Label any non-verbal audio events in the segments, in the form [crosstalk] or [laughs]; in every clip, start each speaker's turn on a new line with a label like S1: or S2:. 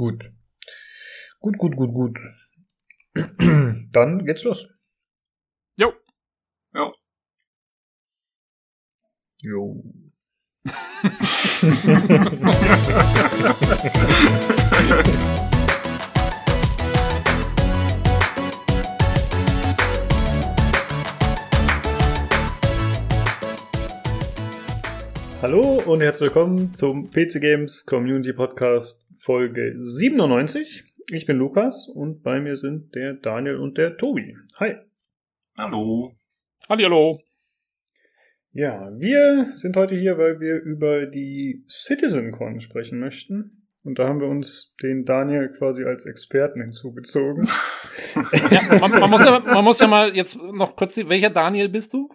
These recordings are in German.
S1: Gut. Gut, gut, gut, gut. [clears throat] Dann geht's los.
S2: Jo.
S3: Jo.
S1: Jo. [laughs] [laughs] Hallo und herzlich willkommen zum PC Games Community Podcast Folge 97. Ich bin Lukas und bei mir sind der Daniel und der Tobi. Hi.
S3: Hallo.
S2: Hallihallo.
S1: Ja, wir sind heute hier, weil wir über die CitizenCon sprechen möchten. Und da haben wir uns den Daniel quasi als Experten hinzugezogen. [laughs]
S2: Ja, man, man, muss ja, man muss ja mal jetzt noch kurz, welcher Daniel bist du?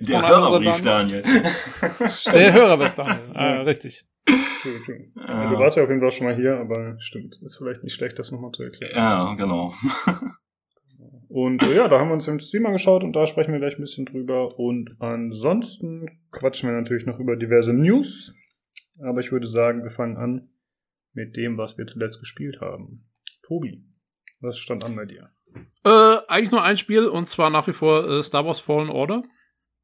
S3: Der [laughs] Hörerbrief, Daniel.
S2: Der Hörerweb Daniel. Ah, richtig.
S1: True, true. Ja, Du warst ja auf jeden Fall schon mal hier, aber stimmt. Ist vielleicht nicht schlecht, das nochmal zu erklären.
S3: Ja, genau. [laughs]
S1: Und äh, ja, da haben wir uns im Stream angeschaut und da sprechen wir gleich ein bisschen drüber. Und ansonsten quatschen wir natürlich noch über diverse News. Aber ich würde sagen, wir fangen an mit dem, was wir zuletzt gespielt haben. Tobi, was stand an bei dir?
S2: Äh, eigentlich nur ein Spiel und zwar nach wie vor äh, Star Wars Fallen Order.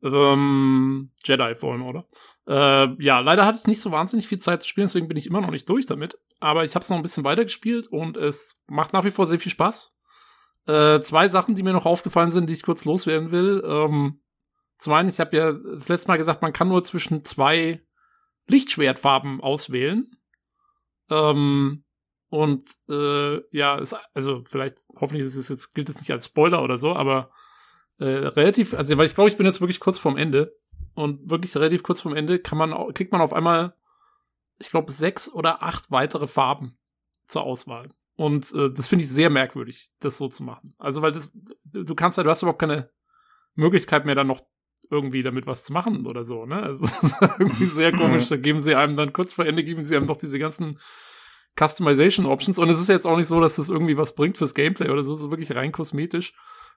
S2: Ähm, Jedi Fallen Order. Äh, ja, leider hatte ich nicht so wahnsinnig viel Zeit zu spielen, deswegen bin ich immer noch nicht durch damit. Aber ich habe es noch ein bisschen weitergespielt und es macht nach wie vor sehr viel Spaß. Äh, zwei Sachen, die mir noch aufgefallen sind, die ich kurz loswerden will. Ähm, zum einen, ich habe ja das letzte Mal gesagt, man kann nur zwischen zwei Lichtschwertfarben auswählen. Ähm, und äh, ja, ist, also vielleicht, hoffentlich ist es jetzt, gilt es nicht als Spoiler oder so, aber äh, relativ, also weil ich glaube, ich bin jetzt wirklich kurz vorm Ende. Und wirklich relativ kurz vorm Ende kann man, kriegt man auf einmal, ich glaube, sechs oder acht weitere Farben zur Auswahl. Und äh, das finde ich sehr merkwürdig, das so zu machen. Also, weil das, du kannst ja, du hast überhaupt keine Möglichkeit mehr, dann noch irgendwie damit was zu machen oder so, ne? Es ist [laughs] [laughs] irgendwie sehr komisch. Da geben sie einem dann kurz vor Ende, geben sie einem doch diese ganzen Customization Options. Und es ist jetzt auch nicht so, dass das irgendwie was bringt fürs Gameplay oder so. Es ist wirklich rein kosmetisch.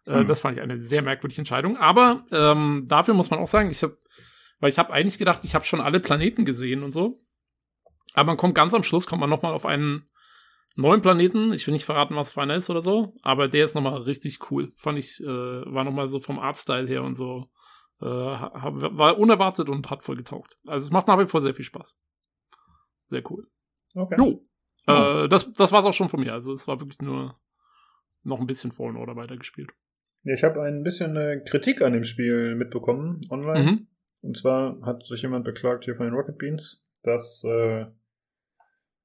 S2: Äh,
S3: Mhm.
S2: Das fand ich eine sehr merkwürdige Entscheidung. Aber ähm, dafür muss man auch sagen, ich habe, weil ich habe eigentlich gedacht, ich habe schon alle Planeten gesehen und so. Aber man kommt ganz am Schluss, kommt man noch mal auf einen neuen Planeten. Ich will nicht verraten, was für einer ist oder so, aber der ist noch mal richtig cool. Fand ich, äh, war noch mal so vom Artstyle her und so, äh, war unerwartet und hat voll getaugt. Also es macht nach wie vor sehr viel Spaß. Sehr cool.
S1: Okay.
S2: Jo.
S1: Ja.
S2: Äh, das, das war's auch schon von mir. Also es war wirklich nur noch ein bisschen Fallen Order weitergespielt.
S1: Ja, ich habe ein bisschen äh, Kritik an dem Spiel mitbekommen online.
S2: Mhm.
S1: Und zwar hat sich jemand beklagt hier von den Rocket Beans, dass äh,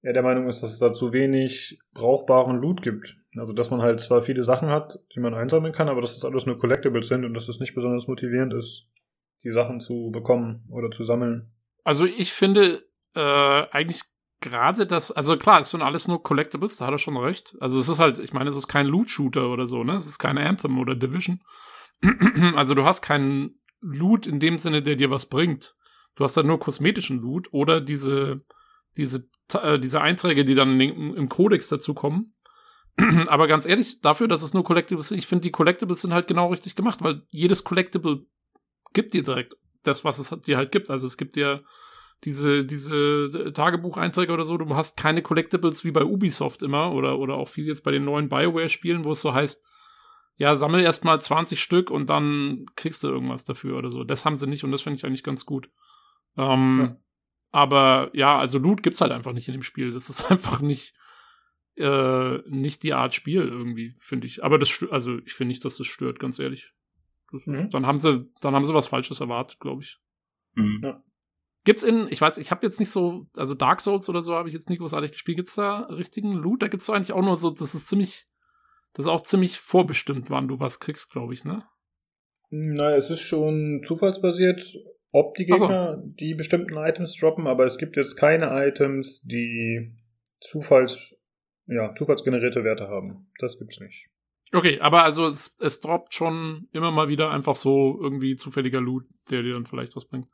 S1: er der Meinung ist, dass es da zu wenig brauchbaren Loot gibt. Also dass man halt zwar viele Sachen hat, die man einsammeln kann, aber dass das alles nur Collectibles sind und dass es nicht besonders motivierend ist, die Sachen zu bekommen oder zu sammeln.
S2: Also ich finde äh, eigentlich gerade das, also klar, es sind alles nur Collectibles, da hat er schon recht. Also es ist halt, ich meine, es ist kein Loot-Shooter oder so, ne? Es ist kein Anthem oder Division. [clears throat] also du hast keinen Loot in dem Sinne, der dir was bringt. Du hast dann nur kosmetischen Loot oder diese, diese, äh, diese Einträge, die dann in, im Codex dazu kommen. [clears throat] Aber ganz ehrlich, dafür, dass es nur Collectibles sind, ich finde, die Collectibles sind halt genau richtig gemacht, weil jedes Collectible gibt dir direkt das, was es dir halt gibt. Also es gibt dir diese, diese Tagebucheinträge oder so, du hast keine Collectibles wie bei Ubisoft immer oder, oder auch viel jetzt bei den neuen Bioware-Spielen, wo es so heißt, ja, sammel erst mal 20 Stück und dann kriegst du irgendwas dafür oder so. Das haben sie nicht und das finde ich eigentlich ganz gut. Ähm,
S1: Ja.
S2: Aber ja, also Loot gibt's halt einfach nicht in dem Spiel. Das ist [laughs] einfach nicht, äh, nicht die Art Spiel irgendwie, finde ich. Aber das, also ich finde nicht, dass das stört, ganz ehrlich. Das ist,
S1: Mhm.
S2: Dann haben sie, dann haben sie was Falsches erwartet, glaube ich.
S3: Mhm.
S2: Gibt's in, ich weiß, ich habe jetzt nicht so, also Dark Souls oder so habe ich jetzt nicht großartig gespielt. Gibt's da richtigen Loot? Da gibt's doch eigentlich auch nur so, das ist ziemlich, das ist auch ziemlich vorbestimmt, wann du was kriegst, glaube ich, ne?
S1: Na, es ist schon zufallsbasiert, ob die
S2: Ach so.
S1: Gegner die bestimmten Items droppen, aber es gibt jetzt keine Items, die Zufalls, ja, zufallsgenerierte Werte haben. Das gibt's nicht.
S2: Okay, aber also es, es droppt schon immer mal wieder einfach so irgendwie zufälliger Loot, der dir dann vielleicht was bringt.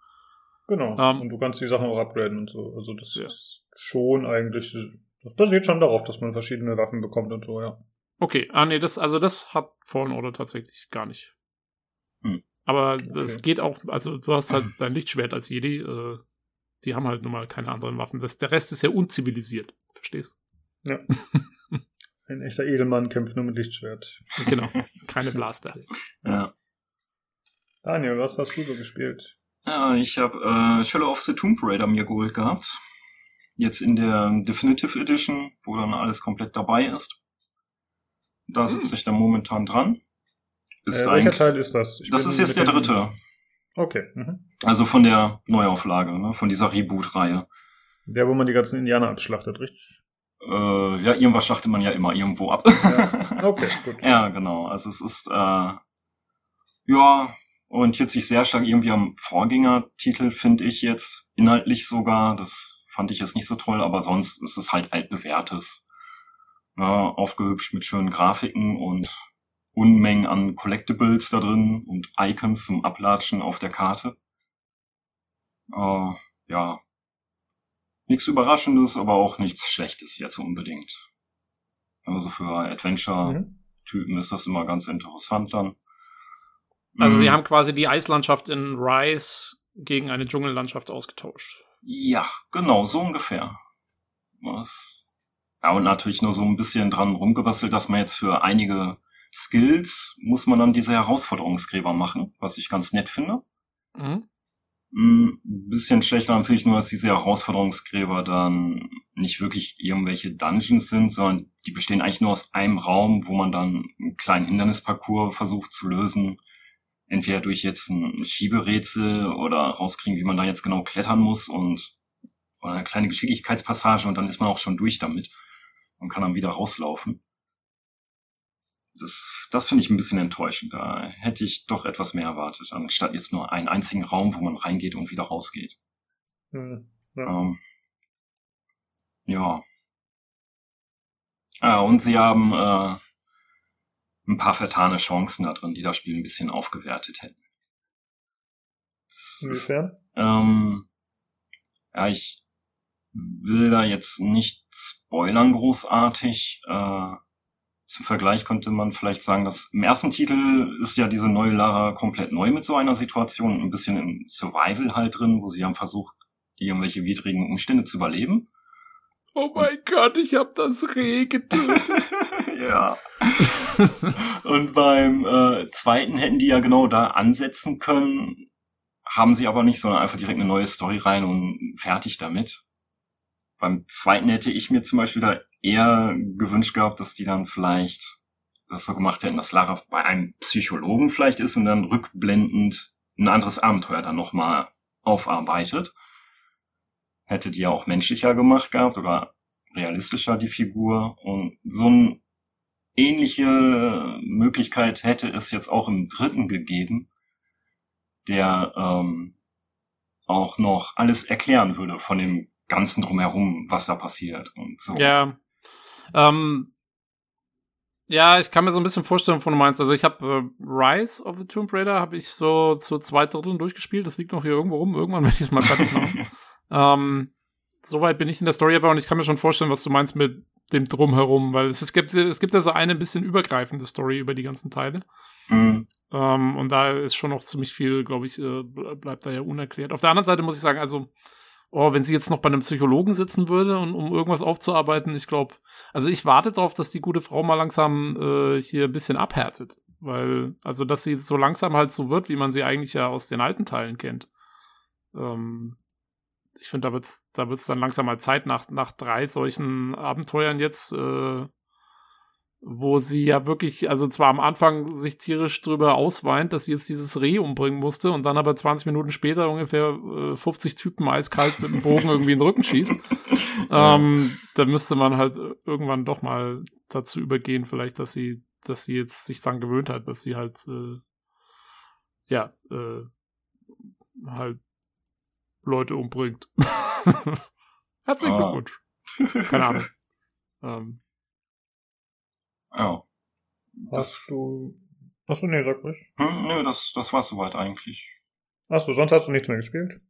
S1: Genau.
S2: Ähm,
S1: und du kannst die Sachen auch upgraden und so. Also das
S2: Ja.
S1: ist schon eigentlich, das basiert schon darauf, dass man verschiedene Waffen bekommt und so, ja.
S2: Okay, ah nee, das, also das hat Fallen Order tatsächlich gar nicht.
S3: Hm.
S2: Aber das
S1: Okay.
S2: geht auch, also du hast halt dein Lichtschwert als Jedi, äh, die haben halt nun mal keine anderen Waffen. Das, der Rest ist ja unzivilisiert, verstehst?
S1: Ja. [laughs] Ein echter Edelmann kämpft nur mit Lichtschwert.
S2: Genau, keine [laughs] Blaster.
S3: Ja.
S1: Daniel, was hast du so gespielt?
S3: Ja, ich habe äh, Shadow of the Tomb Raider mir geholt gehabt. Jetzt in der Definitive Edition, wo dann alles komplett dabei ist. Da sitze ich dann momentan dran. Ist
S1: Äh, welcher Teil ist das? Ich
S3: das ist jetzt der dritte.
S1: Okay. Mhm.
S3: Also von der Neuauflage, ne? von dieser Reboot-Reihe.
S1: Der, wo man die ganzen Indianer abschlachtet, richtig?
S3: Äh, ja, irgendwas schlachtet man ja immer irgendwo ab.
S1: Ja. Okay, [laughs] gut.
S3: Ja, genau. Also es ist, äh, ja, orientiert sich sehr stark irgendwie am Vorgängertitel, finde ich jetzt. Inhaltlich sogar. Das fand ich jetzt nicht so toll, aber sonst ist es halt altbewährtes. Ja, aufgehübscht mit schönen Grafiken und Unmengen an Collectibles da drin und Icons zum Ablatschen auf der Karte. Äh, ja. Nichts Überraschendes, aber auch nichts Schlechtes jetzt unbedingt. Also für Adventure
S1: Mhm.
S3: Ist das immer ganz interessant dann.
S2: Also
S3: Mhm.
S2: sie haben quasi die Eislandschaft in Rise gegen eine Dschungellandschaft ausgetauscht.
S3: Ja, genau, so ungefähr. Was, ja, und natürlich nur so ein bisschen dran rumgebastelt, dass man jetzt für einige Skills muss man dann diese Herausforderungsgräber machen, was ich ganz nett finde.
S2: Mhm.
S3: Ein bisschen schlechter finde ich nur, dass diese Herausforderungsgräber dann nicht wirklich irgendwelche Dungeons sind, sondern die bestehen eigentlich nur aus einem Raum, wo man dann einen kleinen Hindernisparcours versucht zu lösen. Entweder durch jetzt ein Schieberätsel oder rauskriegen, wie man da jetzt genau klettern muss und oder eine kleine Geschicklichkeitspassage und dann ist man auch schon durch damit und kann dann wieder rauslaufen. Das, das finde ich ein bisschen enttäuschend. Da hätte ich doch etwas mehr erwartet, anstatt jetzt nur einen einzigen Raum, wo man reingeht und wieder rausgeht.
S1: Mhm. Ja.
S3: Ähm, ja. Ah, und sie haben äh, ein paar vertane Chancen da drin, die das Spiel ein bisschen aufgewertet hätten.
S1: Inwiefern?
S3: ähm, ja, ich will da jetzt nicht spoilern großartig. Äh, zum Vergleich könnte man vielleicht sagen, dass im ersten Titel ist ja diese neue Lara komplett neu mit so einer Situation, ein bisschen im Survival halt drin, wo sie haben versucht, irgendwelche widrigen Umstände zu überleben.
S2: Oh mein Gott, ich hab das Reh getötet. [laughs]
S3: ja. Und beim äh, zweiten hätten die ja genau da ansetzen können, haben sie aber nicht, sondern einfach direkt eine neue Story rein und fertig damit. Beim zweiten hätte ich mir zum Beispiel da eher gewünscht gehabt, dass die dann vielleicht das so gemacht hätten, dass Lara bei einem Psychologen vielleicht ist und dann rückblendend ein anderes Abenteuer dann nochmal aufarbeitet. Hätte die ja auch menschlicher gemacht gehabt oder realistischer die Figur und so eine ähnliche Möglichkeit hätte es jetzt auch im dritten gegeben, der ähm, auch noch alles erklären würde von dem ganzen drumherum, was da passiert und so.
S2: Ja. Ähm, ja, ich kann mir so ein bisschen vorstellen, wovon du meinst. Also ich habe äh, Rise of the Tomb Raider habe ich so zu zwei Dritteln durchgespielt. Das liegt noch hier irgendwo rum. Irgendwann [laughs] werde ich es mal fertig machen. [laughs] ähm, Soweit bin ich in der Story aber und ich kann mir schon vorstellen, was du meinst mit dem Drumherum, weil es, es gibt es gibt ja so eine ein bisschen übergreifende Story über die ganzen Teile.
S3: Mhm.
S2: Ähm, und da ist schon noch ziemlich viel, glaube ich, äh, bleibt da ja unerklärt. Auf der anderen Seite muss ich sagen, also, oh, wenn sie jetzt noch bei einem Psychologen sitzen würde, und, um irgendwas aufzuarbeiten, ich glaube, also ich warte darauf, dass die gute Frau mal langsam äh, hier ein bisschen abhärtet. Weil, also, dass sie so langsam halt so wird, wie man sie eigentlich ja aus den alten Teilen kennt. Ähm, ich finde, da wird's, da wird's dann langsam mal Zeit nach, nach drei solchen Abenteuern jetzt, äh, wo sie ja wirklich, also zwar am Anfang sich tierisch drüber ausweint, dass sie jetzt dieses Reh umbringen musste und dann aber 20 Minuten später ungefähr äh, 50 Typen eiskalt mit dem Bogen irgendwie in den Rücken schießt. [laughs] ähm, da müsste man halt irgendwann doch mal dazu übergehen, vielleicht, dass sie, dass sie jetzt sich dran gewöhnt hat, dass sie halt, äh, ja, äh, halt Leute umbringt. [laughs] Herzlichen
S3: Ah.
S2: Glückwunsch. Keine Ahnung. [laughs] ähm,
S3: Ja.
S1: Hast du. Achso, nee, sag ruhig.
S3: Hm, nö, das, das war soweit eigentlich.
S1: Achso, sonst hast du nichts mehr gespielt?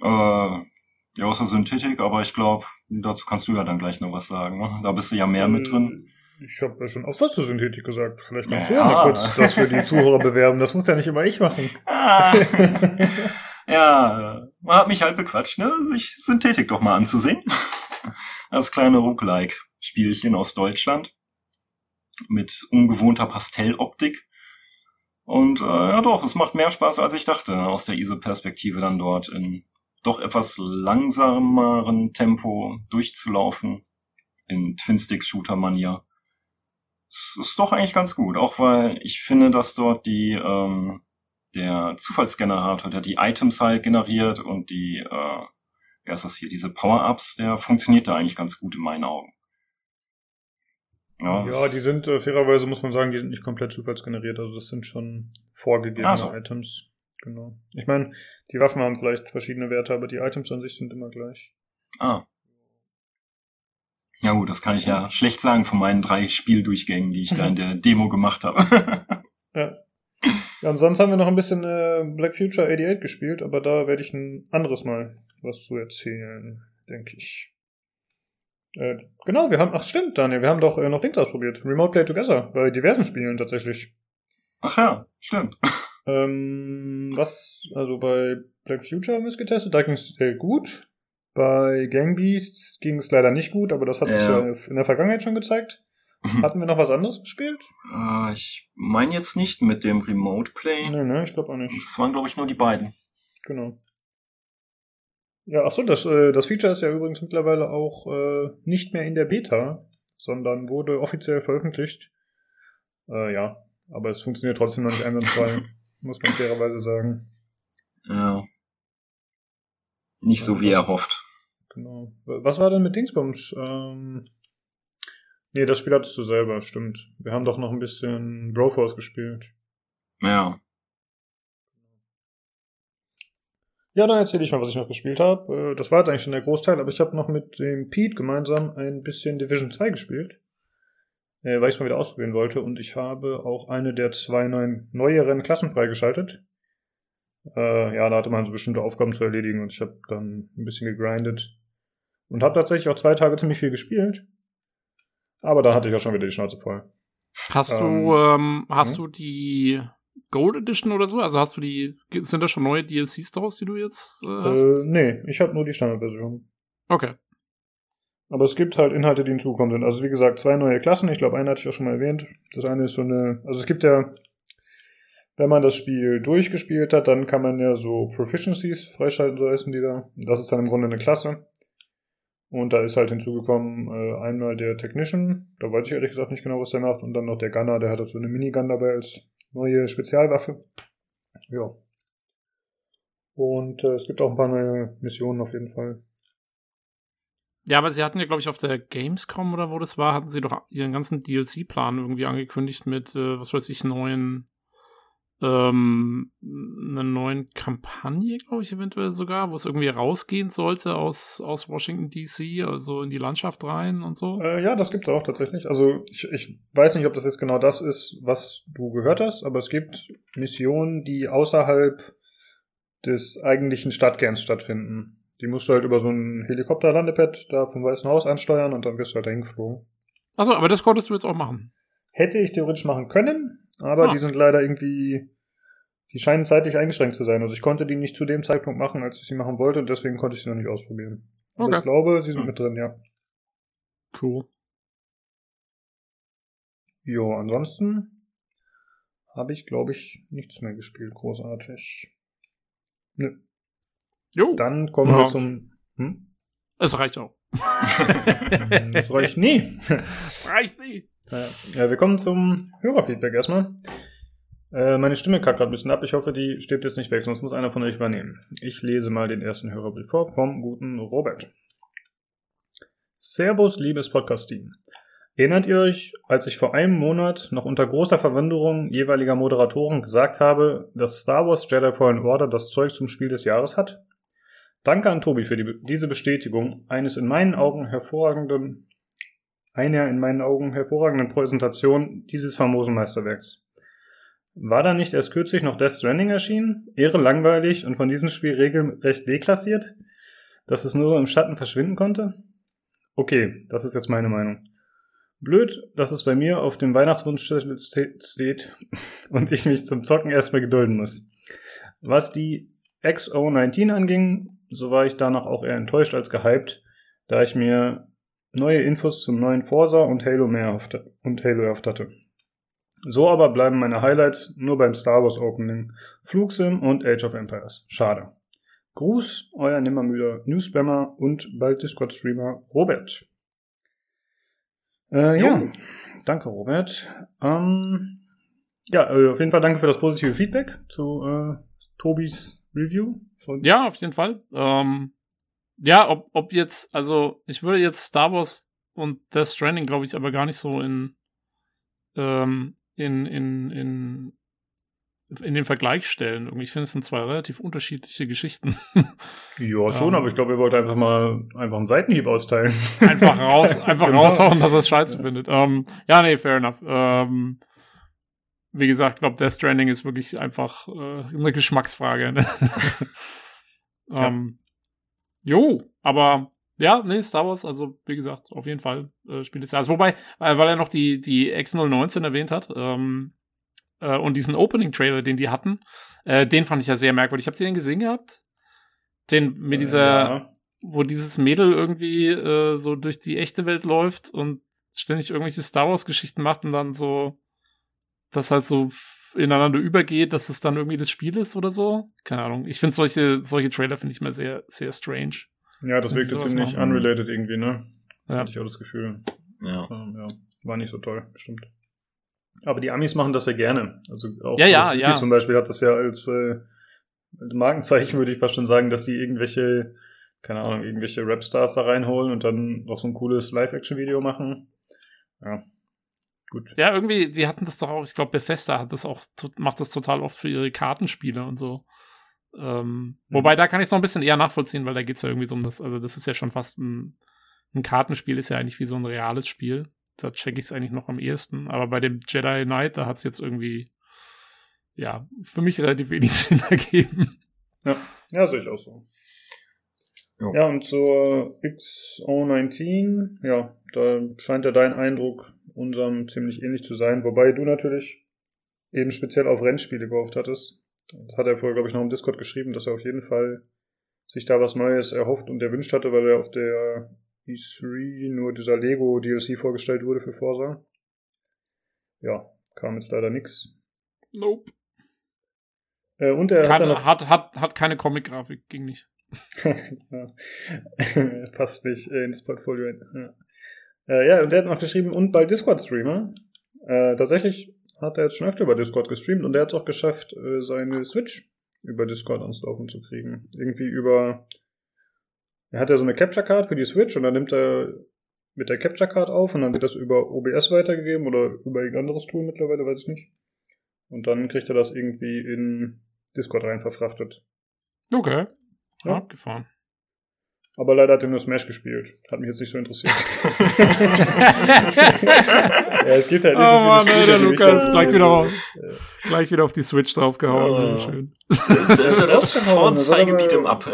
S3: Äh, ja, außer Synthetik, aber ich glaube, dazu kannst du ja dann gleich noch was sagen. Ne? Da bist du ja mehr mit drin.
S1: Äh, Ich habe ja schon oft was zur Synthetik gesagt. Vielleicht kannst du
S3: Ja.
S1: ja mal kurz das für die Zuhörer bewerben. Das muss ja nicht immer ich machen.
S3: Ah. [laughs] ja, man hat mich halt bequatscht, ne? sich Synthetik doch mal anzusehen. [laughs] Als kleine Roguelike. Spielchen aus Deutschland mit ungewohnter Pastelloptik. Und äh, ja doch, es macht mehr Spaß, als ich dachte, aus der ISO-Perspektive dann dort in doch etwas langsameren Tempo durchzulaufen, in Twin-Stick-Shooter-Manier. Es ist doch eigentlich ganz gut, auch weil ich finde, dass dort die ähm, der Zufallsgenerator, der die Items halt generiert und die, äh, wer ist das hier, diese Power-Ups, der funktioniert da eigentlich ganz gut in meinen Augen.
S1: Ja, ja die sind, äh, fairerweise muss man sagen, die sind nicht komplett zufallsgeneriert, also das sind schon vorgegebene so. Items. Genau. Ich meine, die Waffen haben vielleicht verschiedene Werte, aber die Items an sich sind immer gleich.
S3: Ah. Ja gut, das kann ich ja schlecht sagen von meinen drei Spieldurchgängen, die ich da in der [laughs] Demo gemacht habe. [laughs]
S1: ja. Ja, und sonst haben wir noch ein bisschen äh, Black Future 88 gespielt, aber da werde ich ein anderes Mal was zu erzählen, denke ich. Äh, genau, wir haben, ach stimmt, Daniel, wir haben doch äh, noch Dings ausprobiert. Remote Play Together, bei diversen Spielen tatsächlich.
S3: Ach ja, stimmt. [laughs]
S1: Ähm, was, also bei Black Future haben wir es getestet, da ging es sehr gut. Bei Gang Beasts ging es leider nicht gut, aber das hat ja. sich ja in der Vergangenheit schon gezeigt. Hatten wir noch was anderes gespielt?
S3: Uh, ich meine jetzt nicht mit dem Remote Play.
S1: Nee, nee, ich glaube auch nicht.
S3: Das waren, glaube ich, nur die beiden.
S1: Genau. Ja, achso, das, äh, das Feature ist ja übrigens mittlerweile auch äh, nicht mehr in der Beta, sondern wurde offiziell veröffentlicht. Äh, ja, aber es funktioniert trotzdem noch nicht einwandfrei, [laughs] muss man fairerweise sagen.
S3: Ja. Nicht so, wie was, er hofft.
S1: Genau. Was war denn mit Dingsbums? Ähm, nee, das Spiel hattest du selber, stimmt. Wir haben doch noch ein bisschen Broforce gespielt.
S3: Ja.
S1: Ja, dann erzähle ich mal, was ich noch gespielt habe. Äh, das war jetzt eigentlich schon der Großteil, aber ich habe noch mit dem Pete gemeinsam ein bisschen Division 2 gespielt, äh, weil ich es mal wieder ausprobieren wollte. Und ich habe auch eine der zwei neuen, neueren Klassen freigeschaltet. Äh, ja, da hatte man so bestimmte Aufgaben zu erledigen und ich habe dann ein bisschen gegrindet. Und habe tatsächlich auch zwei Tage ziemlich viel gespielt. Aber da hatte ich ja schon wieder die Schnauze voll.
S2: Hast ähm, du, ähm, hast hm? du die Gold Edition oder so? Also hast du die, sind da schon neue DLCs draus, die du jetzt äh, hast?
S1: Äh, nee, ich habe nur die Standardversion.
S2: Okay.
S1: Aber es gibt halt Inhalte, die hinzukommen sind. Also wie gesagt, zwei neue Klassen. Ich glaube, eine hatte ich auch schon mal erwähnt. Das eine ist so eine, also es gibt ja, wenn man das Spiel durchgespielt hat, dann kann man ja so Proficiencies freischalten, so heißen die da. Das ist dann im Grunde eine Klasse. Und da ist halt hinzugekommen äh, einmal der Technician, da weiß ich ehrlich gesagt nicht genau, was der macht, und dann noch der Gunner, der hat halt so eine Minigun dabei als neue Spezialwaffe. Ja. Und äh, es gibt auch ein paar neue Missionen auf jeden Fall.
S2: Ja, aber sie hatten ja, glaube ich, auf der Gamescom oder wo das war, hatten sie doch ihren ganzen DLC-Plan irgendwie angekündigt mit, äh, was weiß ich, neuen ähm, einer neuen Kampagne, glaube ich, eventuell sogar, wo es irgendwie rausgehen sollte aus, aus Washington DC, also in die Landschaft rein und so.
S1: Äh, ja, das gibt es auch tatsächlich. Also ich, ich weiß nicht, ob das jetzt genau das ist, was du gehört hast, aber es gibt Missionen, die außerhalb des eigentlichen Stadtkerns stattfinden. Die musst du halt über so ein Helikopterlandepad da vom Weißen Haus ansteuern und dann wirst du halt dahin geflogen.
S2: Achso, aber das konntest du jetzt auch machen.
S1: Hätte ich theoretisch machen können, aber ah. die sind leider irgendwie, die scheinen zeitlich eingeschränkt zu sein. Also ich konnte die nicht zu dem Zeitpunkt machen, als ich sie machen wollte und deswegen konnte ich sie noch nicht ausprobieren. Aber okay. ich glaube, sie sind mit drin, ja.
S2: Cool.
S1: Jo, ansonsten habe ich, glaube ich, nichts mehr gespielt, großartig. Nö. Jo. Dann kommen ja. wir zum. Hm?
S2: Es reicht auch. [laughs] [laughs]
S1: Es reicht nie.
S2: Es reicht nie.
S1: Ja, wir kommen zum Hörerfeedback erstmal. Äh, meine Stimme kackt gerade ein bisschen ab. Ich hoffe, die stirbt jetzt nicht weg, sonst muss einer von euch übernehmen. Ich lese mal den ersten Hörerbrief vor vom guten Robert. Servus, liebes Podcast-Team. Erinnert ihr euch, als ich vor einem Monat noch unter großer Verwunderung jeweiliger Moderatoren gesagt habe, dass Star Wars Jedi Fallen Order das Zeug zum Spiel des Jahres hat? Danke an Tobi für die, diese Bestätigung eines in meinen Augen hervorragenden einer in meinen Augen hervorragenden Präsentation dieses famosen Meisterwerks. War da nicht erst kürzlich noch Death Stranding erschienen? Ehre langweilig und von diesem Spiel regelrecht deklassiert? Dass es nur im Schatten verschwinden konnte? Okay, das ist jetzt meine Meinung. Blöd, dass es bei mir auf dem Weihnachtswunsch steht [laughs] und ich mich zum Zocken erstmal gedulden muss. Was die XO19 anging, so war ich danach auch eher enttäuscht als gehypt, da ich mir neue Infos zum neuen Forsa und Halo mehr und Halo erhofft hatte. So aber bleiben meine Highlights nur beim Star Wars Opening, Flugsim und Age of Empires. Schade. Gruß, euer nimmermüder Newsspammer und bald Discord-Streamer Robert. Äh, ja, danke Robert. Ähm, ja, äh, auf jeden Fall danke für das positive Feedback zu äh, Tobis Review.
S2: Ja, auf jeden Fall. Ähm, ja, ob, ob jetzt, also ich würde jetzt Star Wars und Death Stranding, glaube ich, aber gar nicht so in, ähm, in, in, in, in den Vergleich stellen. Ich finde, es sind zwei relativ unterschiedliche Geschichten. [laughs]
S1: Ja, schon, um, aber ich glaube, ihr wollt einfach mal einfach einen Seitenhieb austeilen. [laughs]
S2: Einfach raus, [laughs] einfach genau. raushauen, dass er es scheiße ja. findet. Um, ja, nee, fair enough. Um, wie gesagt, ich glaube, Death Stranding ist wirklich einfach äh, eine Geschmacksfrage. Ne? ja. um, jo, aber ja, nee, Star Wars, also wie gesagt, auf jeden Fall äh, Spiel des Jahres. Wobei, äh, weil er noch die, die X019 erwähnt hat ähm, äh, und diesen Opening-Trailer, den die hatten, äh, den fand ich ja sehr merkwürdig. Habt ihr den gesehen gehabt? Den mit dieser, ja. wo dieses Mädel irgendwie äh, so durch die echte Welt läuft und ständig irgendwelche Star Wars-Geschichten macht und dann so das halt so ineinander übergeht, dass es dann irgendwie das Spiel ist oder so. Keine Ahnung. Ich finde solche, solche Trailer finde ich mal sehr, sehr strange.
S1: Ja, das wirkte ziemlich machen. unrelated irgendwie, ne? Ja. Hatte ich auch das Gefühl. Ja. Ähm, ja. War nicht so toll, stimmt. Aber die Amis machen das ja gerne. Also auch
S2: ja, ja, ja.
S1: zum Beispiel hat das ja als äh, Markenzeichen, würde ich fast schon sagen, dass sie irgendwelche, keine Ahnung, irgendwelche Rapstars da reinholen und dann noch so ein cooles Live-Action-Video machen. Ja, Gut.
S2: Ja, irgendwie, die hatten das doch auch, ich glaube, Bethesda hat das auch, macht das total oft für ihre Kartenspiele und so. Ähm, mhm. Wobei, da kann ich es noch ein bisschen eher nachvollziehen, weil da geht es ja irgendwie um das, also das ist ja schon fast ein, ein Kartenspiel, ist ja eigentlich wie so ein reales Spiel. Da checke ich es eigentlich noch am ehesten. Aber bei dem Jedi Knight, da hat es jetzt irgendwie, ja, für mich relativ wenig [laughs] Sinn ergeben.
S1: Ja, ja sehe ich auch so. Jo. Ja, und zur XO19, ja, da scheint ja dein Eindruck unserem ziemlich ähnlich zu sein, wobei du natürlich eben speziell auf Rennspiele gehofft hattest. Das hat er vorher, glaube ich, noch im Discord geschrieben, dass er auf jeden Fall sich da was Neues erhofft und erwünscht hatte, weil er auf der E3 nur dieser Lego DLC vorgestellt wurde für Forza. Ja, kam jetzt leider nix.
S2: Nope.
S1: Äh, und er
S2: hat, noch hat, hat, hat keine Comic-Grafik, ging nicht. [laughs] [laughs]
S1: Passt nicht äh, ins Portfolio. Ja. Äh, ja, und der hat noch geschrieben, und bei Discord-Streamer. Äh, tatsächlich hat er jetzt schon öfter über Discord gestreamt und er hat es auch geschafft, äh, seine Switch über Discord ans Laufen zu kriegen. Irgendwie über. Er hat ja so eine Capture Card für die Switch und dann nimmt er mit der Capture Card auf und dann wird das über OBS weitergegeben oder über irgendein anderes Tool mittlerweile, weiß ich nicht. Und dann kriegt er das irgendwie in Discord rein verfrachtet.
S2: Okay. Ja. Abgefahren.
S1: Aber leider hat er nur Smash gespielt. Hat mich jetzt nicht so interessiert. [laughs]
S2: ja, es gibt halt nicht oh Mann, Spiele, der Lukas gleich wieder, auf, gleich wieder auf die Switch draufgehauen. Oh. Schön.
S3: Das ist so das Vorzeigebiet im Up.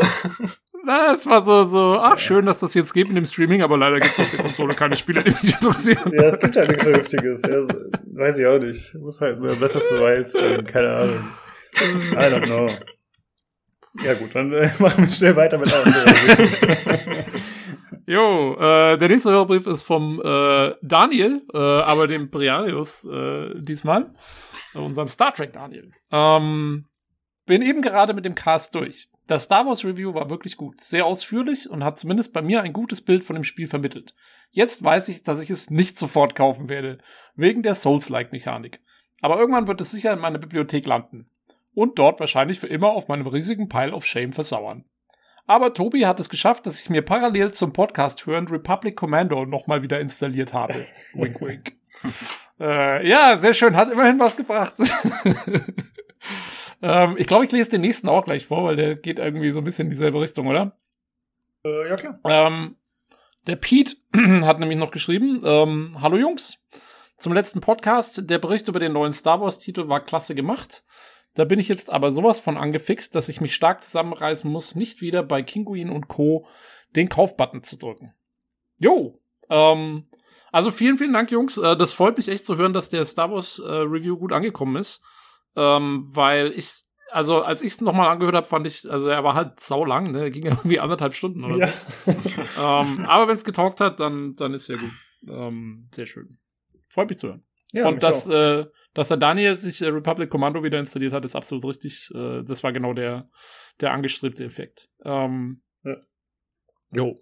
S2: Na, es war so, so, ach schön, dass das jetzt geht mit dem Streaming, aber leider gibt es auf der Konsole keine Spiele, die mich interessieren.
S1: Ja, es gibt halt nichts Vernünftiges. Ja, weiß ich auch nicht. Muss halt besser für Wilds, keine Ahnung. I don't know. Ja gut, dann äh, [laughs] machen wir schnell weiter mit
S2: der [laughs] Jo, äh, der nächste Hörbrief ist vom äh, Daniel, äh, aber dem Briarius äh, diesmal, äh, unserem Star Trek Daniel. Ähm, bin eben gerade mit dem Cast durch. Das Star Wars Review war wirklich gut, sehr ausführlich und hat zumindest bei mir ein gutes Bild von dem Spiel vermittelt. Jetzt weiß ich, dass ich es nicht sofort kaufen werde, wegen der Souls-like-Mechanik. Aber irgendwann wird es sicher in meiner Bibliothek landen und dort wahrscheinlich für immer auf meinem riesigen Pile of Shame versauern. Aber Tobi hat es geschafft, dass ich mir parallel zum Podcast hören Republic Commando nochmal wieder installiert habe. [laughs] wink, wink. [laughs] äh, ja, sehr schön, hat immerhin was gebracht. [laughs] ähm, ich glaube, ich lese den nächsten auch gleich vor, weil der geht irgendwie so ein bisschen in dieselbe Richtung, oder?
S1: Äh, ja, klar.
S2: Ähm, der Pete [clears throat] hat nämlich noch geschrieben, ähm, Hallo Jungs. Zum letzten Podcast, der Bericht über den neuen Star Wars-Titel war klasse gemacht. Da bin ich jetzt aber sowas von angefixt, dass ich mich stark zusammenreißen muss, nicht wieder bei Kinguin und Co. den Kaufbutton zu drücken. Jo, ähm, also vielen, vielen Dank, Jungs. Äh, das freut mich echt zu hören, dass der Star Wars äh, Review gut angekommen ist. Ähm, weil ich, also als ich es nochmal angehört habe, fand ich, also er war halt sau lang, ne? Er ging [laughs] irgendwie anderthalb Stunden oder
S1: Ja.
S2: so. [laughs] ähm, aber wenn es getaugt hat, dann, dann ist ja gut. Ähm, sehr schön. Freut mich zu hören.
S1: ja
S2: Und
S1: auch.
S2: äh, dass der Daniel sich äh, Republic Commando wieder installiert hat, ist absolut richtig. Äh, das war genau der, der angestrebte Effekt. Ähm,
S1: Ja.
S2: Jo.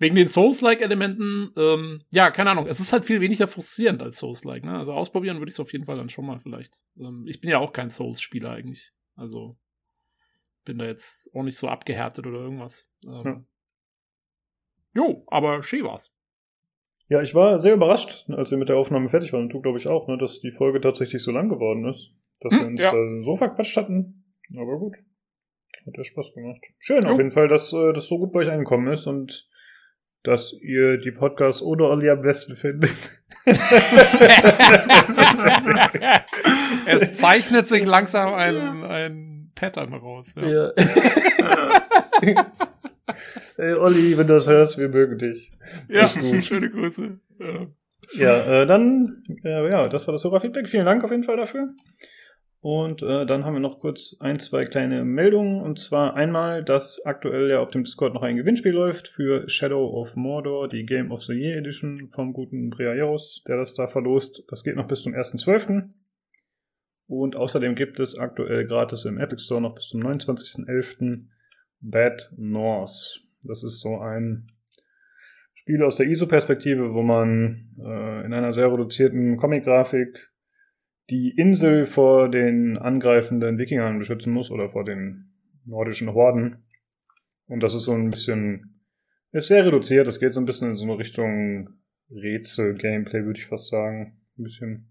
S2: Wegen den Souls-like-Elementen, ähm, ja, keine Ahnung, es ist halt viel weniger frustrierend als Souls-like, ne? Also ausprobieren würde ich es auf jeden Fall dann schon mal vielleicht. Ähm, ich bin ja auch kein Souls-Spieler eigentlich. Also bin da jetzt auch nicht so abgehärtet oder irgendwas. Ähm,
S1: Ja.
S2: Jo, aber schön war's.
S1: Ja, ich war sehr überrascht, als wir mit der Aufnahme fertig waren. Und du, glaube ich, auch, ne, dass die Folge tatsächlich so lang geworden ist. Dass
S2: Hm,
S1: wir uns
S2: ja.
S1: da so verquatscht hatten. Aber gut. Hat ja Spaß gemacht. Schön
S2: Jo.
S1: auf jeden Fall, dass äh, das so gut bei euch angekommen ist und dass ihr die Podcasts ohne Olli am besten findet. [laughs]
S2: es zeichnet sich langsam ein, ein Pattern raus. Ja. [laughs] [laughs]
S1: Ey, Olli, wenn du das hörst, wir mögen dich.
S2: Ja, schöne Grüße. Ja.
S1: Ja, äh, dann, äh, ja, das war das Hörerfeedback. Vielen Dank auf jeden Fall dafür. Und äh, dann haben wir noch kurz ein, zwei kleine Meldungen. Und zwar einmal, dass aktuell ja auf dem Discord noch ein Gewinnspiel läuft für Shadow of Mordor, die Game of the Year Edition vom guten Briaeros, der das da verlost. Das geht noch bis zum 1.12. Und außerdem gibt es aktuell gratis im Epic Store noch bis zum 29.11. Bad North. Das ist so ein Spiel aus der ISO-Perspektive, wo man äh, in einer sehr reduzierten Comic-Grafik die Insel vor den angreifenden Wikingern beschützen muss oder vor den nordischen Horden. Und das ist so ein bisschen, ist sehr reduziert. Das geht so ein bisschen in so eine Richtung Rätsel-Gameplay, würde ich fast sagen. Ein bisschen.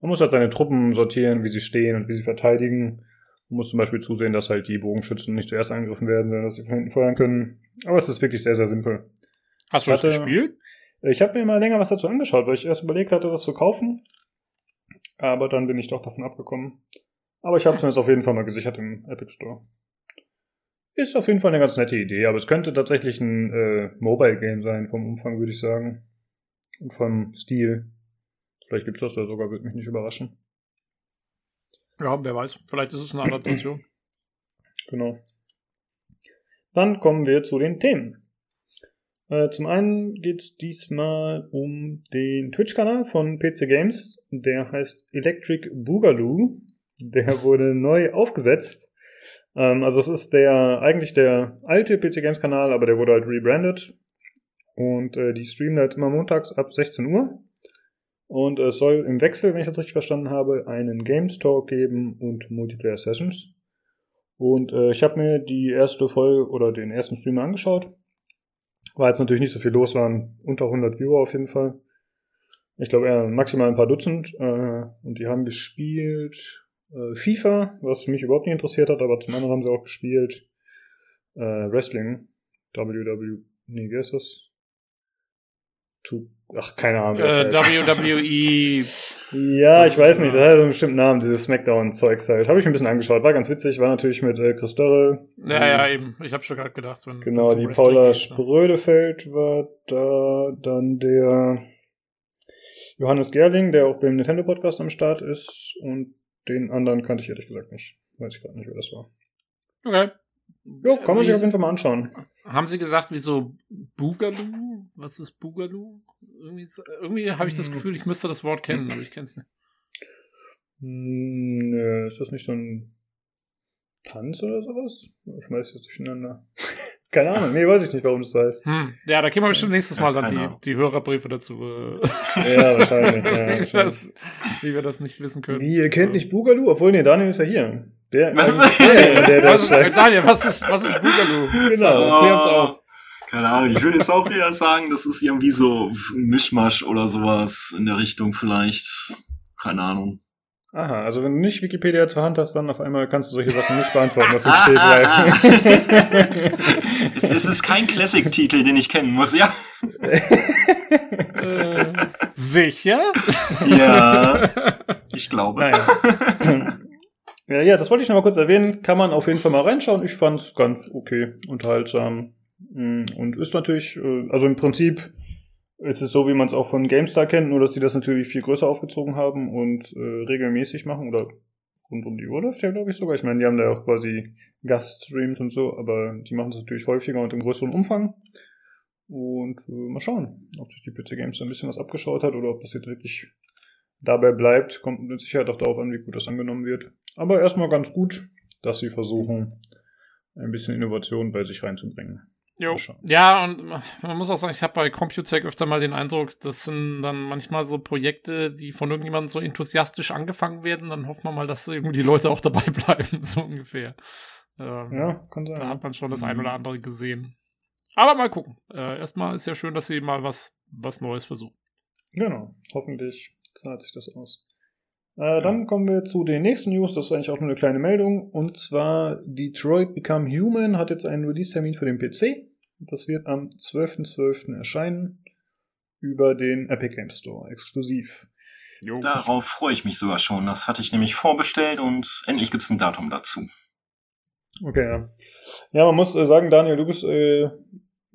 S1: Man muss halt seine Truppen sortieren, wie sie stehen und wie sie verteidigen. Man muss zum Beispiel zusehen, dass halt die Bogenschützen nicht zuerst angegriffen werden, sondern dass sie von hinten feuern können. Aber es ist wirklich sehr, sehr simpel.
S2: Hast du das gespielt?
S1: Ich habe mir mal länger was dazu angeschaut, weil ich erst überlegt hatte, das zu kaufen. Aber dann bin ich doch davon abgekommen. Aber ich habe es mir jetzt auf jeden Fall mal gesichert im Epic Store. Ist auf jeden Fall eine ganz nette Idee, aber es könnte tatsächlich ein äh, Mobile-Game sein, vom Umfang würde ich sagen. Und vom Stil. Vielleicht gibt's das da sogar, würde mich nicht überraschen.
S2: Ja, wer weiß. Vielleicht ist es eine Adaptation. [clears throat]
S1: Genau. Dann kommen wir zu den Themen. Äh, zum einen geht es diesmal um den Twitch-Kanal von PC Games. Der heißt Electric Boogaloo. Der [laughs] wurde neu aufgesetzt. Ähm, also es ist der eigentlich der alte PC Games Kanal, aber der wurde halt rebrandet. Und äh, die streamen halt immer montags ab 16 Uhr. Und es soll im Wechsel, wenn ich das richtig verstanden habe, einen Games Talk geben und Multiplayer Sessions. Und äh, ich habe mir die erste Folge oder den ersten Stream angeschaut. War jetzt natürlich nicht so viel los, waren unter 100 Viewer auf jeden Fall. Ich glaube eher maximal ein paar Dutzend. Äh, und die haben gespielt äh, FIFA, was mich überhaupt nicht interessiert hat, aber zum anderen haben sie auch gespielt äh, Wrestling. WW. Nee, wie heißt das? Tu Ach, keine Ahnung.
S2: äh. WWE. [laughs]
S1: Ja, ich weiß nicht, das hat so einen bestimmten Namen, dieses Smackdown-Zeugs halt. Habe ich mir ein bisschen angeschaut, war ganz witzig, war natürlich mit äh, Chris Dörre.
S2: Ja, ja, eben. Ich habe schon gerade gedacht, wenn
S1: Genau, die
S2: Wrestling
S1: Paula
S2: geht, ne?
S1: Sprödefeld war da, dann der Johannes Gerling, der auch beim Nintendo-Podcast am Start ist und den anderen kannte ich ehrlich gesagt nicht. Weiß ich gerade nicht, wer das war.
S2: Okay.
S1: Jo, kann man sich auf jeden Fall mal anschauen.
S2: Haben Sie gesagt, wieso Boogaloo? Was ist Boogaloo? Irgendwie, irgendwie habe ich das
S1: Hm.
S2: Gefühl, ich müsste das Wort kennen, aber ich kenne es nicht.
S1: Hm, nö, ist das nicht so ein Tanz oder sowas? Ich schmeiß jetzt durcheinander. [laughs] Keine Ahnung, nee, weiß ich nicht, warum so heißt.
S2: Hm. Ja, da können wir bestimmt nächstes Mal dann die, die Hörerbriefe dazu, äh,
S1: Ja, wahrscheinlich. Ja,
S2: wie, [laughs]
S1: wahrscheinlich.
S2: das, wie wir das nicht wissen können.
S1: Wie, ihr kennt nicht Boogaloo? Obwohl, nee, Daniel ist ja hier. Der,
S3: Was?
S1: der, der, der
S2: Was,
S1: schreibt.
S2: Daniel, was ist, was ist Boogaloo?
S1: Genau.
S2: Klär uns auf.
S3: Keine Ahnung, ich will jetzt auch eher sagen, das ist irgendwie so ein Mischmasch oder sowas in der Richtung vielleicht. Keine Ahnung.
S1: Aha, also wenn du nicht Wikipedia zur Hand hast, dann auf einmal kannst du solche Sachen nicht beantworten, was im
S3: ah,
S1: bleibt.
S3: es, es ist kein Classic-Titel, den ich kennen muss, ja?
S2: Äh, sicher?
S3: Ja, ich glaube.
S1: naja. [laughs] ja, ja, das wollte ich noch mal kurz erwähnen. Kann man auf jeden Fall mal reinschauen. Ich fand's ganz okay, unterhaltsam. Mm, Und ist natürlich, äh, also im Prinzip ist es so, wie man es auch von GameStar kennt, nur dass die das natürlich viel größer aufgezogen haben und äh, regelmäßig machen oder rund um die Uhr läuft ja, glaube ich, sogar. Ich meine, die haben da auch quasi Gaststreams und so, aber die machen es natürlich häufiger und im größeren Umfang. Und äh, mal schauen, ob sich die PC Games ein bisschen was abgeschaut hat oder ob das jetzt wirklich dabei bleibt. Kommt mit Sicherheit auch darauf an, wie gut das angenommen wird. Aber erstmal ganz gut, dass sie versuchen, ein bisschen Innovation bei sich reinzubringen.
S2: Jo. Ja, und man muss auch sagen, ich habe bei Computech öfter mal den Eindruck, das sind dann manchmal so Projekte, die von irgendjemandem so enthusiastisch angefangen werden. Dann hofft man mal, dass irgendwie die Leute auch dabei [laughs] bleiben, so ungefähr.
S1: Ähm, ja, kann sein.
S2: Da hat man schon das ein oder andere gesehen. Aber mal gucken. Äh, erstmal ist ja schön, dass sie mal was, was Neues versuchen.
S1: Genau. Hoffentlich zahlt sich das aus. Äh, dann kommen wir zu den nächsten News. Das ist eigentlich auch nur eine kleine Meldung. Und zwar Detroit Become Human hat jetzt einen Release-Termin für den PC. Das wird am 12.12. .12. erscheinen über den Epic Game Store exklusiv.
S3: Jo. Darauf freue ich mich sogar schon. Das hatte ich nämlich vorbestellt und endlich gibt es ein Datum dazu.
S1: Okay, ja. Ja, man muss äh, sagen, Daniel, du bist äh,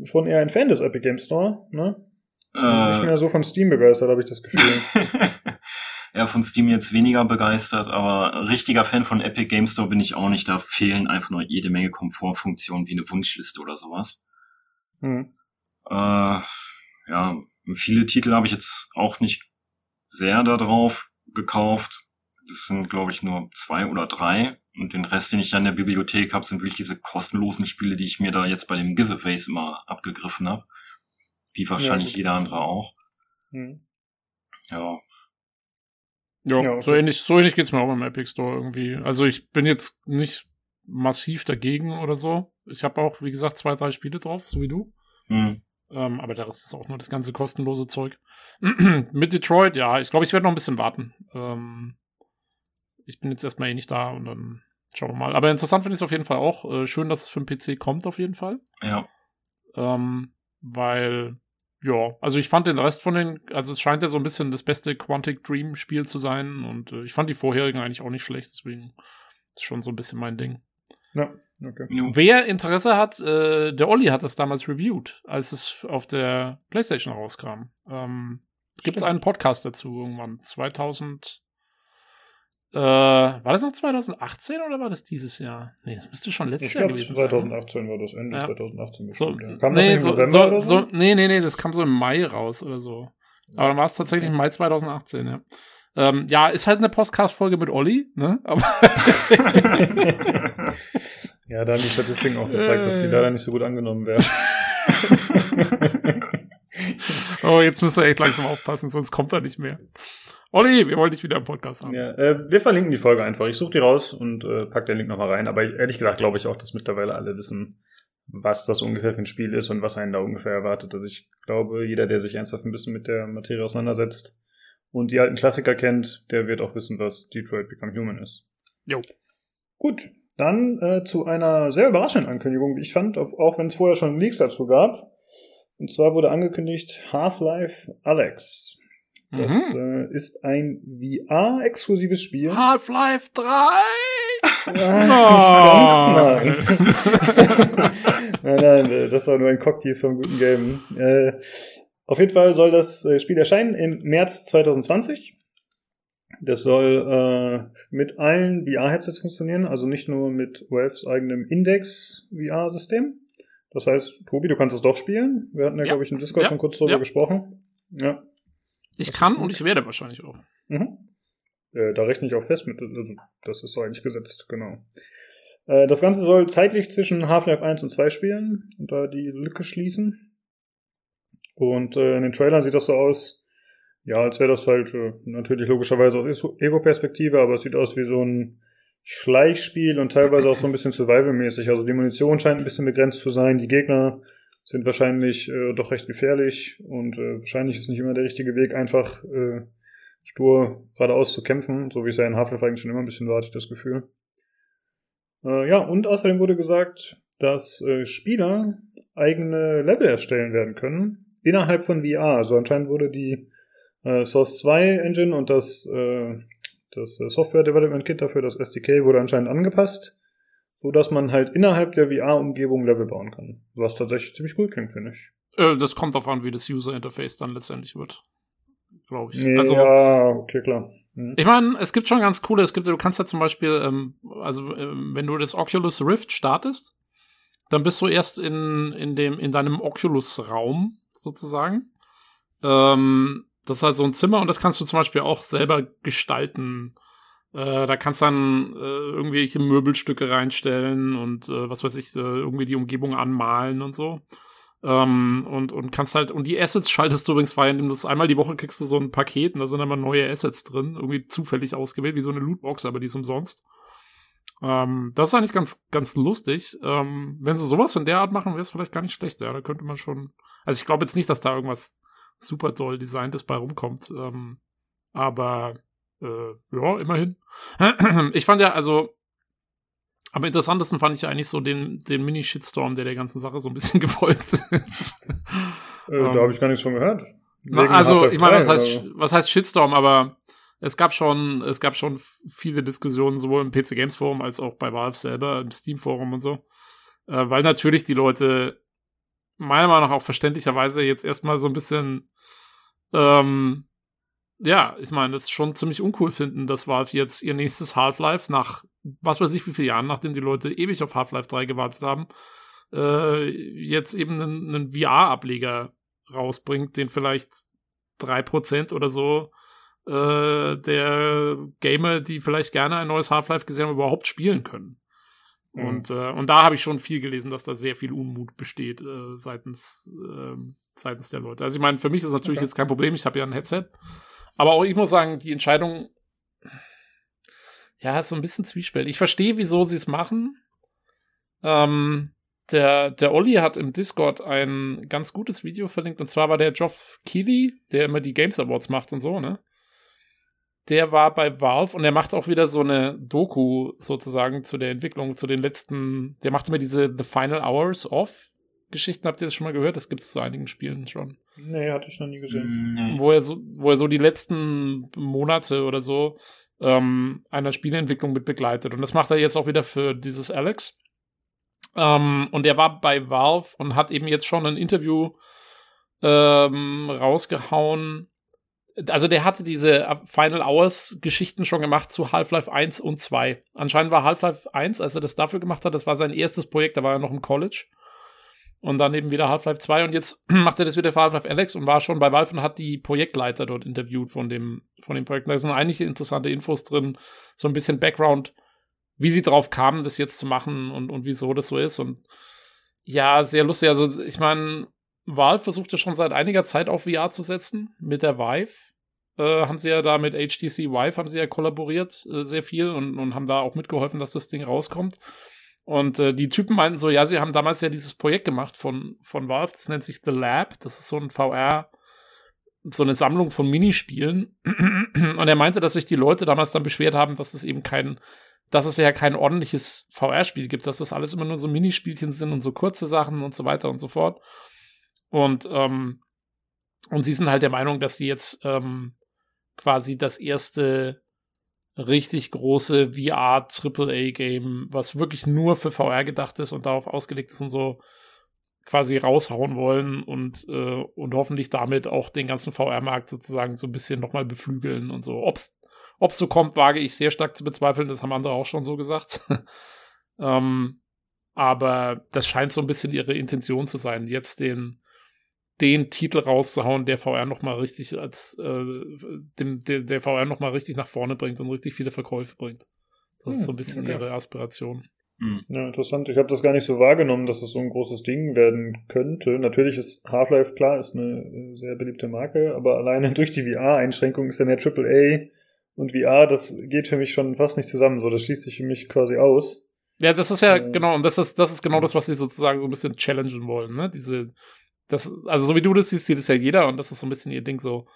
S1: schon eher ein Fan des Epic Game Store, ne? Äh, Nicht mehr so von Steam begeistert, habe ich das Gefühl. [laughs]
S3: ja, von Steam jetzt weniger begeistert, aber richtiger Fan von Epic Game Store bin ich auch nicht. Da fehlen einfach nur jede Menge Komfortfunktionen wie eine Wunschliste oder sowas. Hm. Äh, ja, viele Titel habe ich jetzt auch nicht sehr darauf gekauft. Das sind, glaube ich, nur zwei oder drei. Und den Rest, den ich da in der Bibliothek habe, sind wirklich diese kostenlosen Spiele, die ich mir da jetzt bei dem Giveaways immer abgegriffen habe. Wie wahrscheinlich ja, jeder andere auch. Hm. Ja.
S2: Ja, ja okay. so ähnlich, so ähnlich geht's mir auch im Epic Store irgendwie. Also ich bin jetzt nicht massiv dagegen oder so. Ich habe auch, wie gesagt, zwei, drei Spiele drauf, so wie du. Hm. Ähm, aber der Rest ist auch nur das ganze kostenlose Zeug. [clears throat] Mit Detroit, ja, ich glaube, ich werde noch ein bisschen warten. Ähm, ich bin jetzt erstmal eh nicht da und dann schauen wir mal. Aber interessant finde ich es auf jeden Fall auch. Äh, schön, dass es für den PC kommt, auf jeden Fall.
S3: Ja.
S2: Ähm, weil, ja, also ich fand den Rest von den, also es scheint ja so ein bisschen das beste Quantic Dream Spiel zu sein und äh, ich fand die vorherigen eigentlich auch nicht schlecht, deswegen ist schon so ein bisschen mein Ding.
S1: Ja, okay.
S2: Wer Interesse hat, äh, der Olli hat das damals reviewed, als es auf der PlayStation rauskam. Ähm, Gibt es einen Podcast dazu irgendwann? 2000 äh, war das noch 2018 oder war das dieses Jahr? Nee, das müsste schon letztes ich Jahr gewesen
S1: 2018
S2: sein.
S1: war das Ende ja. 2018
S2: bestimmt, so, ja. Kam nee, das so, November so, oder so? so? Nee, nee, nee, das kam so im Mai raus oder so. Aber dann war es tatsächlich im Mai 2018, ja. Ähm, ja, ist halt eine Podcast-Folge mit Olli, ne? Aber [laughs]
S1: ja, da haben die Statistiken auch gezeigt, dass die leider nicht so gut angenommen werden. [laughs]
S2: oh, jetzt müsst ihr echt langsam aufpassen, sonst kommt er nicht mehr. Olli, wir wollen dich wieder im Podcast haben.
S1: Ja, äh, wir verlinken die Folge einfach. Ich suche die raus und äh, pack den Link nochmal rein. Aber ehrlich gesagt glaube ich auch, dass mittlerweile alle wissen, was das ungefähr für ein Spiel ist und was einen da ungefähr erwartet. Also ich glaube, jeder, der sich ernsthaft ein bisschen mit der Materie auseinandersetzt und die alten Klassiker kennt, der wird auch wissen, was Detroit Become Human ist.
S2: Jo.
S1: Gut, dann äh, zu einer sehr überraschenden Ankündigung, wie ich fand, auch wenn es vorher schon Leaks dazu gab. Und zwar wurde angekündigt Half-Life Alex. Das mhm. äh, ist ein VR-exklusives Spiel.
S2: Half-Life 3!
S1: Ja, [laughs] oh. nein. [laughs] nein, nein, äh, das war nur ein Cocktease vom guten Game. Äh, auf jeden Fall soll das äh, Spiel erscheinen im März 2020. Das soll äh, mit allen VR-Headsets funktionieren, also nicht nur mit Waves eigenem Index-VR-System. Das heißt, Tobi, du kannst es doch spielen. Wir hatten ja, ja. glaube ich, im Discord ja. schon kurz darüber ja. gesprochen. Ja.
S2: Ich das kann und ich werde wahrscheinlich auch.
S1: Mhm. Äh, da rechne ich auch fest mit. Also, das ist so eigentlich gesetzt, genau. Äh, das Ganze soll zeitlich zwischen Half-Life 1 und 2 spielen und da die Lücke schließen. Und äh, in den Trailern sieht das so aus, ja, als wäre das halt äh, natürlich logischerweise aus Ego-Perspektive, aber es sieht aus wie so ein Schleichspiel und teilweise auch so ein bisschen Survival-mäßig. Also die Munition scheint ein bisschen begrenzt zu sein, die Gegner sind wahrscheinlich äh, doch recht gefährlich und äh, wahrscheinlich ist nicht immer der richtige Weg, einfach äh, stur geradeaus zu kämpfen, so wie es ja in Half-Life eigentlich schon immer ein bisschen war, hatte ich das Gefühl. Äh, ja, und außerdem wurde gesagt, dass äh, Spieler eigene Level erstellen werden können innerhalb von VR. Also anscheinend wurde die äh, Source 2 Engine und das, äh, das äh, Software Development Kit dafür, das SDK, wurde anscheinend angepasst so dass man halt innerhalb der VR-Umgebung Level bauen kann. Was tatsächlich ziemlich cool klingt, finde ich.
S2: Äh, das kommt darauf an, wie das User-Interface dann letztendlich wird. Glaube ich.
S1: Nee, also, ja, okay, klar.
S2: Mhm. Ich meine, es gibt schon ganz coole, es gibt, du kannst ja zum Beispiel, ähm, also ähm, wenn du das Oculus Rift startest, dann bist du erst in, in dem, in deinem Oculus-Raum, sozusagen. Ähm, das ist halt so ein Zimmer und das kannst du zum Beispiel auch selber gestalten. Äh, da kannst dann äh, irgendwelche Möbelstücke reinstellen und äh, was weiß ich, äh, irgendwie die Umgebung anmalen und so. Ähm, und, und kannst halt, und die Assets schaltest du übrigens frei, indem du einmal die Woche kriegst du so ein Paket und da sind immer neue Assets drin, irgendwie zufällig ausgewählt, wie so eine Lootbox, aber die ist umsonst. Ähm, das ist eigentlich ganz, ganz lustig. Ähm, wenn sie sowas in der Art machen, wäre es vielleicht gar nicht schlecht. Ja, da könnte man schon. Also ich glaube jetzt nicht, dass da irgendwas super toll designtes bei rumkommt. Ähm, aber äh, ja, immerhin. [clears throat] ich fand ja, also am interessantesten fand ich ja eigentlich so den, den Mini-Shitstorm, der der ganzen Sache so ein bisschen [laughs] gefolgt ist.
S1: Äh, da habe ich gar nichts schon gehört.
S2: Na, also, ich meine, was heißt, was heißt Shitstorm, aber es gab schon, es gab schon viele Diskussionen, sowohl im PC Games Forum als auch bei Valve selber, im Steam Forum und so. Äh, weil natürlich die Leute meiner Meinung nach auch verständlicherweise jetzt erstmal so ein bisschen, ähm, ja, ich meine, das schon ziemlich uncool finden, dass Valve jetzt ihr nächstes Half-Life nach, was weiß ich, wie viele Jahren, nachdem die Leute ewig auf Half-Life 3 gewartet haben, äh, jetzt eben einen, einen VR-Ableger rausbringt, den vielleicht 3% oder so äh, der Gamer, die vielleicht gerne ein neues Half-Life gesehen haben, überhaupt spielen können. Mhm. Und, äh, und da habe ich schon viel gelesen, dass da sehr viel Unmut besteht äh, seitens, äh, seitens der Leute. Also ich meine, für mich ist das natürlich okay. jetzt kein Problem, ich habe ja ein Headset. Aber auch ich muss sagen, die Entscheidung, ja, ist so ein bisschen zwiespältig. Ich verstehe, wieso sie es machen. Ähm, der, der Olli hat im Discord ein ganz gutes Video verlinkt, und zwar war der Geoff Keighley, der immer die Games Awards macht und so, ne? der war bei Valve und er macht auch wieder so eine Doku sozusagen zu der Entwicklung, zu den letzten, der macht immer diese The Final Hours of Geschichten. Habt ihr das schon mal gehört? Das gibt es zu einigen Spielen schon.
S1: Nee, hatte ich noch nie gesehen. Nee.
S2: Wo er so, wo er so die letzten Monate oder so ähm, einer Spieleentwicklung mit begleitet. Und das macht er jetzt auch wieder für dieses Alex. Ähm, und er war bei Valve und hat eben jetzt schon ein Interview ähm, rausgehauen, also der hatte diese Final Hours Geschichten schon gemacht zu Half-Life 1 und 2. Anscheinend war Half-Life 1, als er das dafür gemacht hat, das war sein erstes Projekt, da war er noch im College. Und dann eben wieder Half-Life 2 und jetzt [clears throat] macht er das wieder für Half-Life Alex und war schon bei Valve und hat die Projektleiter dort interviewt von dem, von dem Projekt. Da sind einige interessante Infos drin, so ein bisschen Background, wie sie drauf kamen, das jetzt zu machen und, und wieso das so ist. Und ja, sehr lustig. Also, ich meine, Valve versucht ja schon seit einiger Zeit auf VR zu setzen. Mit der Vive äh, haben sie ja da mit HTC Vive haben sie ja kollaboriert äh, sehr viel und, und haben da auch mitgeholfen, dass das Ding rauskommt. Und äh, die Typen meinten so, ja, sie haben damals ja dieses Projekt gemacht von, von Valve, das nennt sich The Lab. Das ist so ein VR, so eine Sammlung von Minispielen. [clears throat] Und er meinte, dass sich die Leute damals dann beschwert haben, dass es eben kein, dass es ja kein ordentliches VR-Spiel gibt, dass das alles immer nur so Minispielchen sind und so kurze Sachen und so weiter und so fort. Und, ähm, und sie sind halt der Meinung, dass sie jetzt ähm, quasi das erste richtig große VR AAA Game, was wirklich nur für VR gedacht ist und darauf ausgelegt ist und so quasi raushauen wollen und, äh, und hoffentlich damit auch den ganzen VR-Markt sozusagen so ein bisschen nochmal beflügeln und so. Ob's, ob's so kommt, wage ich sehr stark zu bezweifeln, das haben andere auch schon so gesagt. [laughs] ähm, aber das scheint so ein bisschen ihre Intention zu sein, jetzt den den Titel rauszuhauen, der VR noch mal richtig als äh, dem, der, der VR noch mal richtig nach vorne bringt und richtig viele Verkäufe bringt. Das hm, ist so ein bisschen okay. ihre Aspiration.
S1: Hm. Ja, interessant. Ich habe das gar nicht so wahrgenommen, dass es so ein großes Ding werden könnte. Natürlich ist Half-Life klar, ist eine äh, sehr beliebte Marke, aber alleine [laughs] durch die VR-Einschränkung ist dann ja AAA und VR, das geht für mich schon fast nicht zusammen. So, das schließt sich für mich quasi aus.
S2: Ja, das ist ja äh, genau, und das ist, das ist genau das, was sie sozusagen so ein bisschen challengen wollen, ne? Diese, das, also so wie du das siehst, sieht es ja jeder und das ist so ein bisschen ihr Ding so,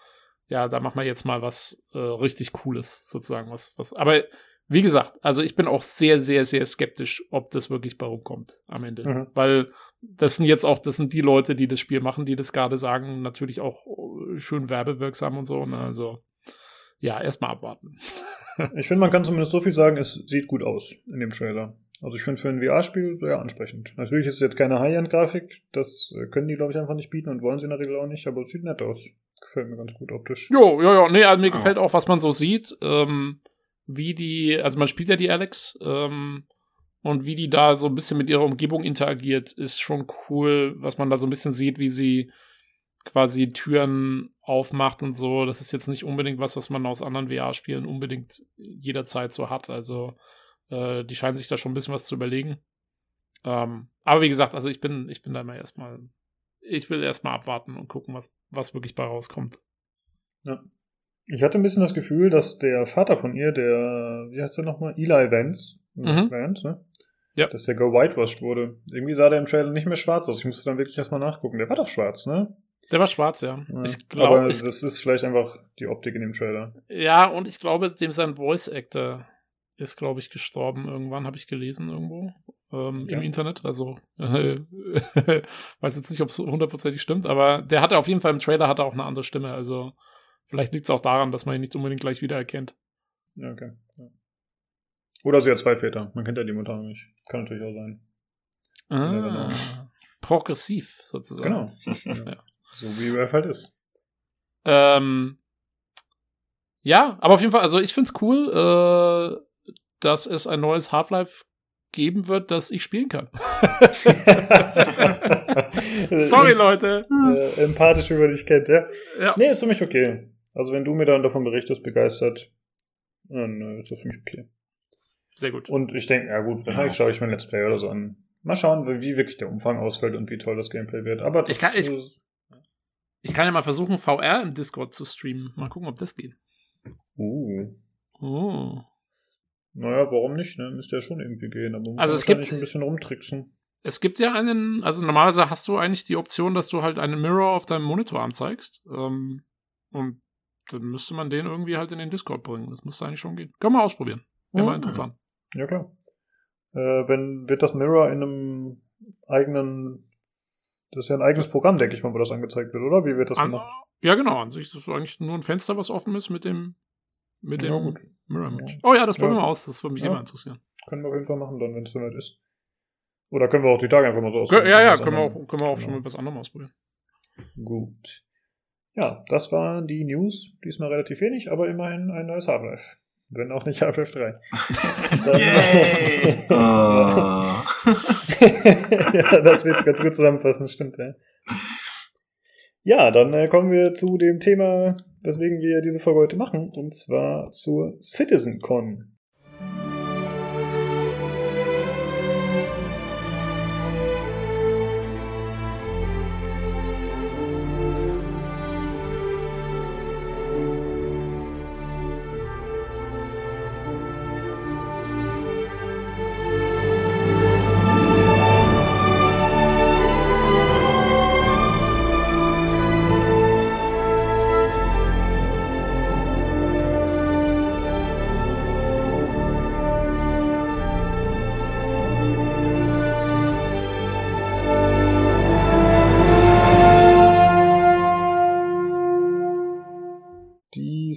S2: ja, da machen wir jetzt mal was äh, richtig Cooles, sozusagen. Was, was, aber wie gesagt, also ich bin auch sehr, sehr, sehr skeptisch, ob das wirklich bei rumkommt am Ende. Mhm. Weil das sind jetzt auch, das sind die Leute, die das Spiel machen, die das gerade sagen, natürlich auch äh, schön werbewirksam und so. Ne? Also ja, erstmal abwarten. [laughs]
S1: ich finde, man kann zumindest so viel sagen, es sieht gut aus in dem Trailer. Also ich finde für ein VR-Spiel sehr ansprechend. Natürlich ist es jetzt keine High-End-Grafik, das äh, können die, glaube ich, einfach nicht bieten und wollen sie in der Regel auch nicht, aber es sieht nett aus. gefällt mir ganz gut optisch.
S2: Jo, jo, jo. Nee, also mir oh. gefällt auch, was man so sieht. Ähm, wie die, also man spielt ja die Alex, ähm, und wie die da so ein bisschen mit ihrer Umgebung interagiert, ist schon cool, was man da so ein bisschen sieht, wie sie quasi Türen aufmacht und so. Das ist jetzt nicht unbedingt was, was man aus anderen VR-Spielen unbedingt jederzeit so hat. Also äh, die scheinen sich da schon ein bisschen was zu überlegen. Ähm, aber wie gesagt, also ich bin, ich bin da immer erstmal, ich will erstmal abwarten und gucken, was, was wirklich bei rauskommt.
S1: Ja. Ich hatte ein bisschen das Gefühl, dass der Vater von ihr, der, wie heißt der nochmal? Eli Vance, mhm. Vance, ne? Ja. Dass der gewhitewashed wurde. Irgendwie sah der im Trailer nicht mehr schwarz aus. Ich musste dann wirklich erstmal nachgucken. Der war doch schwarz, ne?
S2: Der war schwarz, ja.
S1: ja. Ich glaub, Aber ich, das ist vielleicht einfach die Optik in dem Trailer.
S2: Ja, und ich glaube, dem sein Voice Actor ist, glaube ich, gestorben irgendwann, habe ich gelesen irgendwo ähm, ja. im Internet. Also äh, [laughs] weiß jetzt nicht, ob es hundertprozentig stimmt, aber der hatte auf jeden Fall im Trailer hatte auch eine andere Stimme. Also vielleicht liegt es auch daran, dass man ihn nicht unbedingt gleich wiedererkennt.
S1: Ja, okay. Ja. Oder sie hat zwei Väter. Man kennt ja die Mutter nicht. Kann natürlich auch sein.
S2: Ah, progressiv sozusagen.
S1: Genau. [laughs] ja. So wie Ralph halt ist.
S2: Ähm, ja, aber auf jeden Fall, also ich find's cool, äh, dass es ein neues Half-Life geben wird, das ich spielen kann. [laughs] Sorry, Leute.
S1: Äh, empathisch, wie man dich kennt, ja? ja. Nee, ist für mich okay. Also wenn du mir dann davon berichtest, begeistert, dann äh, ist das für mich okay.
S2: Sehr gut.
S1: Und ich denke, ja gut, wahrscheinlich schaue ich mir Let's Play oder so an. Mal schauen, wie wirklich der Umfang ausfällt und wie toll das Gameplay wird. Aber
S2: ich kann, ich, ich kann ja mal versuchen, VR im Discord zu streamen. Mal gucken, ob das geht.
S1: Uh.
S2: Oh.
S1: Naja, warum nicht? Ne? Müsste ja schon irgendwie gehen. Aber
S2: also es gibt
S1: ein bisschen rumtricksen.
S2: Es gibt ja einen, also normalerweise hast du eigentlich die Option, dass du halt einen Mirror auf deinem Monitor anzeigst. Ähm, und dann müsste man den irgendwie halt in den Discord bringen. Das müsste eigentlich schon gehen. Können wir ausprobieren. Wäre mal interessant.
S1: Ja, klar. Äh, wenn, wird das Mirror in einem eigenen das ist ja ein eigenes Programm, denke ich mal, wo das angezeigt wird, oder? Wie wird das an, gemacht?
S2: Ja, genau. An sich ist es eigentlich nur ein Fenster, was offen ist mit dem, mit dem ja, Mirror Image. Ja. Oh ja, das probieren ja. wir aus. Das würde mich immer interessieren.
S1: Können wir auf jeden Fall machen, dann, wenn es soweit ist. Oder können wir auch die Tage einfach mal so ausprobieren?
S2: Ja, ja, können wir auch, können wir auch genau. schon mit was anderem ausprobieren.
S1: Gut. Ja, das waren die News. Diesmal relativ wenig, aber immerhin ein neues Half-Life. Wenn auch nicht Half-Life 3. [laughs] Yay! oh. [laughs] ja, das wird ganz gut zusammenfassen, stimmt, ja. Ja, dann äh, kommen wir zu dem Thema, weswegen wir diese Folge heute machen, und zwar zur CitizenCon.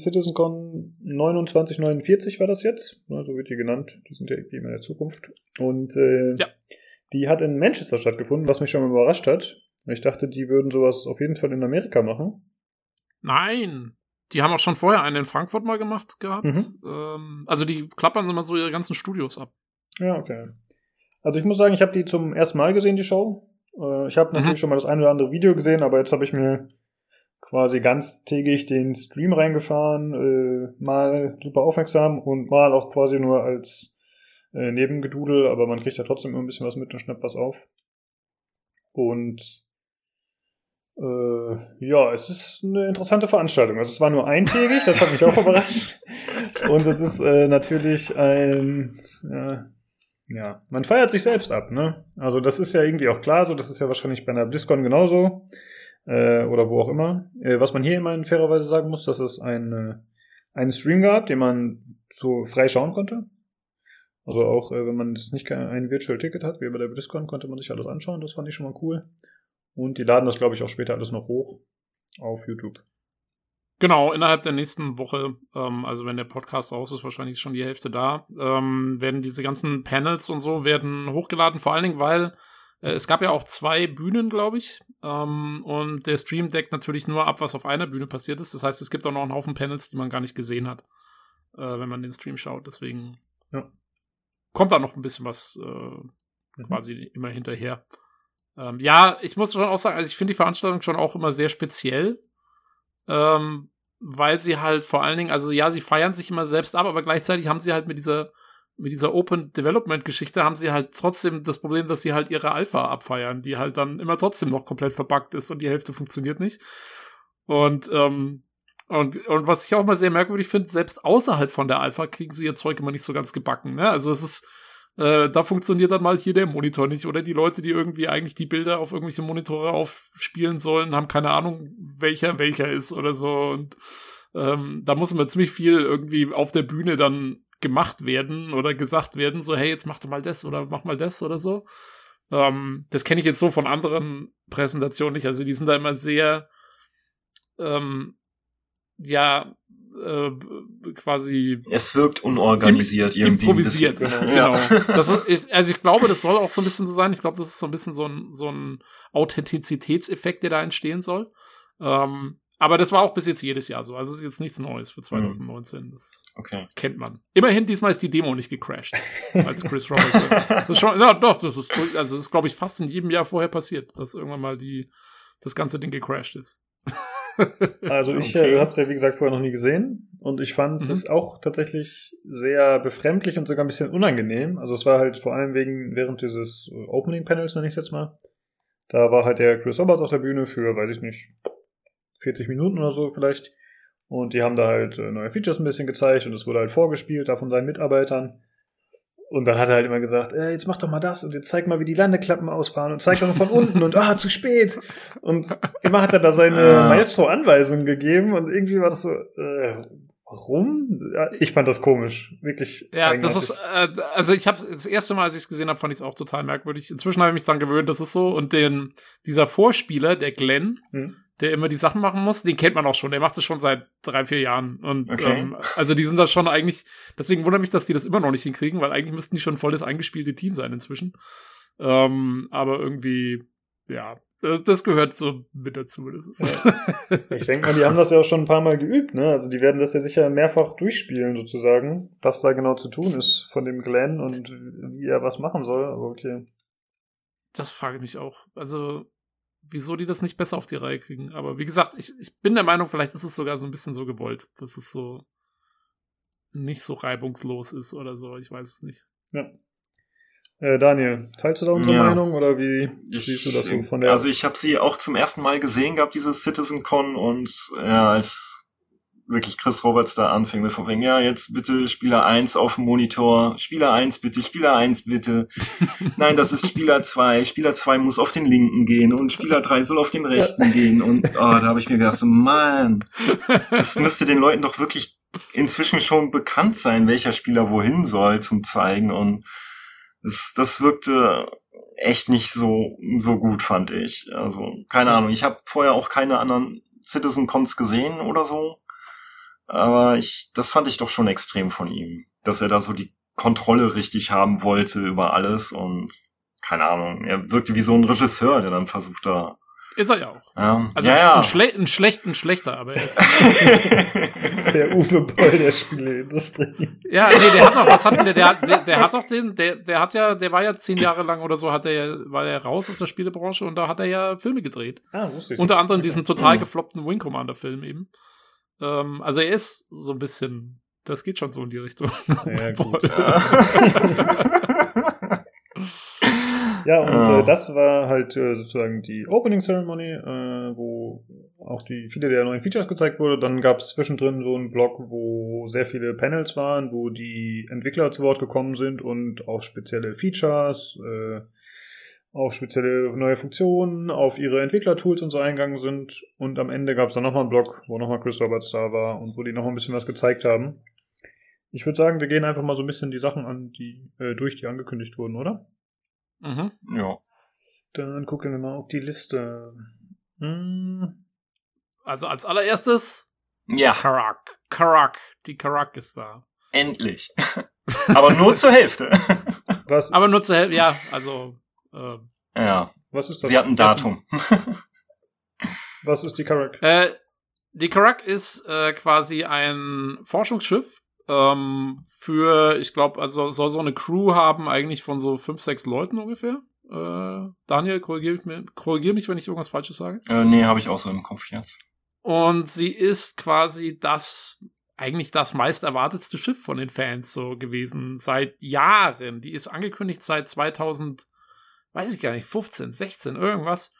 S1: CitizenCon 2949 war das jetzt, so wird die genannt. Die sind ja irgendwie immer in der Zukunft. Und äh, ja. die hat in Manchester stattgefunden, was mich schon mal überrascht hat. Ich dachte, die würden sowas auf jeden Fall in Amerika machen.
S2: Nein, die haben auch schon vorher einen in Frankfurt mal gemacht gehabt. Mhm. Ähm, also die klappern immer so ihre ganzen Studios ab.
S1: Ja, okay. Also ich muss sagen, ich habe die zum ersten Mal gesehen, die Show. Äh, ich habe mhm. natürlich schon mal das ein oder andere Video gesehen, aber jetzt habe ich mir quasi ganztägig den Stream reingefahren, äh, mal super aufmerksam und mal auch quasi nur als äh, Nebengedudel, aber man kriegt ja trotzdem immer ein bisschen was mit und schnappt was auf. Und äh, ja, es ist eine interessante Veranstaltung. Also es war nur eintägig, das hat mich auch [laughs] überrascht. Und es ist äh, natürlich ein, äh, ja, man feiert sich selbst ab, ne? Also das ist ja irgendwie auch klar, so das ist ja wahrscheinlich bei einer BlizzCon genauso äh, oder wo auch immer. Äh, was man hier immer fairerweise sagen muss, dass es ein, einen Stream gab, den man so frei schauen konnte. Also auch äh, wenn man jetzt nicht ein Virtual Ticket hat, wie bei der BlizzCon, konnte man sich alles anschauen. Das fand ich schon mal cool. Und die laden das, glaube ich, auch später alles noch hoch auf YouTube.
S2: Genau, innerhalb der nächsten Woche, ähm, also wenn der Podcast raus ist, wahrscheinlich schon die Hälfte da, ähm, werden diese ganzen Panels und so werden hochgeladen, vor allen Dingen, weil es gab ja auch zwei Bühnen, glaube ich. Ähm, und der Stream deckt natürlich nur ab, was auf einer Bühne passiert ist. Das heißt, es gibt auch noch einen Haufen Panels, die man gar nicht gesehen hat, äh, wenn man den Stream schaut. Deswegen ja. kommt da noch ein bisschen was äh, mhm. quasi immer hinterher. Ähm, ja, ich muss schon auch sagen, also ich finde die Veranstaltung schon auch immer sehr speziell. Ähm, weil sie halt vor allen Dingen, also ja, sie feiern sich immer selbst ab, aber gleichzeitig haben sie halt mit dieser mit dieser Open Development Geschichte haben sie halt trotzdem das Problem, dass sie halt ihre Alpha abfeiern, die halt dann immer trotzdem noch komplett verbuggt ist und die Hälfte funktioniert nicht. Und ähm, und, und was ich auch mal sehr merkwürdig finde, selbst außerhalb von der Alpha kriegen sie ihr Zeug immer nicht so ganz gebacken. Ne? Also es ist, äh, da funktioniert dann mal hier der Monitor nicht. Oder die Leute, die irgendwie eigentlich die Bilder auf irgendwelche Monitore aufspielen sollen, haben keine Ahnung, welcher welcher ist oder so. Und ähm, da muss man ziemlich viel irgendwie auf der Bühne dann gemacht werden oder gesagt werden, so, hey, jetzt mach doch mal das oder mach mal das oder so. Ähm, das kenne ich jetzt so von anderen Präsentationen nicht. Also die sind da immer sehr, ähm, ja, äh, quasi.
S3: Es wirkt unorganisiert
S2: im, irgendwie. Improvisiert, genau. genau. Das ist, also ich glaube, das soll auch so ein bisschen so sein. Ich glaube, das ist so ein bisschen so ein, so ein Authentizitätseffekt, der da entstehen soll. Ähm, aber das war auch bis jetzt jedes Jahr so. Also es ist jetzt nichts Neues für 2019. Das okay. kennt man. Immerhin, diesmal ist die Demo nicht gecrashed, als [laughs] Chris Roberts. das ist schon, ja, doch, das ist, also das ist, glaube ich, fast in jedem Jahr vorher passiert, dass irgendwann mal die, das ganze Ding gecrashed ist. [laughs]
S1: also ich okay. äh, habe es ja, wie gesagt, vorher noch nie gesehen. Und ich fand es mhm. auch tatsächlich sehr befremdlich und sogar ein bisschen unangenehm. Also es war halt vor allem wegen, während dieses Opening-Panels, nenne ich es jetzt mal, da war halt der Chris Roberts auf der Bühne für, weiß ich nicht, 40 Minuten oder so vielleicht. Und die haben da halt äh, neue Features ein bisschen gezeigt und es wurde halt vorgespielt, da von seinen Mitarbeitern. Und dann hat er halt immer gesagt, äh, jetzt mach doch mal das und jetzt zeig mal, wie die Landeklappen ausfahren und zeig doch mal von unten und ah, zu spät. Und immer hat er da seine ah. Maestro-Anweisungen gegeben und irgendwie war das so, äh, warum? Ich fand das komisch, wirklich.
S2: Ja, das ist, äh, also ich habe das erste Mal, als ich es gesehen habe, fand ich es auch total merkwürdig. Inzwischen habe ich mich dran gewöhnt, das ist so. Und den, dieser Vorspieler, der Glenn, hm der immer die Sachen machen muss, den kennt man auch schon. Der macht es schon seit drei, vier Jahren. Und okay. ähm, also die sind da schon eigentlich, deswegen wundert mich, dass die das immer noch nicht hinkriegen, weil eigentlich müssten die schon voll das eingespielte Team sein inzwischen. Ähm, aber irgendwie, ja, das, das, gehört so mit dazu. Ist [laughs]
S1: ich denke mal, die haben das ja auch schon ein paar Mal geübt, ne? Also die werden das ja sicher mehrfach durchspielen, sozusagen, was da genau zu tun ist von dem Glenn und wie er was machen soll, aber okay.
S2: Das frage ich mich auch. Also, wieso die das nicht besser auf die Reihe kriegen. Aber wie gesagt, ich, ich bin der Meinung, vielleicht ist es sogar so ein bisschen so gewollt, dass es so nicht so reibungslos ist oder so. Ich weiß es nicht.
S1: Ja. Äh, Daniel, teilst du da unsere ja. Meinung oder wie ich, siehst du das so von der?
S3: Also ich habe sie auch zum ersten Mal gesehen gehabt, dieses CitizenCon und ja, als wirklich Chris Roberts da anfing mit von wegen, ja, jetzt bitte Spieler 1 auf dem Monitor, Spieler 1 bitte, Spieler 1 bitte. [laughs] Nein, das ist Spieler 2, Spieler 2 muss auf den linken gehen und Spieler 3 soll auf den rechten gehen und oh, da habe ich mir gedacht, so, Mann, das müsste den Leuten doch wirklich inzwischen schon bekannt sein, welcher Spieler wohin soll zum zeigen und das, das wirkte echt nicht so so gut, fand ich. Also, keine Ahnung, ich habe vorher auch keine anderen Citizen Cons gesehen oder so. Aber ich, das fand ich doch schon extrem von ihm, dass er da so die Kontrolle richtig haben wollte über alles und keine Ahnung, er wirkte wie so ein Regisseur, der dann versucht da.
S2: Ist er ja auch.
S3: Ja.
S2: Also
S3: ja,
S2: ein,
S3: ja.
S2: Ein, schle ein, schlecht, ein schlechter, aber er ist. [laughs]
S1: der Uwe Boll der Spieleindustrie.
S2: Ja, nee, der hat doch, was hat der, der, der, der hat doch den, der, der hat ja, der war ja zehn Jahre lang oder so, hat er, war er raus aus der Spielebranche und da hat er ja Filme gedreht. Ah, wusste ich. Unter anderem diesen total gefloppten Wing Commander Film eben. Ähm, also er ist so ein bisschen, das geht schon so in die Richtung. [laughs] Ja, gut. [laughs]
S1: ja und äh, das war halt äh, sozusagen die Opening Ceremony, äh, wo auch die viele der neuen Features gezeigt wurde. Dann gab es zwischendrin so einen Blog, wo sehr viele Panels waren, wo die Entwickler zu Wort gekommen sind und auch spezielle Features, äh, auf spezielle neue Funktionen, auf ihre Entwicklertools und so eingegangen sind. Und am Ende gab es dann nochmal einen Blog, wo nochmal Chris Roberts da war und wo die noch ein bisschen was gezeigt haben. Ich würde sagen, wir gehen einfach mal so ein bisschen die Sachen an, die äh, durch, die angekündigt wurden, oder?
S3: Mhm. Ja.
S1: Dann gucken wir mal auf die Liste. Hm.
S2: Also als allererstes
S3: ja.
S2: Karak. Karak. Die Karak ist da.
S3: Endlich. [laughs] Aber nur zur Hälfte.
S2: Was? Aber nur zur Hälfte, ja, also äh,
S3: Ja.
S1: Was ist das?
S3: Sie hat ein Datum. [laughs]
S1: Was ist die Karak?
S2: Äh, die Karak ist äh, quasi ein Forschungsschiff ähm, für, ich glaube, also soll so eine Crew haben, eigentlich von so fünf, sechs Leuten ungefähr. Äh, Daniel, korrigier mich, korrigier mich, wenn ich irgendwas Falsches sage.
S3: Äh, nee, habe ich auch so im Kopf jetzt.
S2: Und sie ist quasi das, eigentlich das meist erwartetste Schiff von den Fans so gewesen. Seit Jahren. Die ist angekündigt seit 2000, weiß ich gar nicht, 15, 16, irgendwas.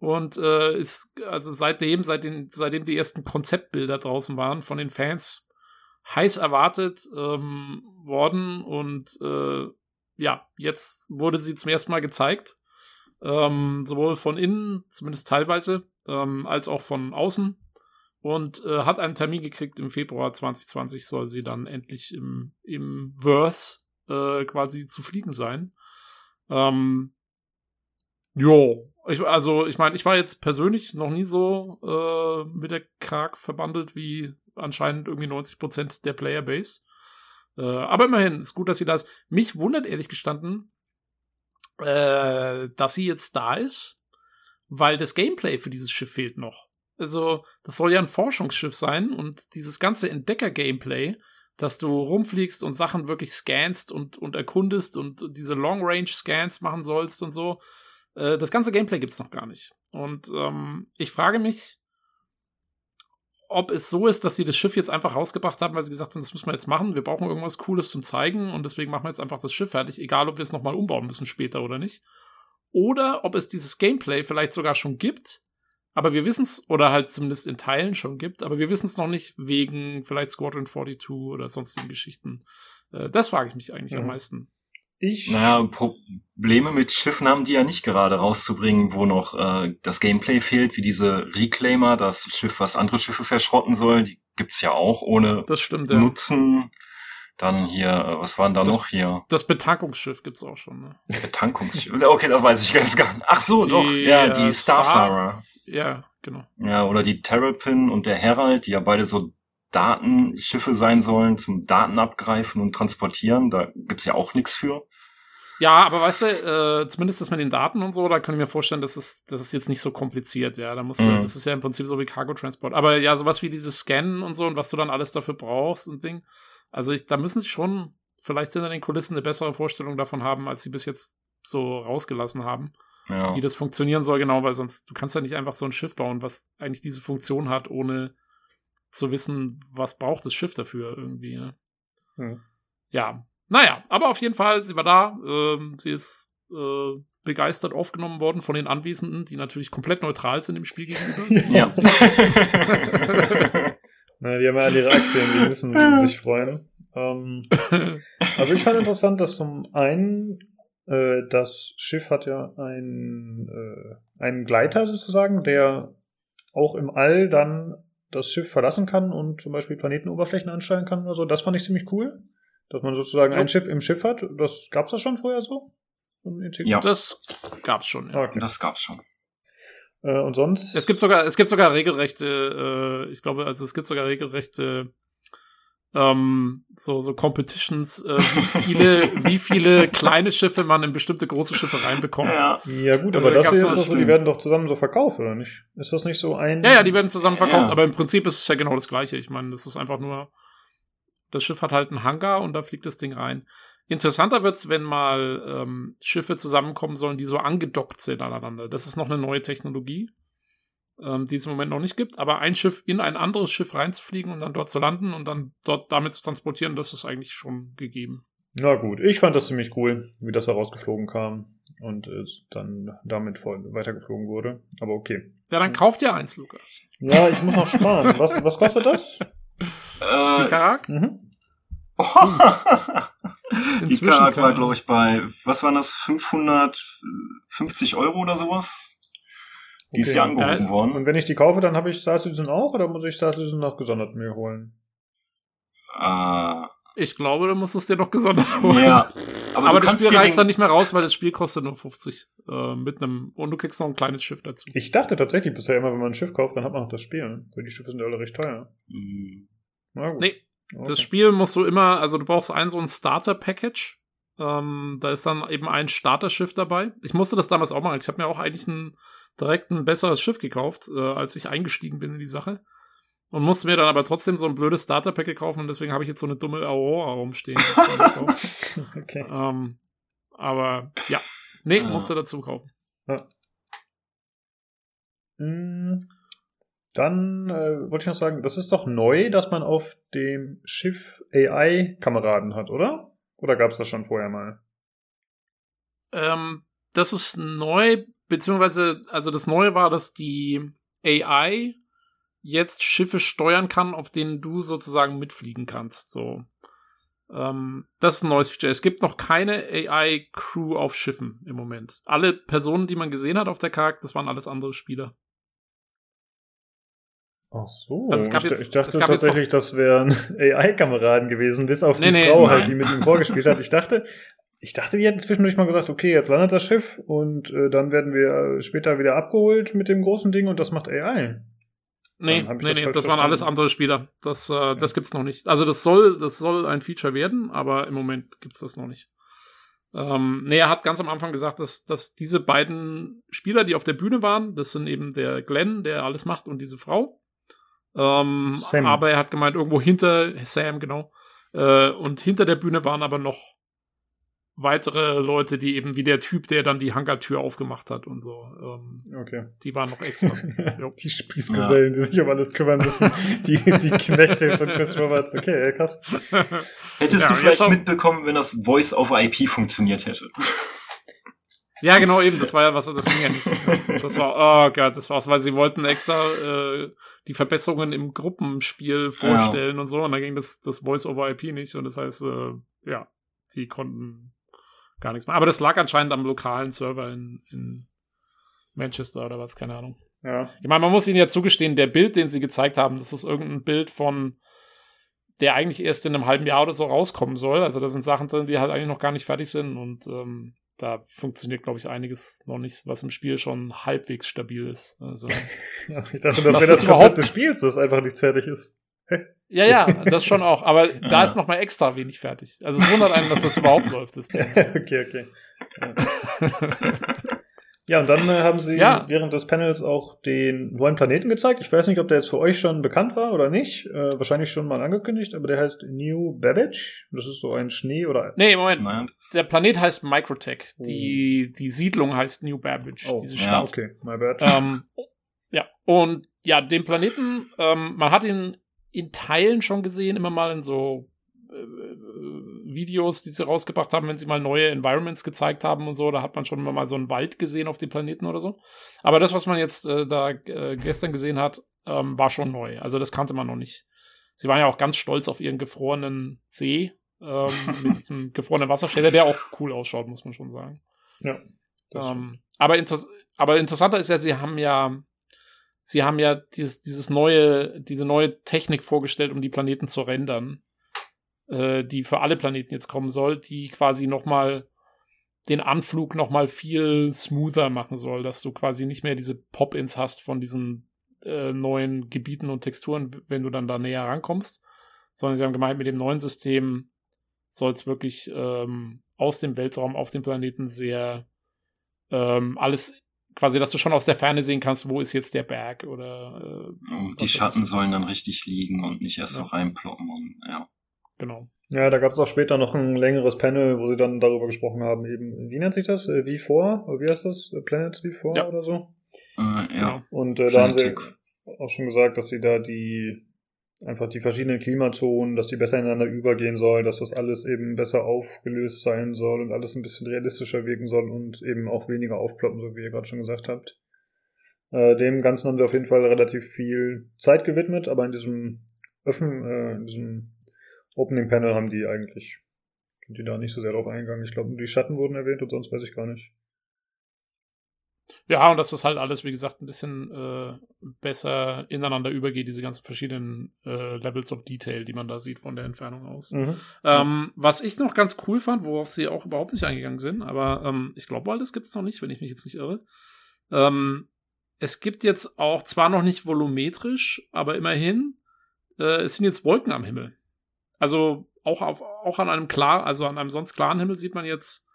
S2: Und äh, ist also seitdem, seit den, seitdem die ersten Konzeptbilder draußen waren von den Fans, heiß erwartet ähm, worden. Und äh, ja, jetzt wurde sie zum ersten Mal gezeigt. Ähm, sowohl von innen, zumindest teilweise, ähm, als auch von außen. Und äh, hat einen Termin gekriegt im Februar 2020, soll sie dann endlich im, im Verse äh, quasi zu fliegen sein. Ähm, jo, ich, also ich meine, ich war jetzt persönlich noch nie so äh, mit der Krag verbandelt wie anscheinend irgendwie 90% der Playerbase. Äh, aber immerhin, ist gut, dass sie da ist. Mich wundert ehrlich gestanden, äh, dass sie jetzt da ist, weil das Gameplay für dieses Schiff fehlt noch. Also, das soll ja ein Forschungsschiff sein und dieses ganze Entdecker-Gameplay, dass du rumfliegst und Sachen wirklich scannst und, und erkundest und diese Long-Range-Scans machen sollst und so. Äh, das ganze Gameplay gibt's noch gar nicht. Und ähm, ich frage mich, ob es so ist, dass sie das Schiff jetzt einfach rausgebracht haben, weil sie gesagt haben, das müssen wir jetzt machen, wir brauchen irgendwas Cooles zum Zeigen und deswegen machen wir jetzt einfach das Schiff fertig, egal ob wir es nochmal umbauen müssen später oder nicht. Oder ob es dieses Gameplay vielleicht sogar schon gibt, aber wir wissen es, oder halt zumindest in Teilen schon gibt, aber wir wissen es noch nicht wegen vielleicht Squadron 42 oder sonstigen Geschichten. Äh, das frage ich mich eigentlich
S1: Mhm.
S2: am meisten.
S1: Ich.
S3: Naja, Probleme mit Schiffen haben die ja nicht gerade rauszubringen, wo noch äh, das Gameplay fehlt, wie diese Reclaimer, das Schiff, was andere Schiffe verschrotten soll, die gibt's ja auch ohne
S2: stimmt, ja.
S3: Nutzen. Dann hier, äh, was waren da
S2: Das-
S3: noch hier?
S2: Das Betankungsschiff gibt's auch schon, ne?
S3: Betankungsschiff. Okay, das weiß ich ganz gar nicht. Ach so, doch, ja,
S2: äh,
S3: die Starfarer.
S2: Ja, genau.
S3: Ja, oder die Terrapin und der Herald, die ja beide so Datenschiffe sein sollen zum Daten abgreifen und transportieren. Da gibt's ja auch nichts für.
S2: Ja, aber weißt du, äh, zumindest das mit den Daten und so, da kann ich mir vorstellen, das ist, das ist jetzt nicht so kompliziert, ja. Da musst du,
S3: Mhm.
S2: das ist ja im Prinzip so wie Cargo Transport. Aber ja, sowas wie dieses Scannen und so und was du dann alles dafür brauchst und Ding. Also ich, da müssen sie schon vielleicht hinter den Kulissen eine bessere Vorstellung davon haben, als sie bis jetzt so rausgelassen haben,
S3: Ja.
S2: wie das funktionieren soll, genau, weil sonst, du kannst ja nicht einfach so ein Schiff bauen, was eigentlich diese Funktion hat, ohne zu wissen, was braucht das Schiff dafür irgendwie, ne?
S1: Hm.
S2: ja, naja, aber auf jeden Fall, sie war da. Ähm, sie ist äh, begeistert aufgenommen worden von den Anwesenden, die natürlich komplett neutral sind dem Spiel gegenüber. [laughs]
S3: Ja. [laughs]
S1: Na, die haben ja alle ihre Aktien, die müssen sich freuen. Ähm, [laughs] also ich fand interessant, dass zum einen äh, das Schiff hat ja ein, äh, einen Gleiter sozusagen, der auch im All dann das Schiff verlassen kann und zum Beispiel Planetenoberflächen ansteuern kann oder so. Das fand ich ziemlich cool. Dass man sozusagen
S2: Ja.
S1: ein Schiff im Schiff hat. Das gab's das schon vorher so? Integral-
S3: Ja.
S2: Das gab's schon. Ja.
S1: Okay.
S3: das gab's schon.
S1: Äh, und sonst.
S2: Es gibt sogar, es gibt sogar regelrechte, äh, ich glaube, also es gibt sogar regelrechte ähm, so, so Competitions, äh, wie viele, [laughs] wie viele kleine Schiffe man in bestimmte große Schiffe reinbekommt. Ja,
S3: Ja.
S1: ja gut,
S2: Also
S1: aber
S2: da
S1: das hier ist doch so, die werden doch zusammen so verkauft, oder nicht? Ist das nicht so ein.
S2: ja, die werden zusammen verkauft,
S3: Ja.
S2: aber im Prinzip ist es ja genau das Gleiche. Ich meine, das ist einfach nur, das Schiff hat halt einen Hangar und da fliegt das Ding rein. Interessanter wird's, wenn mal ähm, Schiffe zusammenkommen sollen, die so angedockt sind aneinander. Das ist noch eine neue Technologie, ähm, die es im Moment noch nicht gibt. Aber ein Schiff in ein anderes Schiff reinzufliegen und dann dort zu landen und dann dort damit zu transportieren, das ist eigentlich schon gegeben.
S1: Na gut, ich fand das ziemlich cool, wie das herausgeflogen kam und es dann damit weitergeflogen wurde. Aber okay.
S2: Ja, dann kauft ihr eins, Lukas.
S1: Ja, ich muss noch sparen. [laughs] Was, was kostet das?
S2: Die
S3: Äh,
S2: Karak?
S1: Mhm. [laughs]
S3: die
S2: Inzwischen
S3: Karak war, glaube ich, bei, was waren das, 550 Euro oder sowas? Die ist
S1: Okay.
S3: ja angeboten
S2: Ja,
S3: worden.
S1: Und wenn ich die kaufe, dann habe ich Star Citizen auch oder muss ich Star Citizen noch gesondert mir holen?
S3: Äh,
S2: Ich glaube, du musst es dir noch gesondert holen.
S3: ja. Aber,
S2: Aber, das Spiel reißt dann nicht mehr raus, weil das Spiel kostet nur 50 äh, mit einem und du kriegst noch ein kleines Schiff dazu.
S1: Ich dachte tatsächlich bisher immer, wenn man ein Schiff kauft, dann hat man auch das Spiel. Weil die Schiffe sind ja alle recht teuer.
S3: Hm,
S1: Na gut.
S2: Nee,
S1: Okay.
S2: Das Spiel musst du immer, also du brauchst ein so ein Starter-Package. Ähm, da ist dann eben ein Starterschiff dabei. Ich musste das damals auch machen. Ich habe mir auch eigentlich ein, direkt ein besseres Schiff gekauft, äh, als ich eingestiegen bin in die Sache. Und musste mir dann aber trotzdem so ein blödes Starterpack kaufen und deswegen habe ich jetzt so eine dumme Aurora rumstehen. [laughs] okay. Ähm, aber ja, nee, ah. musste dazu kaufen. Ja.
S1: Hm, dann äh, wollte ich noch sagen, das ist doch neu, dass man auf dem Schiff AI-Kameraden hat, oder? Oder gab es das schon vorher mal?
S2: Ähm, das ist neu, beziehungsweise, also das Neue war, dass die AI jetzt Schiffe steuern kann, auf denen du sozusagen mitfliegen kannst. So. Ähm, das ist ein neues Feature. Es gibt noch keine AI-Crew auf Schiffen im Moment. Alle Personen, die man gesehen hat auf der Karte, das waren alles andere Spieler.
S1: Ach so, also ich, jetzt, ich, dachte tatsächlich, das wären [laughs] AI-Kameraden gewesen, bis auf die
S2: nee,
S1: Frau
S2: nein.
S1: halt, die mit ihm vorgespielt hat. Ich dachte, ich dachte, die hätten zwischendurch mal gesagt, okay, jetzt landet das Schiff und äh, dann werden wir später wieder abgeholt mit dem großen Ding und das macht AI.
S2: Nee, nee, nee, das, das waren alles andere Spieler. Das, äh, ja. das gibt's noch nicht. Also das soll, das soll ein Feature werden, aber im Moment gibt's das noch nicht. Ähm, nee, er hat ganz am Anfang gesagt, dass, dass diese beiden Spieler, die auf der Bühne waren, das sind eben der Glenn, der alles macht, und diese Frau. Ähm, Sam. Aber er hat gemeint, irgendwo hinter, Sam, genau. Äh, und hinter der Bühne waren aber noch weitere Leute, die eben wie der Typ, der dann die Hangartür aufgemacht hat und so. Ähm,
S1: okay.
S2: Die waren noch extra. [laughs]
S1: die Spießgesellen, ja. die sich um alles kümmern müssen. die, die Knechte von Chris Roberts. Okay, krass. [laughs]
S3: Hättest ja, du vielleicht mitbekommen, wenn das Voice over IP funktioniert hätte?
S2: Ja, genau, eben. Das war ja was, das ging ja nicht. Das war, oh Gott, das war's, weil sie wollten extra äh, die Verbesserungen im Gruppenspiel vorstellen ja. und so. Und dann ging das, das Voice over IP nicht. Und das heißt, äh, ja, die konnten gar nichts mehr. Aber das lag anscheinend am lokalen Server in, in Manchester oder was, keine Ahnung.
S1: Ja.
S2: Ich meine, man muss ihnen ja zugestehen, der Bild, den sie gezeigt haben, das ist irgendein Bild von, der eigentlich erst in einem halben Jahr oder so rauskommen soll. Also da sind Sachen drin, die halt eigentlich noch gar nicht fertig sind und ähm, da funktioniert, glaube ich, einiges noch nicht, was im Spiel schon halbwegs stabil ist. Also, [laughs]
S1: ich dachte, [laughs] das wäre das Konzept des Spiels, dass einfach nichts fertig ist.
S2: Ja, ja, das schon auch. Aber ja. [laughs] da ist noch mal extra wenig fertig. Also es wundert einen, dass das überhaupt [laughs] läuft. Das [laughs]
S1: okay, okay. Ja. ja, und dann äh, haben sie ja. während des Panels auch den neuen Planeten gezeigt. Ich weiß nicht, ob der jetzt für euch schon bekannt war oder nicht. Äh, wahrscheinlich schon mal angekündigt, aber der heißt New Babbage. Das ist so ein Schnee oder.
S2: Nee, Moment. Nein. Der Planet heißt Microtech. Oh. Die, die Siedlung heißt New Babbage. Oh, diese Stadt. Ja,
S1: okay, my bad.
S2: Ähm, ja, und ja, den Planeten, ähm, man hat ihn in Teilen schon gesehen, immer mal in so äh, Videos, die sie rausgebracht haben, wenn sie mal neue Environments gezeigt haben und so. Da hat man schon immer mal so einen Wald gesehen auf dem Planeten oder so. Aber das, was man jetzt äh, da äh, gestern gesehen hat, ähm, war schon neu. Also das kannte man noch nicht. Sie waren ja auch ganz stolz auf ihren gefrorenen See ähm, [laughs] mit diesem gefrorenen Wasserstädter, der auch cool ausschaut, muss man schon sagen.
S1: Ja.
S2: Ähm, aber, inter aber interessanter ist ja, sie haben ja sie haben ja dieses, dieses neue, diese neue Technik vorgestellt, um die Planeten zu rendern, äh, die für alle Planeten jetzt kommen soll, die quasi nochmal den Anflug nochmal viel smoother machen soll, dass du quasi nicht mehr diese Pop-ins hast von diesen äh, neuen Gebieten und Texturen, wenn du dann da näher rankommst, sondern sie haben gemeint, mit dem neuen System soll es wirklich ähm, aus dem Weltraum auf dem Planeten sehr ähm, alles quasi, dass du schon aus der Ferne sehen kannst, wo ist jetzt der Berg oder
S3: äh, die Schatten sollen dann richtig liegen und nicht erst ja. so reinploppen und ja.
S2: Genau.
S1: Ja, da gab es auch später noch ein längeres Panel, wo sie dann darüber gesprochen haben, eben, wie nennt sich das? Äh, wie vor? Wie heißt das? Äh, Planet wie vor ja. oder so?
S3: Äh, ja. Genau.
S1: Und äh, da haben sie auch schon gesagt, dass sie da die einfach die verschiedenen Klimazonen, dass die besser ineinander übergehen sollen, dass das alles eben besser aufgelöst sein soll und alles ein bisschen realistischer wirken soll und eben auch weniger aufploppen, so wie ihr gerade schon gesagt habt. Äh, dem Ganzen haben wir auf jeden Fall relativ viel Zeit gewidmet, aber in diesem Öffnen, äh, in diesem Opening Panel haben die eigentlich, sind die da nicht so sehr drauf eingegangen. Ich glaube, nur die Schatten wurden erwähnt und sonst weiß ich gar nicht.
S2: Ja, und dass das halt alles, wie gesagt, ein bisschen äh, besser ineinander übergeht, diese ganzen verschiedenen äh, Levels of Detail, die man da sieht von der Entfernung aus. Mhm. Ähm, was ich noch ganz cool fand, worauf sie auch überhaupt nicht eingegangen sind, aber ähm, ich glaube mal, das gibt es noch nicht, wenn ich mich jetzt nicht irre. Ähm, es gibt jetzt auch, zwar noch nicht volumetrisch, aber immerhin, äh, es sind jetzt Wolken am Himmel. Also auch, auf, auch an einem klar, also an einem sonst klaren Himmel sieht man jetzt,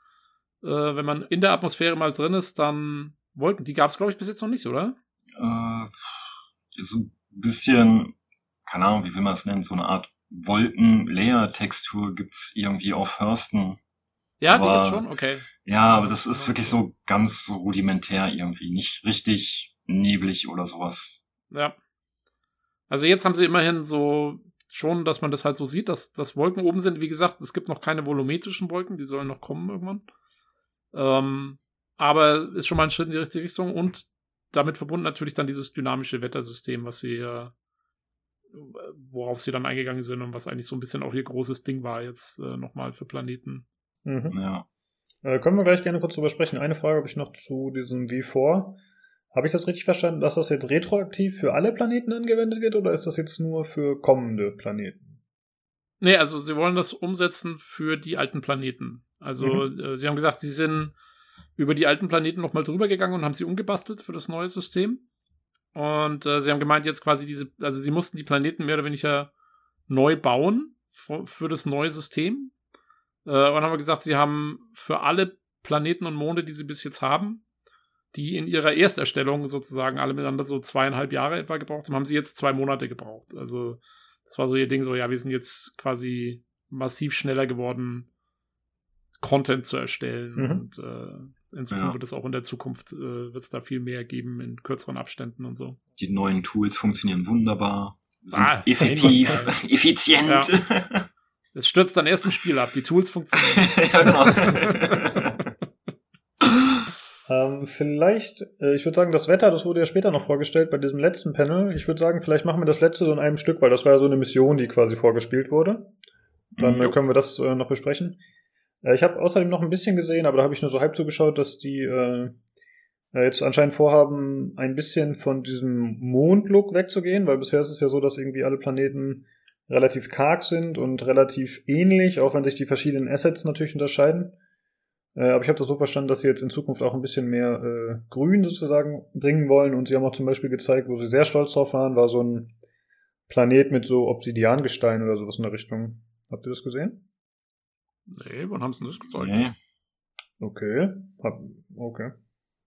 S2: äh, wenn man in der Atmosphäre mal drin ist, dann Wolken. Die gab es, glaube ich, bis jetzt noch nicht, oder?
S3: Äh, so ein bisschen, keine Ahnung, wie will man es nennen, so eine Art Wolken-Layer-Textur gibt's irgendwie auf Hörsten.
S2: Ja, aber, die gibt's schon, okay.
S3: Ja, aber das ist wirklich so ganz rudimentär irgendwie, nicht richtig neblig oder sowas.
S2: Ja. Also jetzt haben sie immerhin so schon, dass man das halt so sieht, dass, dass Wolken oben sind. Wie gesagt, es gibt noch keine volumetrischen Wolken, die sollen noch kommen irgendwann. Ähm, aber ist schon mal ein Schritt in die richtige Richtung und damit verbunden natürlich dann dieses dynamische Wettersystem, was sie, äh, worauf sie dann eingegangen sind und was eigentlich so ein bisschen auch ihr großes Ding war jetzt äh, nochmal für Planeten.
S1: Mhm. Ja. Äh, können wir gleich gerne kurz drüber sprechen. Eine Frage habe ich noch zu diesem V4. Habe ich das richtig verstanden, dass das jetzt retroaktiv für alle Planeten angewendet wird oder ist das jetzt nur für kommende Planeten?
S2: Nee, also sie wollen das umsetzen für die alten Planeten. Also mhm. äh, sie haben gesagt, sie sind über die alten Planeten nochmal drüber gegangen und haben sie umgebastelt für das neue System. Und äh, sie haben gemeint, jetzt quasi diese, also sie mussten die Planeten mehr oder weniger neu bauen für, für das neue System. Äh, und haben gesagt, sie haben für alle Planeten und Monde, die sie bis jetzt haben, die in ihrer Ersterstellung sozusagen alle miteinander so zweieinhalb Jahre etwa gebraucht haben, haben sie jetzt zwei Monate gebraucht. Also das war so ihr Ding, so ja, wir sind jetzt quasi massiv schneller geworden, Content zu erstellen. Mhm. Und äh, insofern ja. wird es auch in der Zukunft, äh, wird es da viel mehr geben in kürzeren Abständen und so.
S3: Die neuen Tools funktionieren wunderbar, sind ah, effektiv, [laughs] effizient. Ja.
S2: Es stürzt dann erst im Spiel ab, die Tools funktionieren. [laughs] ja, genau. [laughs]
S1: ähm, vielleicht, äh, ich würde sagen, das Wetter, das wurde ja später noch vorgestellt bei diesem letzten Panel. Ich würde sagen, vielleicht machen wir das letzte so in einem Stück, weil das war ja so eine Mission, die quasi vorgespielt wurde. Dann mhm. können wir das äh, noch besprechen. Äh, ich habe außerdem noch ein bisschen gesehen, aber da habe ich nur so halb zugeschaut, dass die äh, äh, jetzt anscheinend vorhaben, ein bisschen von diesem Mondlook wegzugehen, weil bisher ist es ja so, dass irgendwie alle Planeten relativ karg sind und relativ ähnlich, auch wenn sich die verschiedenen Assets natürlich unterscheiden. Äh, aber ich habe das so verstanden, dass sie jetzt in Zukunft auch ein bisschen mehr äh, Grün sozusagen bringen wollen. Und sie haben auch zum Beispiel gezeigt, wo sie sehr stolz drauf waren, war so ein Planet mit so Obsidiangestein oder sowas in der Richtung. Habt ihr das gesehen?
S2: Nee, wann haben sie das gezeigt? Nee.
S1: Okay. Hab, okay.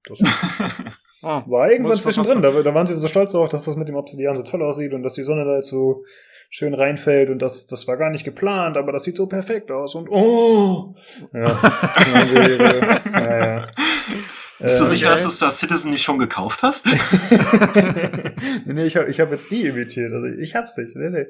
S1: Das [laughs] ah, war irgendwann zwischendrin. Da, da, waren sie so stolz darauf, dass das mit dem Obsidian so toll aussieht und dass die Sonne da jetzt so schön reinfällt und das, das war gar nicht geplant, aber das sieht so perfekt aus und oh! Ja. [laughs]
S3: ja, ja. Bist du äh, sicher, okay. dass du Star Citizen nicht schon gekauft hast? [laughs]
S1: nee, nee, ich habe ich hab jetzt die imitiert. Also ich hab's nicht. Nee, nee.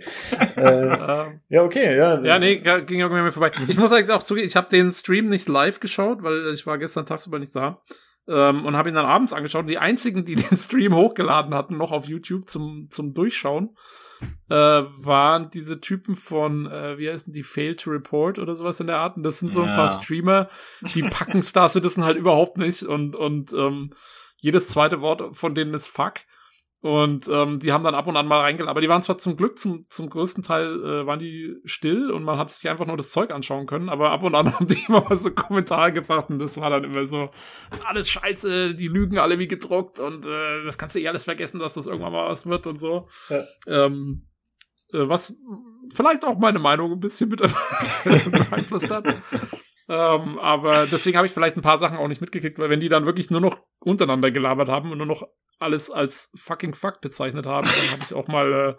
S1: äh, [laughs] ja, okay, ja.
S2: Ja, nee, ging irgendwie mir vorbei. Ich muss eigentlich auch zugeben, ich habe den Stream nicht live geschaut, weil ich war gestern tagsüber nicht da. Ähm, und habe ihn dann abends angeschaut. Die einzigen, die [laughs] den Stream hochgeladen hatten, noch auf YouTube zum, zum Durchschauen, äh, waren diese Typen von, äh, wie heißen die, Fail to Report oder sowas in der Art. Und das sind so ja. ein paar Streamer, die [laughs] packen Star Citizen halt überhaupt nicht und, und ähm, jedes zweite Wort von denen ist Fuck. Und ähm, die haben dann ab und an mal reingeladen. Aber die waren zwar zum Glück zum, zum größten Teil äh, waren die still und man hat sich einfach nur das Zeug anschauen können, aber ab und an [laughs] haben die immer mal so Kommentare gebracht und das war dann immer so, alles scheiße, die lügen alle wie gedruckt und äh, das kannst du eh alles vergessen, dass das irgendwann mal was wird und so. Ja. Ähm, äh, was vielleicht auch meine Meinung ein bisschen mit [laughs] beeinflusst hat. Ähm, aber deswegen habe ich vielleicht ein paar Sachen auch nicht mitgekriegt, weil wenn die dann wirklich nur noch untereinander gelabert haben und nur noch alles als fucking fuck bezeichnet haben, dann habe ich auch mal, äh,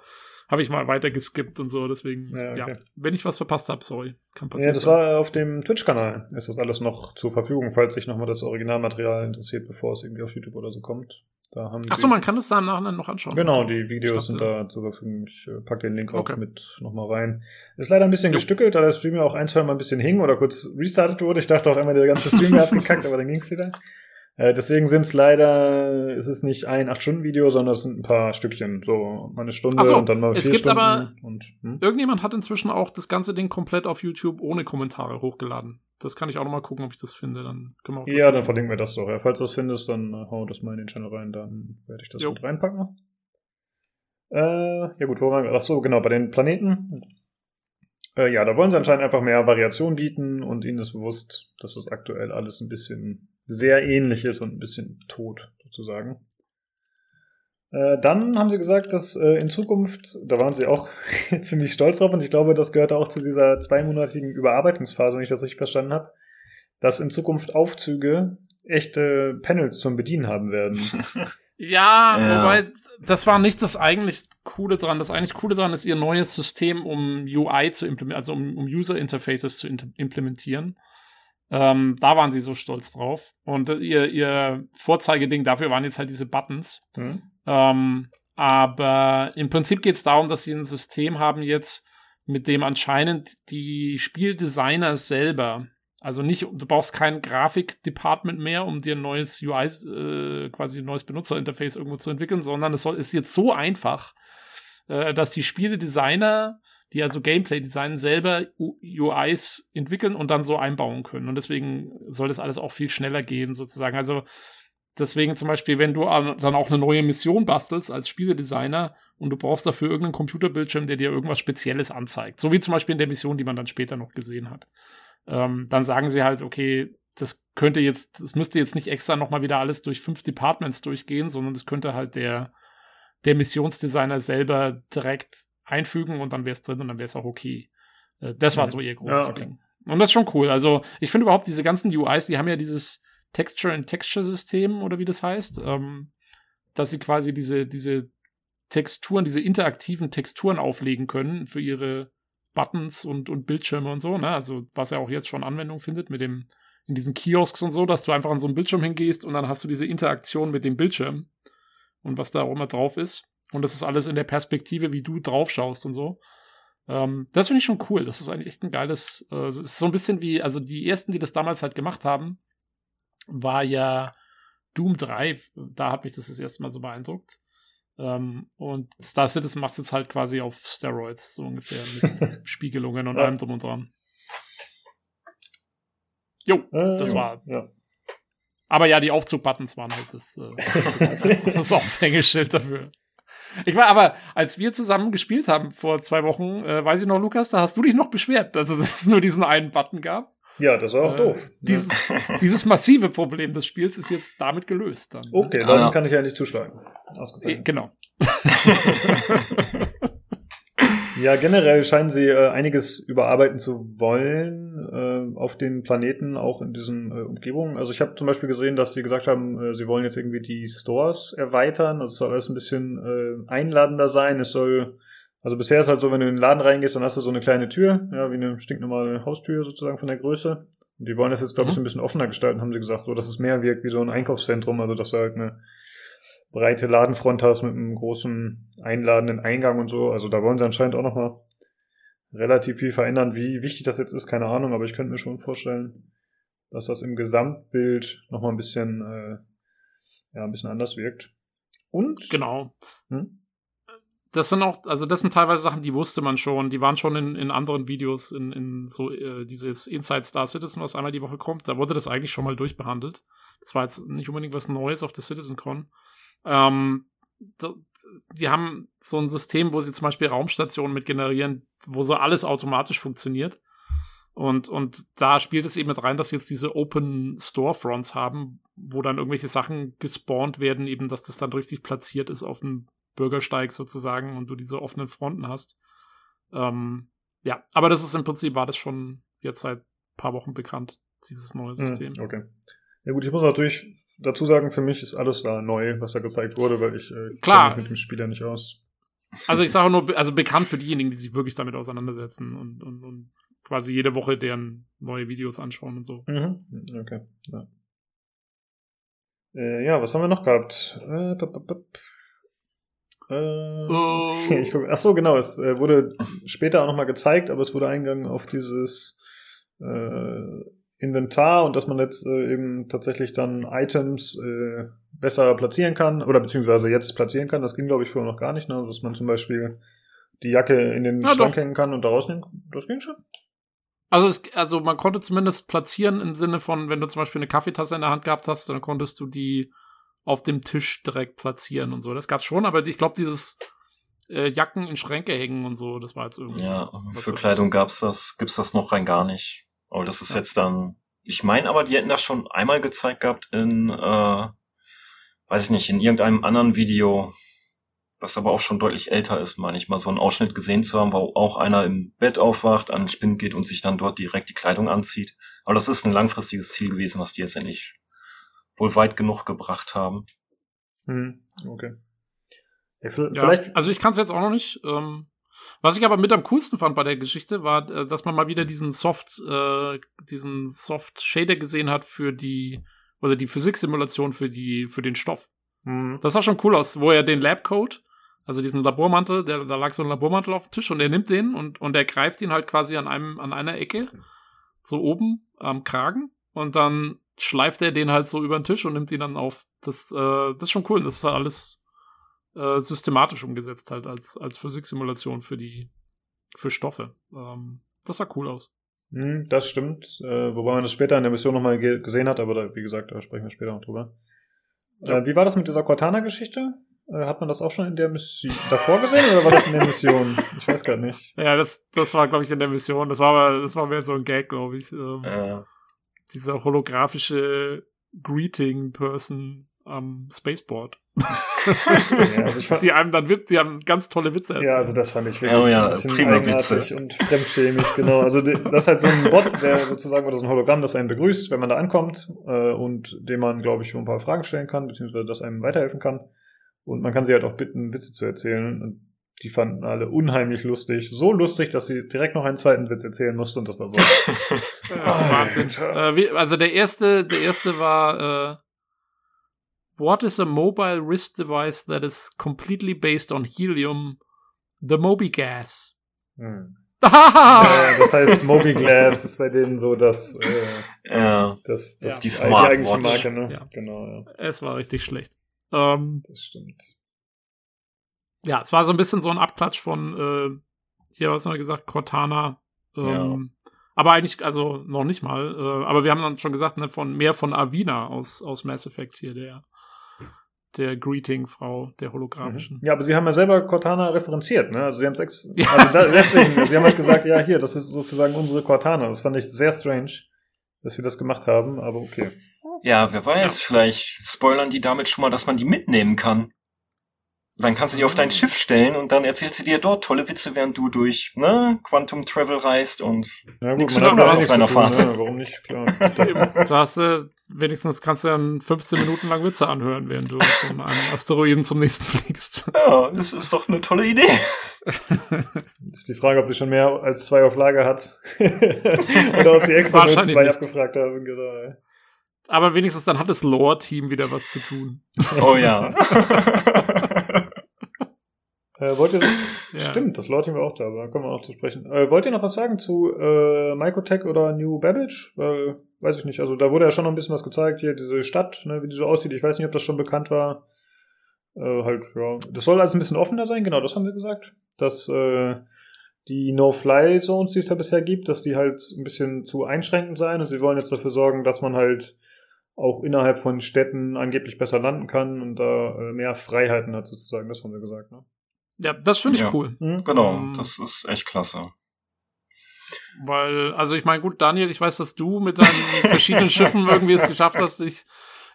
S2: habe ich mal weiter geskippt und so. Deswegen, ja, okay. ja wenn ich was verpasst habe, sorry,
S1: kann passieren. Ja, das war auf dem Twitch-Kanal. Ist das alles noch zur Verfügung, falls sich nochmal das Originalmaterial interessiert, bevor es irgendwie auf YouTube oder so kommt.
S2: Da haben Achso, man kann es da im Nachhinein noch anschauen.
S1: Genau, die Videos sind da zur Verfügung. Ich äh, packe den Link auch okay. mit nochmal rein. Ist leider ein bisschen jo. gestückelt, da der Stream ja auch ein, zwei Mal ein bisschen hing oder kurz restartet wurde. Ich dachte auch immer, der ganze Stream [laughs] wäre abgekackt, aber dann ging's wieder. Äh, deswegen sind es leider, es ist nicht ein 8-Stunden-Video, sondern es sind ein paar Stückchen. So mal eine Stunde so, und dann mal vier es gibt Stunden. Aber und,
S2: hm? irgendjemand hat inzwischen auch das ganze Ding komplett auf YouTube ohne Kommentare hochgeladen. Das kann ich auch noch mal gucken, ob ich das finde. Dann können wir auch
S1: Ja, finden. dann verlinken wir das doch. Ja, falls du das findest, dann äh, hau das mal in den Channel rein, dann werde ich das jo. mit reinpacken. Äh, ja gut, wo waren wir? Ach so, genau, bei den Planeten. Äh, ja, da wollen sie anscheinend einfach mehr Variation bieten und ihnen ist bewusst, dass das aktuell alles ein bisschen sehr ähnlich ist und ein bisschen tot, sozusagen. Äh, dann haben sie gesagt, dass äh, in Zukunft, da waren sie auch [laughs] ziemlich stolz drauf und ich glaube, das gehörte auch zu dieser zweimonatigen Überarbeitungsphase, wenn ich das richtig verstanden habe, dass in Zukunft Aufzüge echte Panels zum Bedienen haben werden. [laughs]
S2: ja, ja, wobei das war nicht das eigentlich Coole dran. Das eigentlich Coole dran ist ihr neues System, um UI zu implementieren, also um, um User Interfaces zu implementieren. Ähm, da waren sie so stolz drauf. Und ihr, ihr Vorzeigeding dafür waren jetzt halt diese Buttons. Mhm. Ähm, aber im Prinzip geht es darum, dass sie ein System haben jetzt, mit dem anscheinend die Spieldesigner selber, also nicht, du brauchst kein Grafikdepartment mehr, um dir ein neues UI, äh, quasi ein neues Benutzerinterface irgendwo zu entwickeln, sondern es soll, ist jetzt so einfach, äh, dass die Spieledesigner die also Gameplay designen, selber UIs entwickeln und dann so einbauen können. Und deswegen soll das alles auch viel schneller gehen, sozusagen. Also deswegen zum Beispiel, wenn du dann auch eine neue Mission bastelst als Spieledesigner und du brauchst dafür irgendeinen Computerbildschirm, der dir irgendwas Spezielles anzeigt, so wie zum Beispiel in der Mission, die man dann später noch gesehen hat, ähm, dann sagen sie halt, okay, das könnte jetzt, das müsste jetzt nicht extra nochmal wieder alles durch fünf Departments durchgehen, sondern das könnte halt der, der Missionsdesigner selber direkt einfügen und dann wäre es drin und dann wäre es auch okay. Äh, das war so ihr großes ja, okay. Ding. Und das ist schon cool. Also ich finde überhaupt diese ganzen UIs, die haben ja dieses Texture and Texture System oder wie das heißt, ähm, dass sie quasi diese diese Texturen, diese interaktiven Texturen auflegen können für ihre Buttons und, und Bildschirme und so, ne? Also was ja auch jetzt schon Anwendung findet mit dem in diesen Kiosks und so, dass du einfach an so einen Bildschirm hingehst und dann hast du diese Interaktion mit dem Bildschirm und was da auch immer drauf ist. Und das ist alles in der Perspektive, wie du drauf schaust und so. Ähm, das finde ich schon cool. Das ist eigentlich echt ein geiles. Äh, es ist so ein bisschen wie, also die ersten, die das damals halt gemacht haben, war ja Doom 3. Da hat mich das das erste Mal so beeindruckt. Ähm, und Star Citizen macht es jetzt halt quasi auf Steroids, so ungefähr, mit [laughs] Spiegelungen und ja. allem drum und dran. Jo, äh, das war. Ja. Aber ja, die Aufzugbuttons waren halt das, äh, das, [laughs] das Aufhängeschild dafür. Ich war aber, als wir zusammen gespielt haben vor zwei Wochen, äh, weiß ich noch, Lukas, da hast du dich noch beschwert, dass es [laughs] nur diesen einen Button gab.
S1: Ja, das war auch äh, doof.
S2: Dieses, [laughs] dieses massive Problem des Spiels ist jetzt damit gelöst. Dann,
S1: ne? okay, dann ah, kann ich ja nicht zuschlagen.
S2: Ausgezeichnet. Genau. [laughs]
S1: Ja, generell scheinen sie äh, einiges überarbeiten zu wollen äh, auf den Planeten, auch in diesen äh, Umgebungen. Also ich habe zum Beispiel gesehen, dass sie gesagt haben, äh, sie wollen jetzt irgendwie die Stores erweitern. Also es soll alles ein bisschen äh, einladender sein. Es soll, also bisher ist halt so, wenn du in den Laden reingehst, dann hast du so eine kleine Tür, ja, wie eine stinknormale Haustür sozusagen von der Größe. Und die wollen das jetzt, glaube ich, mhm. ein bisschen offener gestalten, haben sie gesagt, so dass es mehr wirkt wie so ein Einkaufszentrum, also dass du halt eine breite Ladenfront hast mit einem großen einladenden Eingang und so. Also da wollen sie anscheinend auch nochmal relativ viel verändern. Wie wichtig das jetzt ist, keine Ahnung, aber ich könnte mir schon vorstellen, dass das im Gesamtbild nochmal ein bisschen, äh, ja, ein bisschen anders wirkt. Und?
S2: Genau. Hm? Das sind auch, also das sind teilweise Sachen, die wusste man schon, die waren schon in, in anderen Videos, in, in so äh, dieses Inside Star Citizen, was einmal die Woche kommt, da wurde das eigentlich schon mal durchbehandelt. Das war jetzt nicht unbedingt was Neues auf der CitizenCon. Ähm, die haben so ein System, wo sie zum Beispiel Raumstationen mit generieren, wo so alles automatisch funktioniert. Und, und da spielt es eben mit rein, dass sie jetzt diese Open Storefronts haben, wo dann irgendwelche Sachen gespawnt werden, eben, dass das dann richtig platziert ist auf dem Bürgersteig sozusagen und du diese offenen Fronten hast. Ähm, ja, aber das ist im Prinzip, war das schon jetzt seit paar Wochen bekannt, dieses neue hm, System.
S1: Okay. Ja gut, ich muss natürlich dazu sagen, für mich ist alles da neu, was da gezeigt wurde, weil ich äh,
S2: kenne mich
S1: mit dem Spieler nicht aus.
S2: Also ich sage nur, also bekannt für diejenigen, die sich wirklich damit auseinandersetzen und, und, und quasi jede Woche deren neue Videos anschauen und so.
S1: Mhm. Okay. Ja. Äh, ja, was haben wir noch gehabt? Äh, äh, oh. [laughs] ich guck, ach so, genau. Es äh, wurde später auch nochmal gezeigt, aber es wurde eingegangen auf dieses äh, Inventar und dass man jetzt äh, eben tatsächlich dann Items äh, besser platzieren kann oder beziehungsweise jetzt platzieren kann. Das ging, glaube ich, vorher noch gar nicht, ne? dass man zum Beispiel die Jacke in den ja, Schrank hängen kann und da rausnehmen. Das ging schon.
S2: Also, es, also man konnte zumindest platzieren im Sinne von, wenn du zum Beispiel eine Kaffeetasse in der Hand gehabt hast, dann konntest du die auf dem Tisch direkt platzieren und so. Das gab's schon, aber ich glaube, dieses äh, Jacken in Schränke hängen und so, das war jetzt irgendwie.
S3: Ja, für Kleidung gab's das, gibt's das noch rein gar nicht. Aber das ist ja. jetzt dann. Ich meine aber, die hätten das schon einmal gezeigt gehabt in, äh, weiß ich nicht, in irgendeinem anderen Video. was aber auch schon deutlich älter ist, meine ich mal, so einen Ausschnitt gesehen zu haben, wo auch einer im Bett aufwacht, an den Spind geht und sich dann dort direkt die Kleidung anzieht. Aber das ist ein langfristiges Ziel gewesen, was die jetzt endlich wohl weit genug gebracht haben.
S1: Hm, okay.
S2: Ja, vielleicht. Also ich kann es jetzt auch noch nicht. Ähm, was ich aber mit am coolsten fand bei der Geschichte war, äh, dass man mal wieder diesen Soft, äh, diesen Soft Shader gesehen hat für die oder die Physiksimulation für die für den Stoff. Mhm. Das sah schon cool aus, wo er den Labcode, also diesen Labormantel, der, da lag so ein Labormantel auf dem Tisch und er nimmt den und und er greift ihn halt quasi an einem an einer Ecke so oben am Kragen und dann schleift er den halt so über den Tisch und nimmt ihn dann auf. Das, äh, das ist schon cool. Das ist halt alles äh, systematisch umgesetzt halt als, als Physiksimulation für die, für Stoffe. Ähm, das sah cool aus.
S1: Hm, das stimmt. Äh, wobei man das später in der Mission nochmal ge gesehen hat, aber da, wie gesagt, da sprechen wir später noch drüber. Ja. Äh, wie war das mit dieser Cortana-Geschichte? Äh, hat man das auch schon in der Mission davor gesehen oder war das in der Mission? Ich weiß gar nicht. [laughs]
S2: Ja, das, das war, glaube ich, in der Mission. Das war aber, das war mehr so ein Gag, glaube ich. Ähm, ja dieser holographische Greeting-Person am Spaceport. ja, also ich fand, die einem dann die haben ganz tolle Witze
S1: erzählt. Ja, also das fand ich wirklich oh, ja, ein bisschen eigenartig und fremdschämig, genau. Also das ist halt so ein Bot, der sozusagen oder so ein Hologramm, das einen begrüßt, wenn man da ankommt äh, und dem man, glaube ich, schon ein paar Fragen stellen kann, beziehungsweise das einem weiterhelfen kann. Und man kann sie halt auch bitten, Witze zu erzählen. Und die fanden alle unheimlich lustig. So lustig, dass sie direkt noch einen zweiten Witz erzählen musste und das war so. [laughs]
S2: ja, Wahnsinn. Äh, wie, also der erste, der erste war äh, What is a mobile wrist device that is completely based on helium? The Moby Gas.
S1: Hm. ja, das heißt, Moby Glass ist bei denen so das, äh,
S3: ja.
S1: das, das
S3: ja. die Smart die eigentliche
S1: Marke, ne?
S2: Ja. Genau, ja. Es war richtig schlecht. Ähm,
S1: das stimmt
S2: ja, es war so ein bisschen so ein Abklatsch von, äh, hier, was haben wir gesagt, Cortana. Ähm, ja. Aber eigentlich, also noch nicht mal. Äh, aber wir haben dann schon gesagt, ne, von mehr von Avina aus, aus Mass Effect hier, der, der Greeting-Frau, der holographischen.
S1: Mhm. Ja, aber sie haben ja selber Cortana referenziert, ne? Also sie haben es ex ja. also da, deswegen, sie haben halt gesagt, ja, hier, das ist sozusagen unsere Cortana. Das fand ich sehr strange, dass wir das gemacht haben, aber okay.
S3: Ja, wer weiß, ja. vielleicht spoilern die damit schon mal, dass man die mitnehmen kann. Dann kannst du die auf dein Schiff stellen und dann erzählst du dir dort tolle Witze, während du durch ne, Quantum Travel reist und
S1: ja, gut, nichts zu tun hast auf deiner Fahrt. Ne? Warum nicht? Klar. [laughs]
S2: da hast du, wenigstens kannst du dann 15 Minuten lang Witze anhören, während du von einem [laughs] Asteroiden zum nächsten fliegst.
S3: Ja, das ist doch eine tolle Idee.
S1: Das [laughs] ist die Frage, ob sie schon mehr als zwei auf Lager hat. Oder ob sie extra nur zwei nicht. abgefragt haben. Genau.
S2: Aber wenigstens dann hat das Lore-Team wieder was zu tun.
S3: Oh ja.
S1: Äh, wollt ihr, [laughs] ja. Stimmt, das Lore-Team war auch da, aber da kommen wir auch zu sprechen. Äh, wollt ihr noch was sagen zu äh, Microtech oder New Babbage? Weil, weiß ich nicht, also da wurde ja schon noch ein bisschen was gezeigt, hier diese Stadt, ne, wie die so aussieht. Ich weiß nicht, ob das schon bekannt war. Äh, halt, ja. Das soll also ein bisschen offener sein, genau, das haben wir gesagt. Dass äh, die No-Fly-Zones, die es ja bisher gibt, dass die halt ein bisschen zu einschränkend sein und sie wollen jetzt dafür sorgen, dass man halt auch innerhalb von Städten angeblich besser landen kann und da äh, mehr Freiheiten hat sozusagen. Das haben wir gesagt, ne?
S2: Ja, das finde ich ja, cool.
S3: Mhm. Genau, um, ähm, das ist echt klasse.
S2: Weil, also ich meine, gut, Daniel, ich weiß, dass du mit deinen [laughs] verschiedenen Schiffen irgendwie es geschafft hast, dich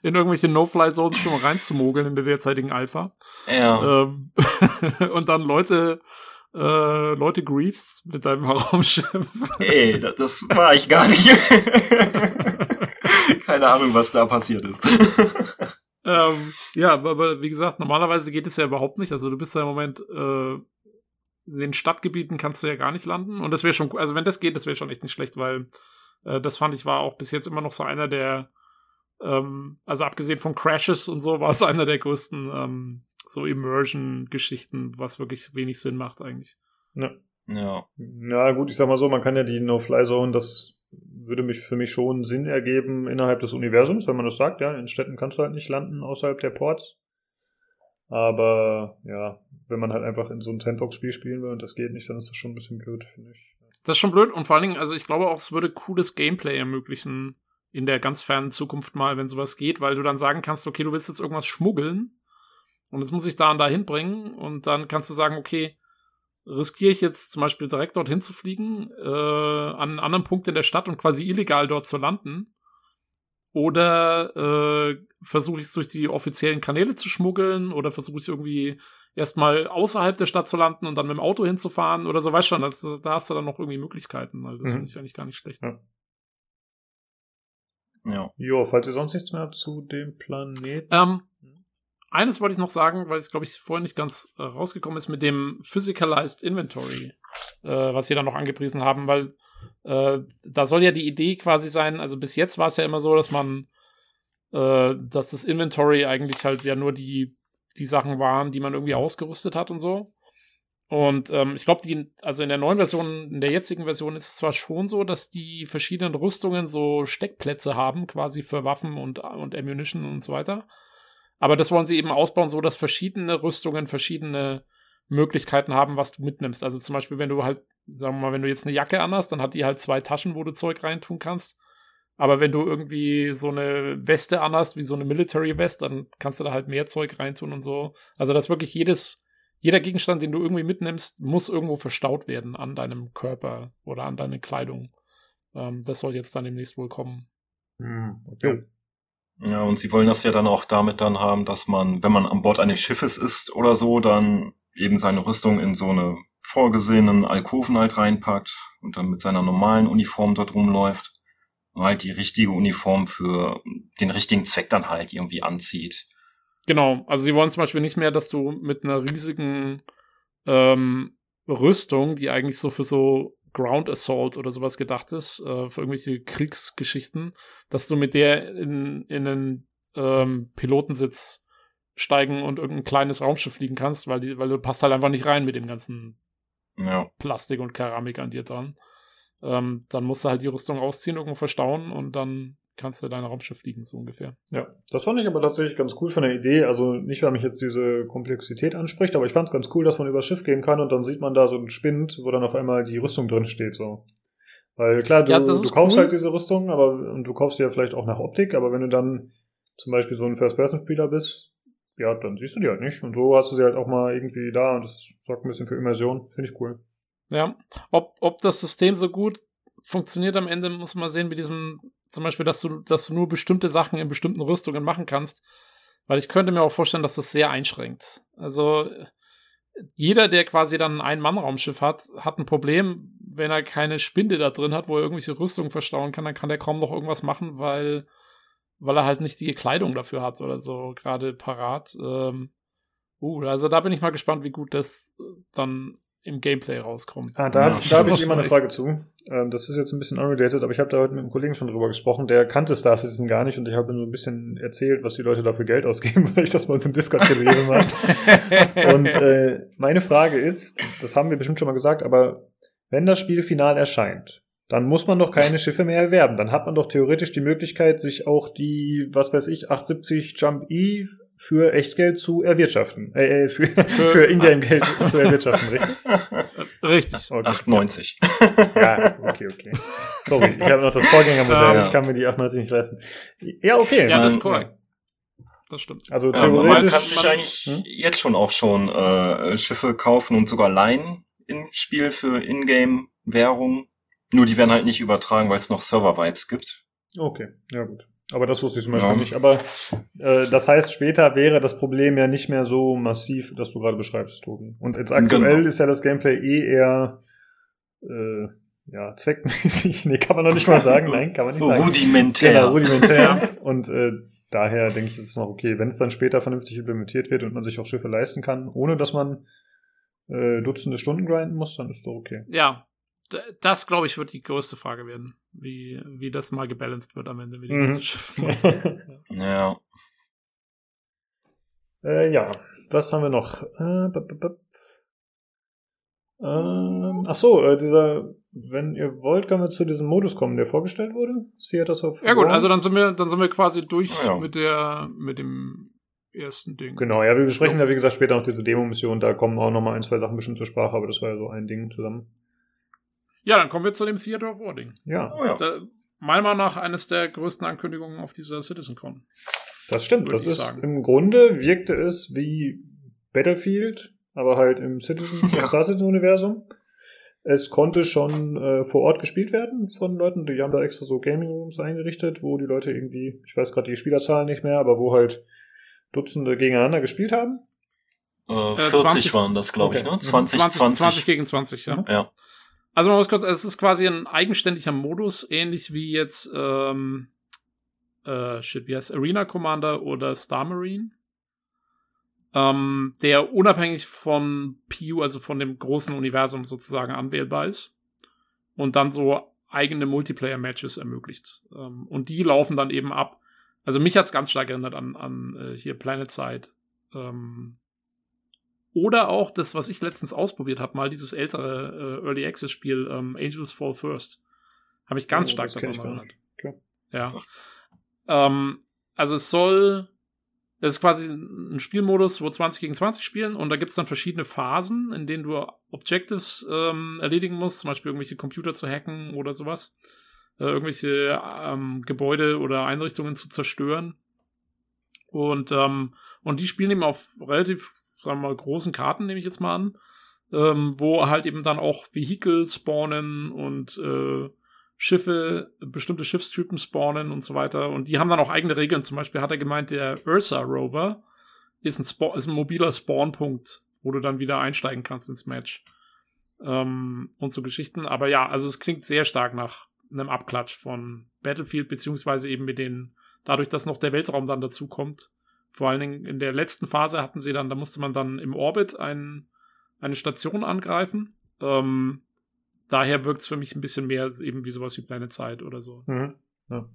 S2: in irgendwelche No-Fly-Zones schon reinzumogeln in der derzeitigen Alpha.
S3: Ja.
S2: Ähm, [laughs] und dann Leute äh, Leute griefst mit deinem [laughs] Raumschiff.
S3: Ey, das, das war ich gar nicht. Keine Ahnung, was da passiert ist.
S2: Ähm, ja, aber wie gesagt, normalerweise geht es ja überhaupt nicht. Also du bist ja im Moment äh, in den Stadtgebieten kannst du ja gar nicht landen. Und das wäre schon, also wenn das geht, das wäre schon echt nicht schlecht, weil äh, das fand ich war auch bis jetzt immer noch so einer der, ähm, also abgesehen von Crashes und so, war es [laughs] einer der größten ähm, so Immersion-Geschichten, was wirklich wenig Sinn macht eigentlich.
S1: Ja.
S3: Ja.
S1: Ja, gut, ich sag mal so, man kann ja die No-Fly-Zone, das würde mich für mich schon Sinn ergeben innerhalb des Universums, wenn man das sagt, ja. In Städten kannst du halt nicht landen außerhalb der Ports. Aber ja, wenn man halt einfach in so einem Sandbox-Spiel spielen will und das geht nicht, dann ist das schon ein bisschen blöd, finde ich.
S2: Das ist schon blöd und vor allen Dingen, also ich glaube auch, es würde cooles Gameplay ermöglichen in der ganz fernen Zukunft mal, wenn sowas geht, weil du dann sagen kannst, okay, du willst jetzt irgendwas schmuggeln und das muss ich da und da hinbringen und dann kannst du sagen, okay, riskiere ich jetzt zum Beispiel direkt dorthin zu fliegen, äh, an einen anderen Punkt in der Stadt und quasi illegal dort zu landen? Oder äh, versuche ich es durch die offiziellen Kanäle zu schmuggeln oder versuche ich irgendwie erstmal außerhalb der Stadt zu landen und dann mit dem Auto hinzufahren oder so, weißt schon, das, da hast du dann noch irgendwie Möglichkeiten. Also das
S1: Mhm.
S2: finde ich eigentlich gar nicht schlecht.
S1: Ja.
S3: Ja.
S1: Jo, falls ihr sonst nichts mehr zu dem Planeten.
S2: Ähm, eines wollte ich noch sagen, weil es, glaube ich, vorhin nicht ganz äh, rausgekommen ist mit dem Physicalized Inventory, äh, was sie dann noch angepriesen haben, weil äh, da soll ja die Idee quasi sein, also bis jetzt war es ja immer so, dass man, äh, dass das Inventory eigentlich halt ja nur die, die Sachen waren, die man irgendwie ausgerüstet hat und so. Und ähm, ich glaube, also in der neuen Version, in der jetzigen Version ist es zwar schon so, dass die verschiedenen Rüstungen so Steckplätze haben, quasi für Waffen und, und Ammunition und so weiter. Aber das wollen sie eben ausbauen, so dass verschiedene Rüstungen verschiedene Möglichkeiten haben, was du mitnimmst. Also zum Beispiel, wenn du halt, sagen wir mal, wenn du jetzt eine Jacke anhast, dann hat die halt zwei Taschen, wo du Zeug reintun kannst. Aber wenn du irgendwie so eine Weste anhast, wie so eine Military West, dann kannst du da halt mehr Zeug reintun und so. Also dass wirklich jedes, jeder Gegenstand, den du irgendwie mitnimmst, muss irgendwo verstaut werden an deinem Körper oder an deine Kleidung. Ähm, das soll jetzt dann demnächst wohl kommen.
S1: Hm, okay.
S3: Ja, und sie wollen das ja dann auch damit dann haben, dass man, wenn man an Bord eines Schiffes ist oder so, dann eben seine Rüstung in so eine vorgesehenen Alkoven halt reinpackt und dann mit seiner normalen Uniform dort rumläuft und halt die richtige Uniform für den richtigen Zweck dann halt irgendwie anzieht.
S2: Genau, also sie wollen zum Beispiel nicht mehr, dass du mit einer riesigen ähm, Rüstung, die eigentlich so für so Ground Assault oder sowas gedacht ist, äh, für irgendwelche Kriegsgeschichten, dass du mit der in, in einen ähm, Pilotensitz steigen und irgendein kleines Raumschiff fliegen kannst, weil, die, weil du passt halt einfach nicht rein mit dem ganzen
S3: Ja.
S2: Plastik und Keramik an dir dran. Ähm, dann musst du halt die Rüstung ausziehen, irgendwo verstauen und dann kannst du dein Raumschiff fliegen, so ungefähr.
S1: Ja, das fand ich aber tatsächlich ganz cool von der Idee. Also nicht, weil mich jetzt diese Komplexität anspricht, aber ich fand es ganz cool, dass man übers Schiff gehen kann und dann sieht man da so einen Spind, wo dann auf einmal die Rüstung drin steht. So. Weil klar, du,
S2: Ja,
S1: du kaufst
S2: cool.
S1: halt diese Rüstung, aber und du kaufst die ja vielleicht auch nach Optik, aber wenn du dann zum Beispiel so ein First-Person-Spieler bist, ja, dann siehst du die halt nicht. Und so hast du sie halt auch mal irgendwie da und das sorgt ein bisschen für Immersion. Finde ich cool.
S2: Ja, ob, ob das System so gut funktioniert am Ende, muss man sehen, mit diesem, zum Beispiel, dass du, dass du nur bestimmte Sachen in bestimmten Rüstungen machen kannst. Weil ich könnte mir auch vorstellen, dass das sehr einschränkt. Also, jeder, der quasi dann ein Ein-Mann-Raumschiff hat, hat ein Problem, wenn er keine Spinde da drin hat, wo er irgendwelche Rüstungen verstauen kann, dann kann er kaum noch irgendwas machen, weil, weil er halt nicht die Kleidung dafür hat oder so, gerade parat. Ähm, uh, also da bin ich mal gespannt, wie gut das dann im Gameplay rauskommt.
S1: Ah, da,
S3: Ja.
S1: da habe ich immer eine Frage zu. Ähm, das ist jetzt ein bisschen unrelated, aber ich habe da heute mit einem Kollegen schon drüber gesprochen, der kannte Star Citizen gar nicht und ich habe ihm so ein bisschen erzählt, was die Leute dafür Geld [laughs] ausgeben, weil ich das bei uns im Discord gelesen habe. [laughs] Und äh, meine Frage ist, das haben wir bestimmt schon mal gesagt, aber wenn das Spiel final erscheint, dann muss man doch keine [laughs] Schiffe mehr erwerben. Dann hat man doch theoretisch die Möglichkeit, sich auch die, was weiß ich, 870 Jump E für Echtgeld zu erwirtschaften. Äh, äh für, für [laughs] Ingame-Geld [laughs] zu erwirtschaften, richtig? [laughs]
S2: Richtig.
S1: Okay.
S3: 98.
S1: Ja, okay, okay. Sorry, ich habe noch das Vorgängermodell.
S3: Ja.
S1: Ich kann mir die 98 nicht leisten. Ja, okay.
S2: Ja, das ist korrekt. Das stimmt.
S1: Also
S3: Ja, aber man kann
S1: theoretisch.
S3: sich eigentlich
S1: Hm?
S3: jetzt schon auch schon äh, Schiffe kaufen und sogar leihen im Spiel für Ingame-Währung. Nur die werden halt nicht übertragen, weil es noch Server-Vibes gibt.
S1: Okay, ja gut. Aber das wusste ich zum Beispiel
S3: Ja.
S1: nicht. Aber äh, das heißt, später wäre das Problem ja nicht mehr so massiv, das du gerade beschreibst, Tobi. Und jetzt aktuell
S3: Genau.
S1: ist ja das Gameplay eh eher äh, ja, zweckmäßig. [laughs] Nee, kann man noch nicht mal sagen. Nein, kann man nicht sagen.
S3: Rudimentär.
S1: Genau, rudimentär. Und äh, daher denke ich, ist es noch okay. Wenn es dann später vernünftig implementiert wird und man sich auch Schiffe leisten kann, ohne dass man äh, Dutzende Stunden grinden muss, dann ist doch okay.
S2: Ja, das glaube ich wird die größte Frage werden, wie, wie das mal gebalanced wird am Ende mit den
S1: Mhm.
S2: ganzen Schiffen. und so. [laughs]
S3: ja.
S1: äh, ja, was haben wir noch? Äh. Ähm, ach so, äh, dieser, wenn ihr wollt, können wir zu diesem Modus kommen, der vorgestellt wurde. Theaters of
S2: Ja gut,
S1: War.
S2: also dann sind wir, dann sind wir quasi durch
S3: Ja.
S2: mit der, mit dem ersten Ding.
S1: Genau, ja, wir besprechen ja, wie gesagt, später noch diese Demo-Mission. Da kommen auch noch mal ein, zwei Sachen bestimmt zur Sprache, aber das war ja so ein Ding zusammen.
S2: Ja, dann kommen wir zu dem Theater of War Ding.
S1: Ja,
S3: Oh ja.
S2: Da, meiner Meinung nach eines der größten Ankündigungen auf dieser CitizenCon.
S1: das stimmt.
S2: Würde
S1: Das
S2: ich
S1: ist
S2: sagen.
S1: im Grunde wirkte es wie Battlefield, aber halt im Citizen, [laughs]
S3: Ja.
S1: im Star Citizen-Universum. Es konnte schon äh, vor Ort gespielt werden von Leuten, die haben da extra so Gaming Rooms eingerichtet, wo die Leute irgendwie, ich weiß gerade die Spielerzahlen nicht mehr, aber wo halt Dutzende gegeneinander gespielt haben.
S3: Äh, 40 20, waren das, glaube okay. ich, ne? 20, 20, 20,
S2: 20 gegen 20, ja.
S3: Ja.
S2: Also man muss kurz, es ist quasi ein eigenständiger Modus, ähnlich wie jetzt, ähm, äh, shit, wie heißt Arena Commander oder Star Marine. Ähm, der unabhängig von PU, also von dem großen Universum sozusagen anwählbar ist. Und dann so eigene Multiplayer-Matches ermöglicht. Ähm, und die laufen dann eben ab. Also mich hat's ganz stark erinnert an, an äh, hier Planet Side. Ähm, oder auch das, was ich letztens ausprobiert habe, mal dieses ältere äh, Early Access Spiel ähm, Angels Fall First. Habe ich ganz oh, stark davon erinnert. Okay. Ja. Ähm, also es soll, es ist quasi ein Spielmodus, wo 20 gegen 20 spielen und da gibt es dann verschiedene Phasen, in denen du Objectives ähm, erledigen musst, zum Beispiel irgendwelche Computer zu hacken oder sowas, äh, irgendwelche ähm, Gebäude oder Einrichtungen zu zerstören. Und, ähm, und die spielen eben auf relativ sagen wir mal, großen Karten, nehme ich jetzt mal an, ähm, wo halt eben dann auch Vehikel spawnen und äh, Schiffe, bestimmte Schiffstypen spawnen und so weiter. Und die haben dann auch eigene Regeln. Zum Beispiel hat er gemeint, der Ursa Rover ist ein, Spa ist ein mobiler Spawnpunkt, wo du dann wieder einsteigen kannst ins Match. Ähm, und so Geschichten. Aber ja, also es klingt sehr stark nach einem Abklatsch von Battlefield, beziehungsweise eben mit den, dadurch, dass noch der Weltraum dann dazu kommt, vor allen Dingen in der letzten Phase hatten sie dann, da musste man dann im Orbit ein, eine Station angreifen. Ähm, daher wirkt es für mich ein bisschen mehr eben wie sowas wie Planet Zeit oder so.
S1: Mhm. Ja.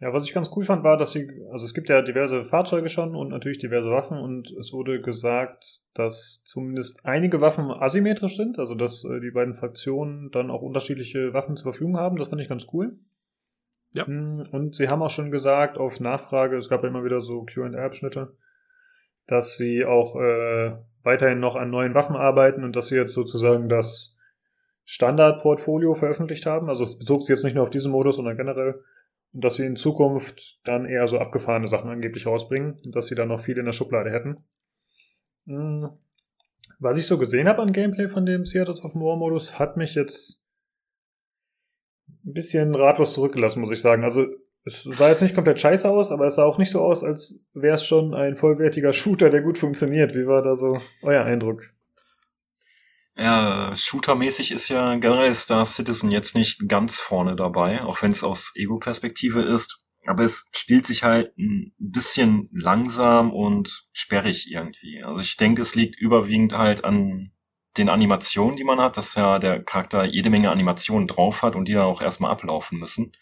S1: ja. was ich ganz cool fand, war, dass sie, also es gibt ja diverse Fahrzeuge schon und natürlich diverse Waffen und es wurde gesagt, dass zumindest einige Waffen asymmetrisch sind, also dass äh, die beiden Fraktionen dann auch unterschiedliche Waffen zur Verfügung haben. Das fand ich ganz cool. Ja. Hm, und sie haben auch schon gesagt, auf Nachfrage, es gab ja immer wieder so QA-Abschnitte, dass sie auch äh, weiterhin noch an neuen Waffen arbeiten und dass sie jetzt sozusagen das Standardportfolio veröffentlicht haben. Also es bezog sich jetzt nicht nur auf diesen Modus, sondern generell. Und dass sie in Zukunft dann eher so abgefahrene Sachen angeblich rausbringen und dass sie dann noch viel in der Schublade hätten. Hm. Was ich so gesehen habe an Gameplay von dem Seattle of War Modus, hat mich jetzt ein bisschen ratlos zurückgelassen, muss ich sagen. Also es sah jetzt nicht komplett scheiße aus, aber es sah auch nicht so aus, als wäre es schon ein vollwertiger Shooter, der gut funktioniert. Wie war da so euer Eindruck?
S3: Ja, shootermäßig ist ja generell Star Citizen jetzt nicht ganz vorne dabei, auch wenn es aus Ego-Perspektive ist. Aber es spielt sich halt ein bisschen langsam und sperrig irgendwie. Also ich denke, es liegt überwiegend halt an den Animationen, die man hat, dass ja der Charakter jede Menge Animationen drauf hat und die dann auch erstmal ablaufen müssen.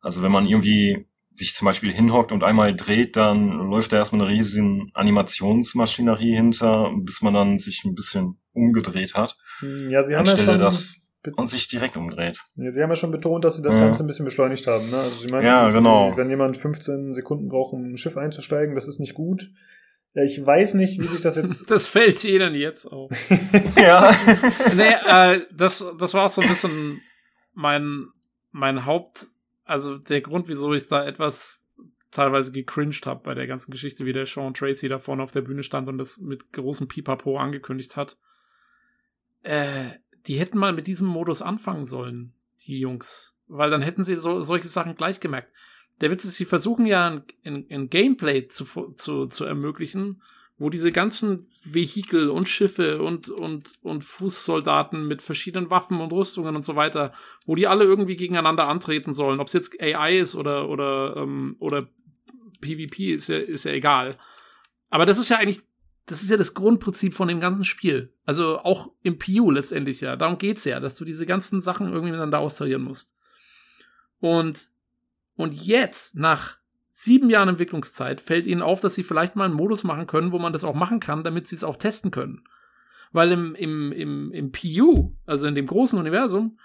S3: Also wenn man irgendwie sich zum Beispiel hinhockt und einmal dreht, dann läuft da erstmal eine riesige Animationsmaschinerie hinter, bis man dann sich ein bisschen umgedreht hat.
S1: Hm, ja, sie haben ja schon
S3: das und sich direkt umdreht.
S1: Ja, sie haben ja schon betont, dass sie das ja. Ganze ein bisschen beschleunigt haben. Ne? Also sie meinen,
S3: ja, genau.
S1: wenn jemand 15 Sekunden braucht, um ein Schiff einzusteigen, das ist nicht gut. Ja, ich weiß nicht, wie sich das jetzt. [laughs]
S2: das fällt ihnen jetzt auf. [laughs]
S3: ja.
S2: nee, äh, das, das war auch so ein bisschen mein, mein Haupt, also der Grund, wieso ich da etwas teilweise gecringed habe bei der ganzen Geschichte, wie der Sean Tracy da vorne auf der Bühne stand und das mit großem Pipapo angekündigt hat. Äh, die hätten mal mit diesem Modus anfangen sollen, die Jungs. Weil dann hätten sie so, solche Sachen gleich gemerkt der Witz ist, sie versuchen ja ein, ein, ein Gameplay zu, zu, zu ermöglichen, wo diese ganzen Vehikel und Schiffe und, und, und Fußsoldaten mit verschiedenen Waffen und Rüstungen und so weiter, wo die alle irgendwie gegeneinander antreten sollen. Ob es jetzt AI ist oder, oder, ähm, oder PvP, ist ja, ist ja egal. Aber das ist ja eigentlich, das ist ja das Grundprinzip von dem ganzen Spiel. Also auch im PU letztendlich ja. Darum geht's ja, dass du diese ganzen Sachen irgendwie miteinander austarieren musst. Und und jetzt, nach sieben Jahren Entwicklungszeit, fällt ihnen auf, dass sie vielleicht mal einen Modus machen können, wo man das auch machen kann, damit sie es auch testen können. Weil im, im, im, im PU, also in dem großen Universum,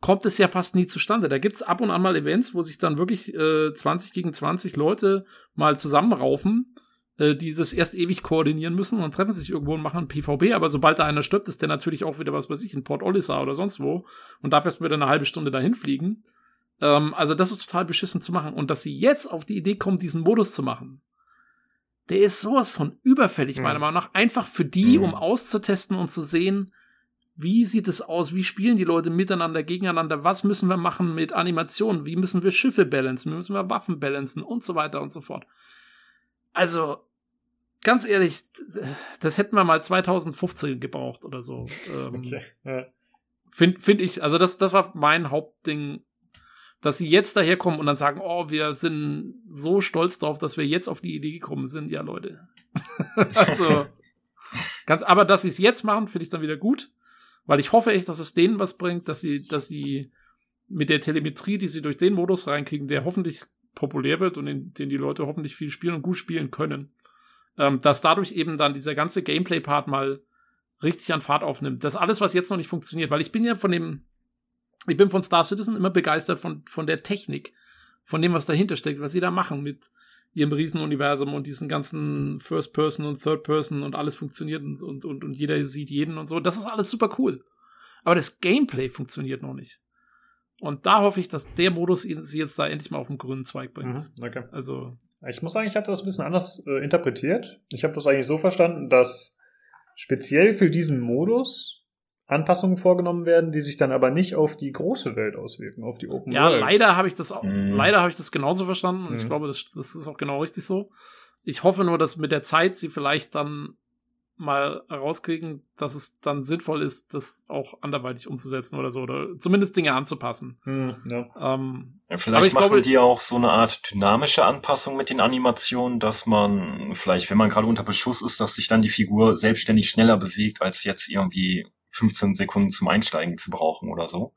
S2: kommt es ja fast nie zustande. Da gibt es ab und an mal Events, wo sich dann wirklich äh, 20 gegen 20 Leute mal zusammenraufen, äh, die das erst ewig koordinieren müssen und treffen sich irgendwo und machen PvP. Aber sobald da einer stirbt, ist der natürlich auch wieder was weiß ich in Port Olisar oder sonst wo und darf erst wieder eine halbe Stunde dahin fliegen. Ähm, also das ist total beschissen zu machen. Und dass sie jetzt auf die Idee kommen, diesen Modus zu machen, der ist sowas von überfällig, mhm. meiner Meinung nach. Einfach für die, mhm. um auszutesten und zu sehen, wie sieht es aus, wie spielen die Leute miteinander, gegeneinander, was müssen wir machen mit Animationen, wie müssen wir Schiffe balancen, wie müssen wir Waffen balancen und so weiter und so fort. Also, ganz ehrlich, das hätten wir mal 2015 gebraucht oder so. Ähm,
S1: Okay. Ja.
S2: Finde find ich, also das, das war mein Hauptding, dass sie jetzt daherkommen und dann sagen, oh, wir sind so stolz drauf, dass wir jetzt auf die Idee gekommen sind. Ja, Leute. [laughs] also, ganz, aber dass sie es jetzt machen, finde ich dann wieder gut, weil ich hoffe echt, dass es denen was bringt, dass sie, dass sie mit der Telemetrie, die sie durch den Modus reinkriegen, der hoffentlich populär wird und in, den die Leute hoffentlich viel spielen und gut spielen können, ähm, dass dadurch eben dann dieser ganze Gameplay-Part mal richtig an Fahrt aufnimmt. Das alles, was jetzt noch nicht funktioniert, weil ich bin ja von dem, ich bin von Star Citizen immer begeistert von, von der Technik, von dem, was dahinter steckt, was sie da machen mit ihrem Riesenuniversum und diesen ganzen First Person und Third Person und alles funktioniert und, und, und, und jeder sieht jeden und so. Das ist alles super cool. Aber das Gameplay funktioniert noch nicht. Und da hoffe ich, dass der Modus sie jetzt da endlich mal auf den grünen Zweig bringt.
S1: Mhm. Okay.
S2: Also,
S1: Ich muss sagen, ich hatte das ein bisschen anders äh, interpretiert. Ich habe das eigentlich so verstanden, dass speziell für diesen Modus Anpassungen vorgenommen werden, die sich dann aber nicht auf die große Welt auswirken, auf die Open
S2: ja,
S1: World.
S2: leider habe ich das auch,
S3: Mhm.
S2: leider habe ich das genauso verstanden und ich
S1: Mhm.
S2: glaube, das, das ist auch genau richtig so. Ich hoffe nur, dass mit der Zeit sie vielleicht dann mal rauskriegen, dass es dann sinnvoll ist, das auch anderweitig umzusetzen oder so, oder zumindest Dinge anzupassen.
S1: Hm, ja.
S2: Ähm,
S3: Ja,
S2: Aber
S3: vielleicht
S2: ich
S3: machen
S2: glaube-
S3: die auch so eine Art dynamische Anpassung mit den Animationen, dass man vielleicht, wenn man gerade unter Beschuss ist, dass sich dann die Figur selbstständig schneller bewegt, als jetzt irgendwie 15 Sekunden zum Einsteigen zu brauchen oder so.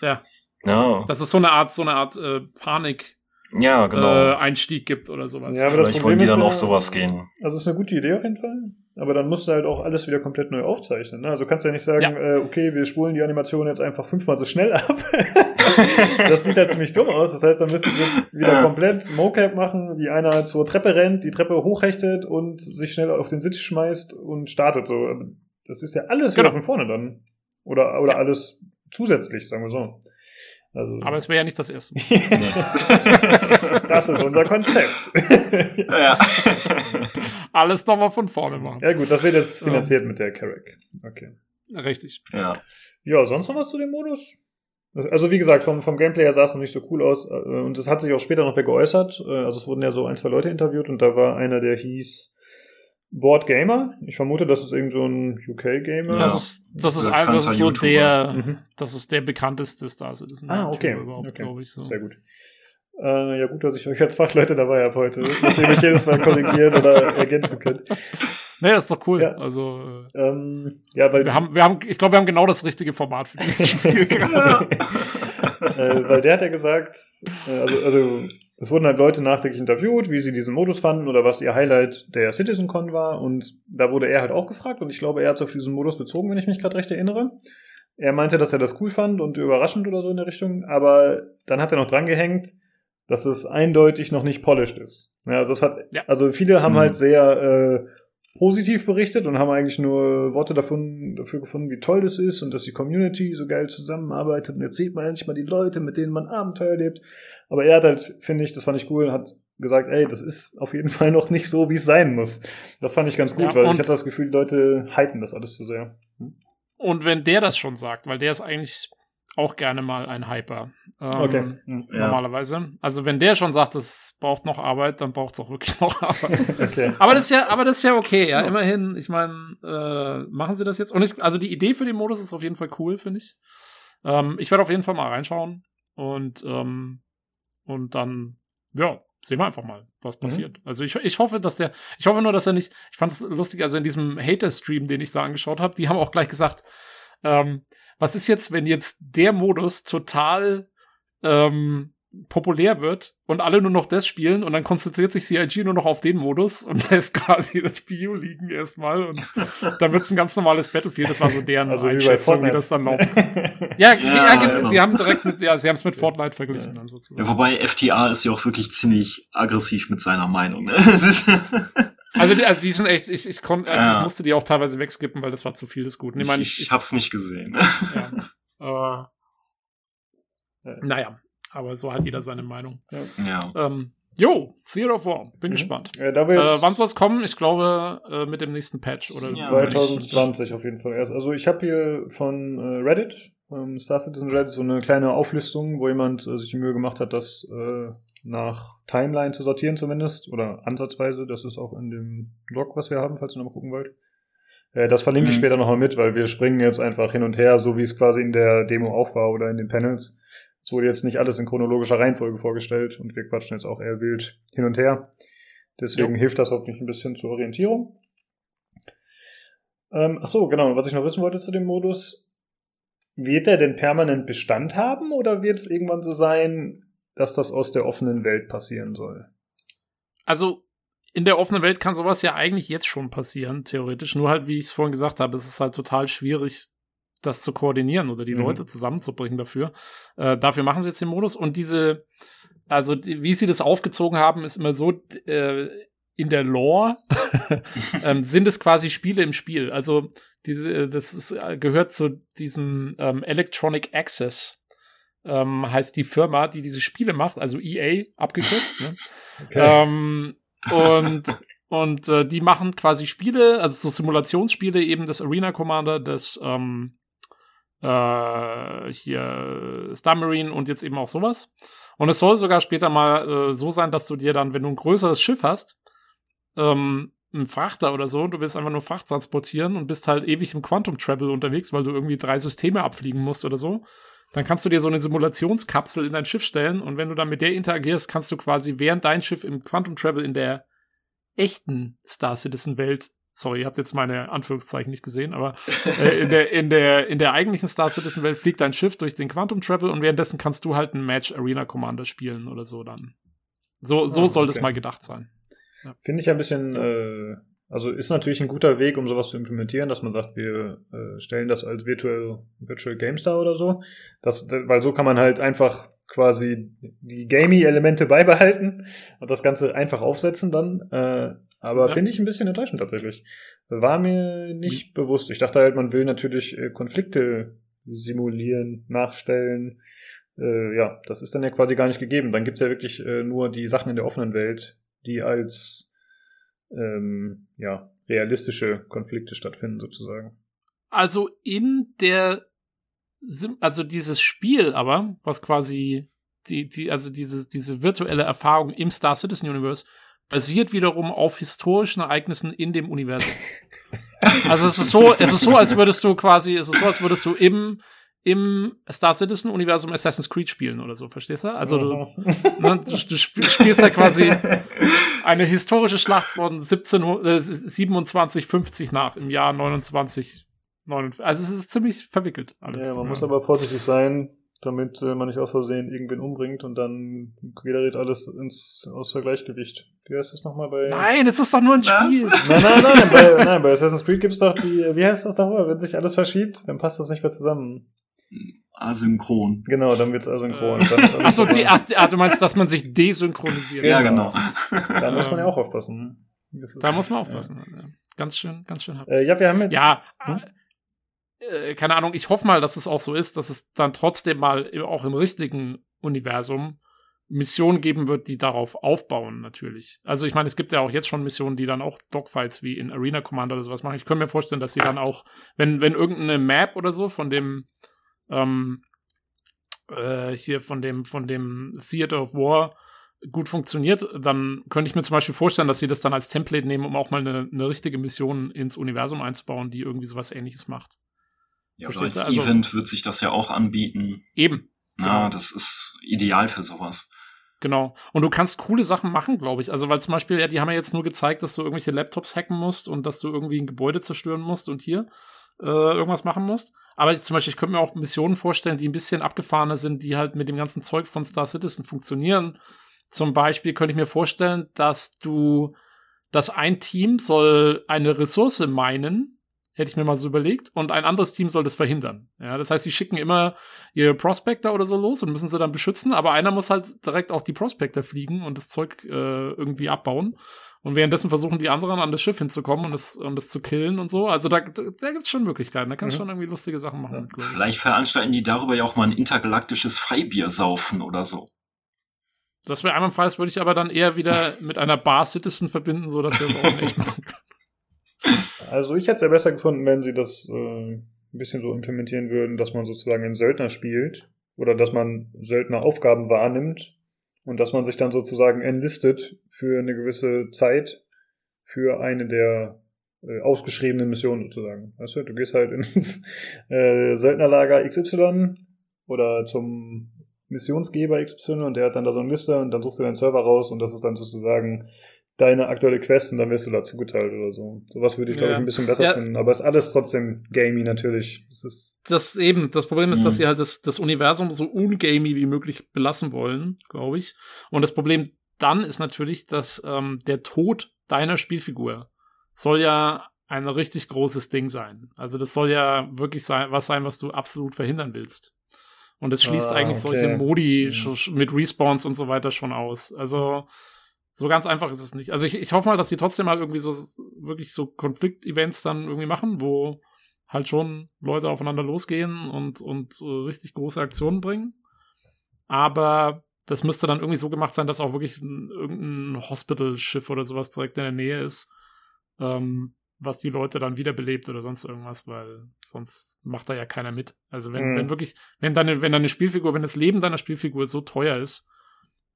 S2: Ja.
S3: Ja,
S2: dass es so eine Art, so eine Art äh, Panik
S3: ja genau.
S2: äh, Einstieg gibt oder sowas.
S1: Ja, aber das
S3: vielleicht
S1: Problem
S3: wollen die
S1: ist
S3: dann
S1: ja-
S3: auf sowas gehen.
S1: Also ist eine gute Idee auf jeden Fall. Aber dann musst du halt auch alles wieder komplett neu aufzeichnen. Ne? Also kannst du ja nicht sagen,
S2: Ja.
S1: äh, okay, wir spulen die Animation jetzt einfach fünfmal so schnell ab. [laughs] das sieht halt ziemlich dumm aus. Das heißt, dann müssten sie jetzt wieder
S2: Ja.
S1: komplett Mocap machen, wie einer zur Treppe rennt, die Treppe hochhechtet und sich schnell auf den Sitz schmeißt und startet so. Das ist ja alles
S2: Genau.
S1: wieder von vorne dann. Oder, oder alles zusätzlich, sagen wir so. Also,
S2: Aber es wäre ja nicht das erste [laughs]
S1: das ist unser Konzept.
S3: ja. [laughs]
S2: Alles nochmal von vorne machen.
S1: ja gut, das wird jetzt
S2: Ja.
S1: finanziert mit der Carrack. Okay.
S2: Richtig.
S3: ja.
S1: Ja, sonst noch was zu dem Modus? Also wie gesagt, vom, vom Gameplay her sah es noch nicht so cool aus äh, und es hat sich auch später noch wer geäußert. Äh, Also es wurden ja so ein, zwei Leute interviewt und da war einer, der hieß Board Gamer. Ich vermute, das ist irgend so ein UK-Gamer.
S2: Das
S3: Ja.
S2: ist, das ist
S3: Bekannter
S2: einfach so
S3: YouTuber.
S2: der,
S1: Mhm.
S2: das ist der bekannteste Star Citizen.
S1: Ah, okay. Okay.
S2: glaube ich so.
S1: Sehr gut. Äh, ja, gut, dass ich euch als Fachleute dabei habe heute, dass ihr mich jedes Mal korrigieren oder ergänzen könnt.
S2: Das ist doch cool.
S1: Ja.
S2: Also, äh,
S1: Ähm, ja, weil,
S2: wir haben, wir haben, ich glaube, wir haben genau das richtige Format für dieses [laughs] Spiel
S1: äh, weil der hat ja gesagt, äh, also, also es wurden halt Leute nachträglich interviewt, wie sie diesen Modus fanden oder was ihr Highlight der CitizenCon war und da wurde er halt auch gefragt und ich glaube, er hat sich auf diesen Modus bezogen, wenn ich mich gerade recht erinnere. Er meinte, dass er das cool fand und überraschend oder so in der Richtung, aber dann hat er noch drangehängt, dass es eindeutig noch nicht polished ist. Ja, also es hat,
S2: Ja.
S1: also viele haben
S3: Mhm.
S1: halt sehr äh, positiv berichtet und haben eigentlich nur Worte davon, dafür gefunden, wie toll das ist und dass die Community so geil zusammenarbeitet und jetzt sieht man endlich mal die Leute, mit denen man Abenteuer erlebt. Aber er hat halt, finde ich, das fand ich cool, hat gesagt, ey, das ist auf jeden Fall noch nicht so, wie es sein muss. Das fand ich ganz gut,
S2: Ja,
S1: weil ich hatte das Gefühl, die Leute hypen das alles zu sehr.
S2: Und wenn der das schon sagt, weil der ist eigentlich auch gerne mal ein Hyper. Ähm,
S1: Okay.
S3: Ja.
S2: Normalerweise. Also wenn der schon sagt, es braucht noch Arbeit, dann braucht es auch wirklich [laughs] noch Arbeit. [laughs]
S1: Okay.
S2: aber das ist ja, aber das ist ja okay, ja. Immerhin, ich meine, äh, machen sie das jetzt. Und ich, also die Idee für den Modus ist auf jeden Fall cool, finde ich. Ähm, ich werde auf jeden Fall mal reinschauen und, ähm, und dann, ja, sehen wir einfach mal, was passiert. Also ich, ich hoffe, dass der, ich hoffe nur, dass er nicht, ich fand es lustig, also in diesem Hater-Stream, den ich da angeschaut habe, die haben auch gleich gesagt, ähm, was ist jetzt, wenn jetzt der Modus total ähm, populär wird und alle nur noch das spielen und dann konzentriert sich CIG nur noch auf den Modus und [laughs] lässt quasi das PU liegen erstmal und dann wird es ein ganz normales Battlefield. Das war so deren
S1: Also wie bei
S2: Einschätzung, wie
S1: Fortnite.
S2: das dann laufen [laughs] Ja, ja,
S3: Ja,
S2: genau.
S3: genau.
S2: sie haben direkt mit, ja, sie haben es mit Fortnite verglichen dann sozusagen.
S3: Ja, wobei FTA ist ja auch wirklich ziemlich aggressiv mit seiner Meinung. Ne? [laughs]
S2: Also die, also die sind echt, ich, ich konnte, also
S3: Ja.
S2: ich musste die auch teilweise wegskippen, weil das war zu viel des Guten. Ich, meine,
S3: ich, ich hab's nicht gesehen.
S2: Ja. [laughs] Äh, naja, aber so hat jeder seine Meinung.
S3: ja.
S2: Ähm, jo, Theater of War, bin
S1: Mhm.
S2: gespannt.
S1: Ja, da wir
S2: Äh, wann soll es kommen? Ich glaube, äh, mit dem nächsten Patch. Oder
S3: Ja,
S1: 2020 auf jeden Fall erst. Also ich habe hier von äh, Reddit Ähm, Star Citizen Red ist so eine kleine Auflistung, wo jemand äh, sich die Mühe gemacht hat, das äh, nach Timeline zu sortieren zumindest. Oder ansatzweise. Das ist auch in dem Blog, was wir haben, falls ihr noch mal gucken wollt. Äh, das verlinke ich
S3: Mhm.
S1: später nochmal mit, weil wir springen jetzt einfach hin und her, so wie es quasi in der Demo auch war oder in den Panels. Es wurde jetzt nicht alles in chronologischer Reihenfolge vorgestellt und wir quatschen jetzt auch eher wild hin und her. Deswegen hilft das hoffentlich ein bisschen zur Orientierung. Ähm, ach so, genau. Was ich noch wissen wollte zu dem Modus. Wird der denn permanent Bestand haben oder wird es irgendwann so sein, dass das aus der offenen Welt passieren soll?
S2: Also in der offenen Welt kann sowas ja eigentlich jetzt schon passieren, theoretisch. Nur halt, wie ich es vorhin gesagt habe, es ist halt total schwierig, das zu koordinieren oder die
S1: Mhm.
S2: Leute zusammenzubringen dafür. Äh, dafür machen sie jetzt den Modus. Und diese, also die, wie sie das aufgezogen haben, ist immer so, äh, in der Lore [laughs] ähm, sind es quasi Spiele im Spiel. Also diese, das ist, äh, gehört zu diesem ähm, Electronic Access. Ähm, heißt die Firma, die diese Spiele macht, also EA abgekürzt. ne? [laughs] Ähm, und und äh, die machen quasi Spiele, also so Simulationsspiele, eben das Arena Commander, das ähm, äh, hier Star Marine und jetzt eben auch sowas. Und es soll sogar später mal äh, so sein, dass du dir dann, wenn du ein größeres Schiff hast, ähm, ein Frachter oder so, du willst einfach nur Fracht transportieren und bist halt ewig im Quantum Travel unterwegs, weil du irgendwie drei Systeme abfliegen musst oder so, dann kannst du dir so eine Simulationskapsel in dein Schiff stellen und wenn du dann mit der interagierst, kannst du quasi während dein Schiff im Quantum Travel in der echten Star Citizen Welt, sorry, ihr habt jetzt meine Anführungszeichen nicht gesehen, aber äh, in, der, in, der, in der eigentlichen Star Citizen Welt fliegt dein Schiff durch den Quantum Travel und währenddessen kannst du halt ein Match Arena Commander spielen oder so dann. So, so
S1: Ah,
S2: soll das mal gedacht sein.
S1: Finde ich ein bisschen, äh, also ist natürlich ein guter Weg, um sowas zu implementieren, dass man sagt, wir äh, stellen das als Virtual, Virtual GameStar oder so. Das, weil so kann man halt einfach quasi die Gamey-Elemente [laughs] beibehalten und das Ganze einfach aufsetzen dann. Äh, aber
S2: Ja.
S1: finde ich ein bisschen enttäuschend tatsächlich. War mir nicht bewusst. Ich dachte halt, man will natürlich äh, Konflikte simulieren, nachstellen. Äh, ja, das ist dann ja quasi gar nicht gegeben. Dann gibt's ja wirklich äh, nur die Sachen in der offenen Welt, die als ähm, ja, realistische Konflikte stattfinden, sozusagen.
S2: Also in der, Sim also dieses Spiel aber, was quasi die, die, also dieses, diese virtuelle Erfahrung im Star Citizen Universe basiert wiederum auf historischen Ereignissen in dem Universum. [laughs] also es ist so, es ist so, als würdest du quasi, es ist so, als würdest du im, im Star Citizen Universum Assassin's Creed spielen oder so, verstehst du? Also du, ne, du, du sp- spielst ja quasi eine historische Schlacht von 17, äh, 27, 50 nach, im Jahr 29, 59. Also es ist ziemlich verwickelt alles.
S1: Ja, man muss aber vorsichtig sein, damit äh, man nicht aus Versehen irgendwen umbringt und dann gerät alles ins außer Gleichgewicht. Wie heißt das nochmal bei.
S2: Nein, es ist doch nur ein
S3: Was?
S2: Spiel.
S1: Nein, nein, nein, bei, nein, bei Assassin's Creed gibt's doch die, wie heißt das nochmal? Wenn sich alles verschiebt, dann passt das nicht mehr zusammen.
S3: Asynchron.
S1: Genau, dann wird's asynchron.
S2: Äh,
S1: Dann
S2: Achso, ach, ach, du meinst, dass man sich desynchronisiert.
S3: Ja,
S1: Genau.
S3: genau.
S1: da muss man ja auch aufpassen. Das ist-
S2: Da muss man aufpassen. Ja. Ganz schön, ganz schön.
S1: Äh, ja, wir haben jetzt.
S2: Ja,
S1: Hm?
S2: äh, keine Ahnung, ich hoffe mal, dass es auch so ist, dass es dann trotzdem mal auch im richtigen Universum Missionen geben wird, die darauf aufbauen, natürlich. Also ich meine, es gibt ja auch jetzt schon Missionen, die dann auch Dogfights wie in Arena Commander oder sowas machen. Ich könnte mir vorstellen, dass sie dann auch, wenn, wenn irgendeine Map oder so von dem ähm, äh, hier von dem, von dem Theater of War gut funktioniert, dann könnte ich mir zum Beispiel vorstellen, dass sie das dann als Template nehmen, um auch mal eine, eine richtige Mission ins Universum einzubauen, die irgendwie sowas ähnliches macht.
S3: Ja,
S2: Verstehst
S3: als?
S2: Also-
S3: Event wird sich das ja auch anbieten.
S2: Eben.
S3: Ja,
S2: Genau.
S3: das ist ideal für sowas.
S2: Genau. Und du kannst coole Sachen machen, glaube ich. Also, weil zum Beispiel, ja, die haben ja jetzt nur gezeigt, dass du irgendwelche Laptops hacken musst und dass du irgendwie ein Gebäude zerstören musst und hier äh, irgendwas machen musst. Aber zum Beispiel, ich könnte mir auch Missionen vorstellen, die ein bisschen abgefahrener sind, die halt mit dem ganzen Zeug von Star Citizen funktionieren. Zum Beispiel könnte ich mir vorstellen, dass du, dass ein Team soll eine Ressource meinen, hätte ich mir mal so überlegt, und ein anderes Team soll das verhindern. Ja, das heißt, sie schicken immer ihre Prospector oder so los und müssen sie dann beschützen, aber einer muss halt direkt auch die Prospector fliegen und das Zeug äh, irgendwie abbauen. Und währenddessen versuchen die anderen an das Schiff hinzukommen und es und es zu killen und so. Also da, da gibt's schon Möglichkeiten. Da kannst du
S1: Mhm.
S2: schon irgendwie lustige Sachen machen.
S1: Ja.
S3: Vielleicht veranstalten die darüber ja auch mal ein intergalaktisches Freibier saufen oder so.
S2: Das wäre einmal Fall, würde ich aber dann eher wieder mit einer Bar Citizen verbinden, so dass wir das auch in echt machen können.
S1: Also ich hätte es ja besser gefunden, wenn sie das äh, ein bisschen so implementieren würden, dass man sozusagen einen Söldner spielt oder dass man Söldneraufgaben wahrnimmt und dass man sich dann sozusagen enlistet für eine gewisse Zeit für eine der äh, ausgeschriebenen Missionen sozusagen. Weißt du, du gehst halt ins [laughs] äh, Söldnerlager XY oder zum Missionsgeber XY und der hat dann da so eine Liste und dann suchst du deinen Server raus und das ist dann sozusagen deine aktuelle Quest und dann wirst du da zugeteilt oder so. Sowas würde ich, glaube ja. ich, ein bisschen besser ja. finden. Aber ist alles trotzdem gamey natürlich.
S2: Das, ist das eben, das Problem ist, mhm. dass sie halt das, das Universum so ungamey wie möglich belassen wollen, glaube ich. Und das Problem dann ist natürlich, dass ähm, der Tod deiner Spielfigur soll ja ein richtig großes Ding sein. Also das soll ja wirklich sein, was sein, was du absolut verhindern willst. Und es schließt ah, eigentlich okay. solche Modi mhm. mit Respawns und so weiter schon aus. Also so ganz einfach ist es nicht. Also ich, ich hoffe mal, dass sie trotzdem mal irgendwie so wirklich so Konfliktevents dann irgendwie machen, wo halt schon Leute aufeinander losgehen und, und äh, richtig große Aktionen bringen. Aber das müsste dann irgendwie so gemacht sein, dass auch wirklich ein, irgendein Hospital-Schiff oder sowas direkt in der Nähe ist, ähm, was die Leute dann wiederbelebt oder sonst irgendwas, weil sonst macht da ja keiner mit. Also wenn, mhm. wenn wirklich, wenn deine, wenn deine Spielfigur, wenn das Leben deiner Spielfigur so teuer ist,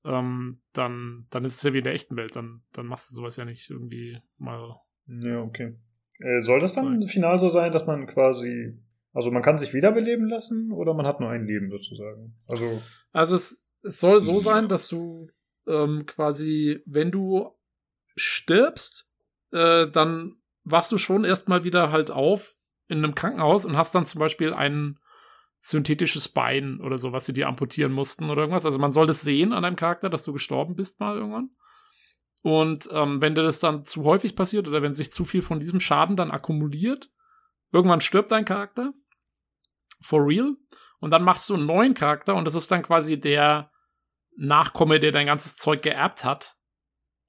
S2: ähm, dann, dann ist es ja wie in der echten Welt. Dann, dann machst du sowas ja nicht irgendwie mal.
S1: Ja, okay. Äh, soll das dann sein. final so sein, dass man quasi, also man kann sich wiederbeleben lassen oder man hat nur ein Leben sozusagen? Also,
S2: also es, es soll so sein, dass du ähm, quasi, wenn du stirbst, äh, dann wachst du schon erstmal wieder halt auf in einem Krankenhaus und hast dann zum Beispiel einen synthetisches Bein oder so, was sie dir amputieren mussten oder irgendwas. Also man soll das sehen an deinem Charakter, dass du gestorben bist mal irgendwann. Und ähm, wenn dir das dann zu häufig passiert oder wenn sich zu viel von diesem Schaden dann akkumuliert, irgendwann stirbt dein Charakter. For real. Und dann machst du einen neuen Charakter und das ist dann quasi der Nachkomme, der dein ganzes Zeug geerbt hat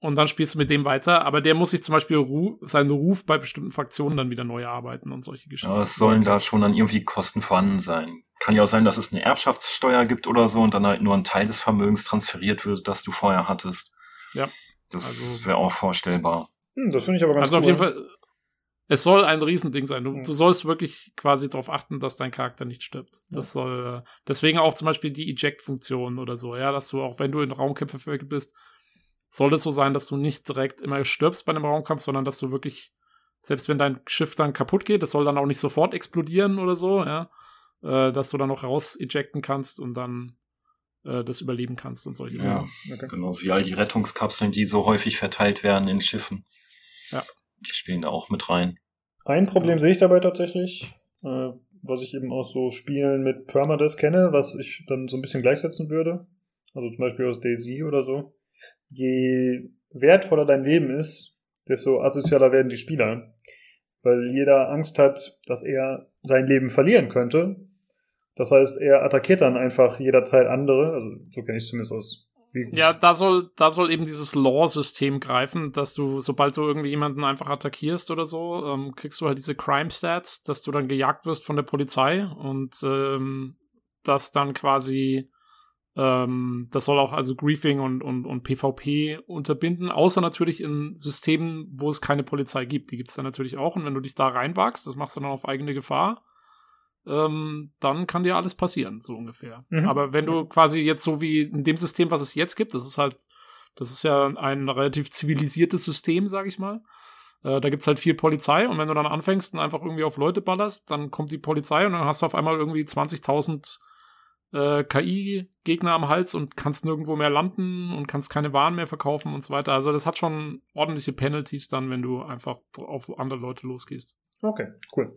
S2: und dann spielst du mit dem weiter. Aber der muss sich zum Beispiel Ru seinen Ruf bei bestimmten Fraktionen dann wieder neu arbeiten und solche Geschichten.
S3: Ja, es sollen da schon dann irgendwie Kosten vorhanden sein. Kann ja auch sein, dass es eine Erbschaftssteuer gibt oder so und dann halt nur ein Teil des Vermögens transferiert wird, das du vorher hattest.
S2: Ja.
S3: Das also, wäre auch vorstellbar.
S1: Hm, das finde ich aber ganz
S2: Also cool. auf jeden Fall, es soll ein Riesending sein. Du, du sollst wirklich quasi darauf achten, dass dein Charakter nicht stirbt. Das ja. soll, deswegen auch zum Beispiel die Eject-Funktion oder so, ja, dass du auch, wenn du in Raumkämpfe verwickelt bist, soll es so sein, dass du nicht direkt immer stirbst bei einem Raumkampf, sondern dass du wirklich, selbst wenn dein Schiff dann kaputt geht, das soll dann auch nicht sofort explodieren oder so, ja, äh, dass du dann noch raus ejecten kannst und dann äh, das überleben kannst und solche
S3: ja, Sachen. Okay. Genauso wie all die Rettungskapseln, die so häufig verteilt werden in Schiffen.
S2: Ja.
S3: Die spielen da auch mit rein.
S1: Ein Problem ja. sehe ich dabei tatsächlich, äh, was ich eben aus so Spielen mit Permadeath kenne, was ich dann so ein bisschen gleichsetzen würde. Also zum Beispiel aus Daisy oder so je wertvoller dein Leben ist, desto asozialer werden die Spieler. Weil jeder Angst hat, dass er sein Leben verlieren könnte. Das heißt, er attackiert dann einfach jederzeit andere. Also so kenne ich es zumindest aus.
S2: Ja, da soll, da soll eben dieses Law-System greifen, dass du, sobald du irgendwie jemanden einfach attackierst oder so, ähm, kriegst du halt diese Crime-Stats, dass du dann gejagt wirst von der Polizei und ähm, dass dann quasi ähm, das soll auch also Griefing und, und, und PvP unterbinden, außer natürlich in Systemen, wo es keine Polizei gibt. Die gibt es dann natürlich auch. Und wenn du dich da reinwagst, das machst du dann auf eigene Gefahr, ähm, dann kann dir alles passieren, so ungefähr. Mhm. Aber wenn du quasi jetzt so wie in dem System, was es jetzt gibt, das ist halt, das ist ja ein relativ zivilisiertes System, sag ich mal. Äh, da gibt's halt viel Polizei und wenn du dann anfängst und einfach irgendwie auf Leute ballerst, dann kommt die Polizei und dann hast du auf einmal irgendwie 20.000 äh, KI-Gegner am Hals und kannst nirgendwo mehr landen und kannst keine Waren mehr verkaufen und so weiter. Also das hat schon ordentliche Penalties dann, wenn du einfach auf andere Leute losgehst.
S1: Okay, cool.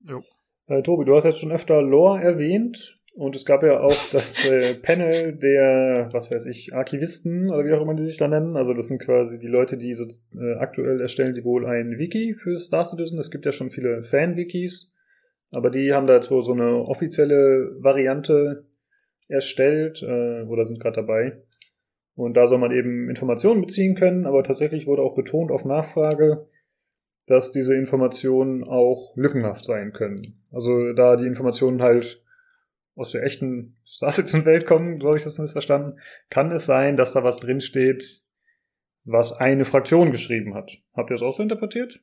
S2: Jo.
S1: Äh, Tobi, du hast jetzt schon öfter Lore erwähnt und es gab ja auch [laughs] das äh, Panel der, was weiß ich, Archivisten oder wie auch immer die sich da nennen. Also das sind quasi die Leute, die so äh, aktuell erstellen die wohl ein Wiki für Star Citizen. Es gibt ja schon viele Fan-Wikis aber die haben da so, so eine offizielle Variante erstellt äh, oder sind gerade dabei. Und da soll man eben Informationen beziehen können, aber tatsächlich wurde auch betont auf Nachfrage, dass diese Informationen auch lückenhaft sein können. Also da die Informationen halt aus der echten Star Citizen-Welt kommen, glaube ich, das missverstanden, kann es sein, dass da was drinsteht, was eine Fraktion geschrieben hat. Habt ihr das auch so interpretiert?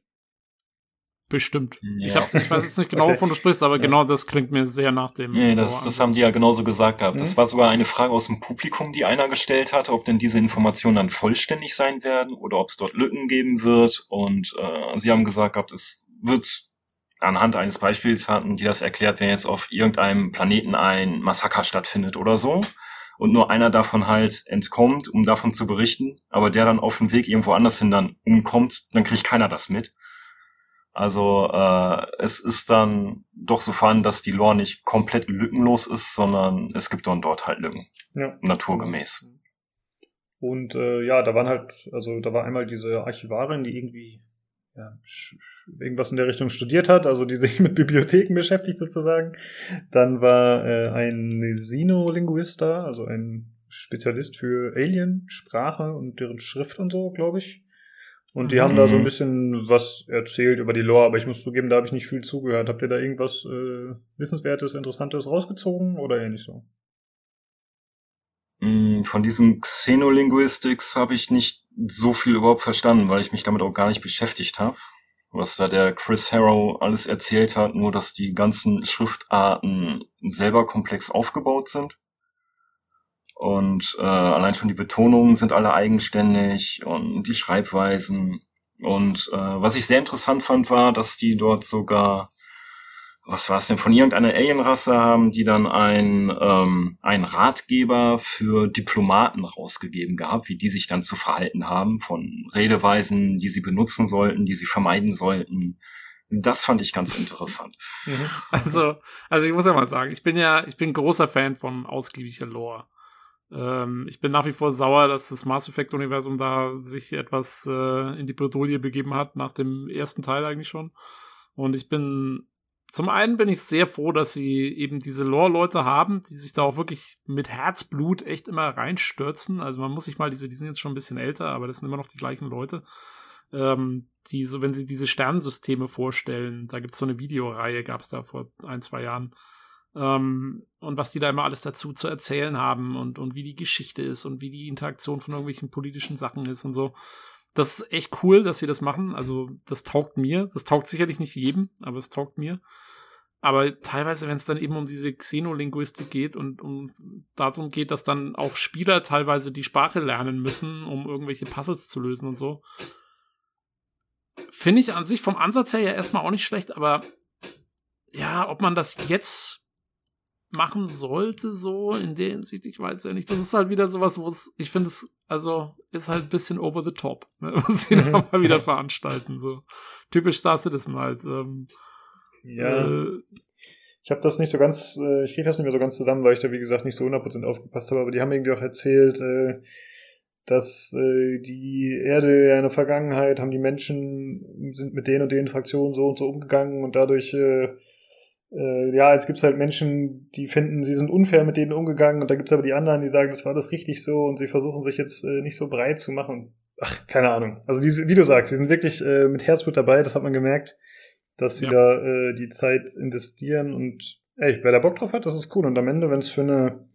S2: Bestimmt. Ja. Ich, hab, ich weiß jetzt nicht genau, okay. wovon du sprichst, aber ja. genau das klingt mir sehr nach dem.
S3: Nee, das, das haben die ja genauso gesagt gehabt. Mhm. Das war sogar eine Frage aus dem Publikum, die einer gestellt hatte, ob denn diese Informationen dann vollständig sein werden oder ob es dort Lücken geben wird. Und äh, sie haben gesagt gehabt, es wird anhand eines Beispiels hatten die das erklärt, wenn jetzt auf irgendeinem Planeten ein Massaker stattfindet oder so und nur einer davon halt entkommt, um davon zu berichten, aber der dann auf dem Weg irgendwo anders hin dann umkommt, dann kriegt keiner das mit. Also äh, es ist dann doch so vorhanden, dass die Lore nicht komplett lückenlos ist, sondern es gibt dann dort halt Lücken. Ja. Naturgemäß.
S1: Und äh, ja, da waren halt, also da war einmal diese Archivarin, die irgendwie ja, irgendwas in der Richtung studiert hat, also die sich [laughs] mit Bibliotheken beschäftigt sozusagen. Dann war äh, ein Sinolinguist da, also ein Spezialist für Alien-Sprache und deren Schrift und so, glaube ich. Und die mhm. haben da so ein mhm. bisschen was erzählt über die Lore, aber ich muss zugeben, da habe ich nicht viel zugehört. Habt ihr da irgendwas äh, Wissenswertes, Interessantes rausgezogen oder eher nicht so?
S3: Mm, von diesen Xenolinguistics habe ich nicht so viel überhaupt verstanden, weil ich mich damit auch gar nicht beschäftigt habe. Was da der Chris Harrow alles erzählt hat, nur dass die ganzen Schriftarten selber komplex aufgebaut sind. Und äh, allein schon die Betonungen sind alle eigenständig und die Schreibweisen. Und äh, was ich sehr interessant fand, war, dass die dort sogar, was war es denn, von irgendeiner Alienrasse haben, die dann ein, ähm, ein Ratgeber für Diplomaten rausgegeben gehabt, wie die sich dann zu verhalten haben, von Redeweisen, die sie benutzen sollten, die sie vermeiden sollten. Das fand ich ganz interessant.
S2: Mhm. Also, also ich muss ja mal sagen, ich bin ja, ich bin großer Fan von ausgiebiger Lore. Ähm, ich bin nach wie vor sauer, dass das Mass Effect-Universum da sich etwas äh, in die Bredouille begeben hat, nach dem ersten Teil eigentlich schon. Und ich bin, zum einen bin ich sehr froh, dass sie eben diese Lore-Leute haben, die sich da auch wirklich mit Herzblut echt immer reinstürzen. Also man muss sich mal diese, die sind jetzt schon ein bisschen älter, aber das sind immer noch die gleichen Leute. Ähm, die so, wenn sie diese Sternensysteme vorstellen, da gibt es so eine Videoreihe, gab es da vor ein, zwei Jahren ähm, und was die da immer alles dazu zu erzählen haben und, und wie die Geschichte ist und wie die Interaktion von irgendwelchen politischen Sachen ist und so. Das ist echt cool, dass sie das machen. Also, das taugt mir. Das taugt sicherlich nicht jedem, aber es taugt mir. Aber teilweise, wenn es dann eben um diese Xenolinguistik geht und um darum geht, dass dann auch Spieler teilweise die Sprache lernen müssen, um irgendwelche Puzzles zu lösen und so, finde ich an sich vom Ansatz her ja erstmal auch nicht schlecht, aber ja, ob man das jetzt machen sollte, so in der Hinsicht, ich weiß ja nicht. Das ist halt wieder sowas, wo es, ich finde es, also ist halt ein bisschen over the top, ne, [laughs] was sie da mhm. mal wieder veranstalten. So typisch Star Citizen halt. Ähm,
S1: ja. Äh, ich habe das nicht so ganz, äh, ich kriege das nicht mehr so ganz zusammen, weil ich da wie gesagt nicht so 100% aufgepasst habe, aber die haben irgendwie auch erzählt, äh, dass äh, die Erde ja in der Vergangenheit haben die Menschen sind mit den und den Fraktionen so und so umgegangen und dadurch äh, äh, ja, es gibt halt Menschen, die finden, sie sind unfair mit denen umgegangen und da gibt's aber die anderen, die sagen, das war das richtig so und sie versuchen sich jetzt äh, nicht so breit zu machen. Ach, keine Ahnung. Also diese, wie du sagst, sie sind wirklich äh, mit Herzblut dabei, das hat man gemerkt, dass sie ja. da äh, die Zeit investieren und ey, wer da Bock drauf hat, das ist cool. Und am Ende, wenn es für eine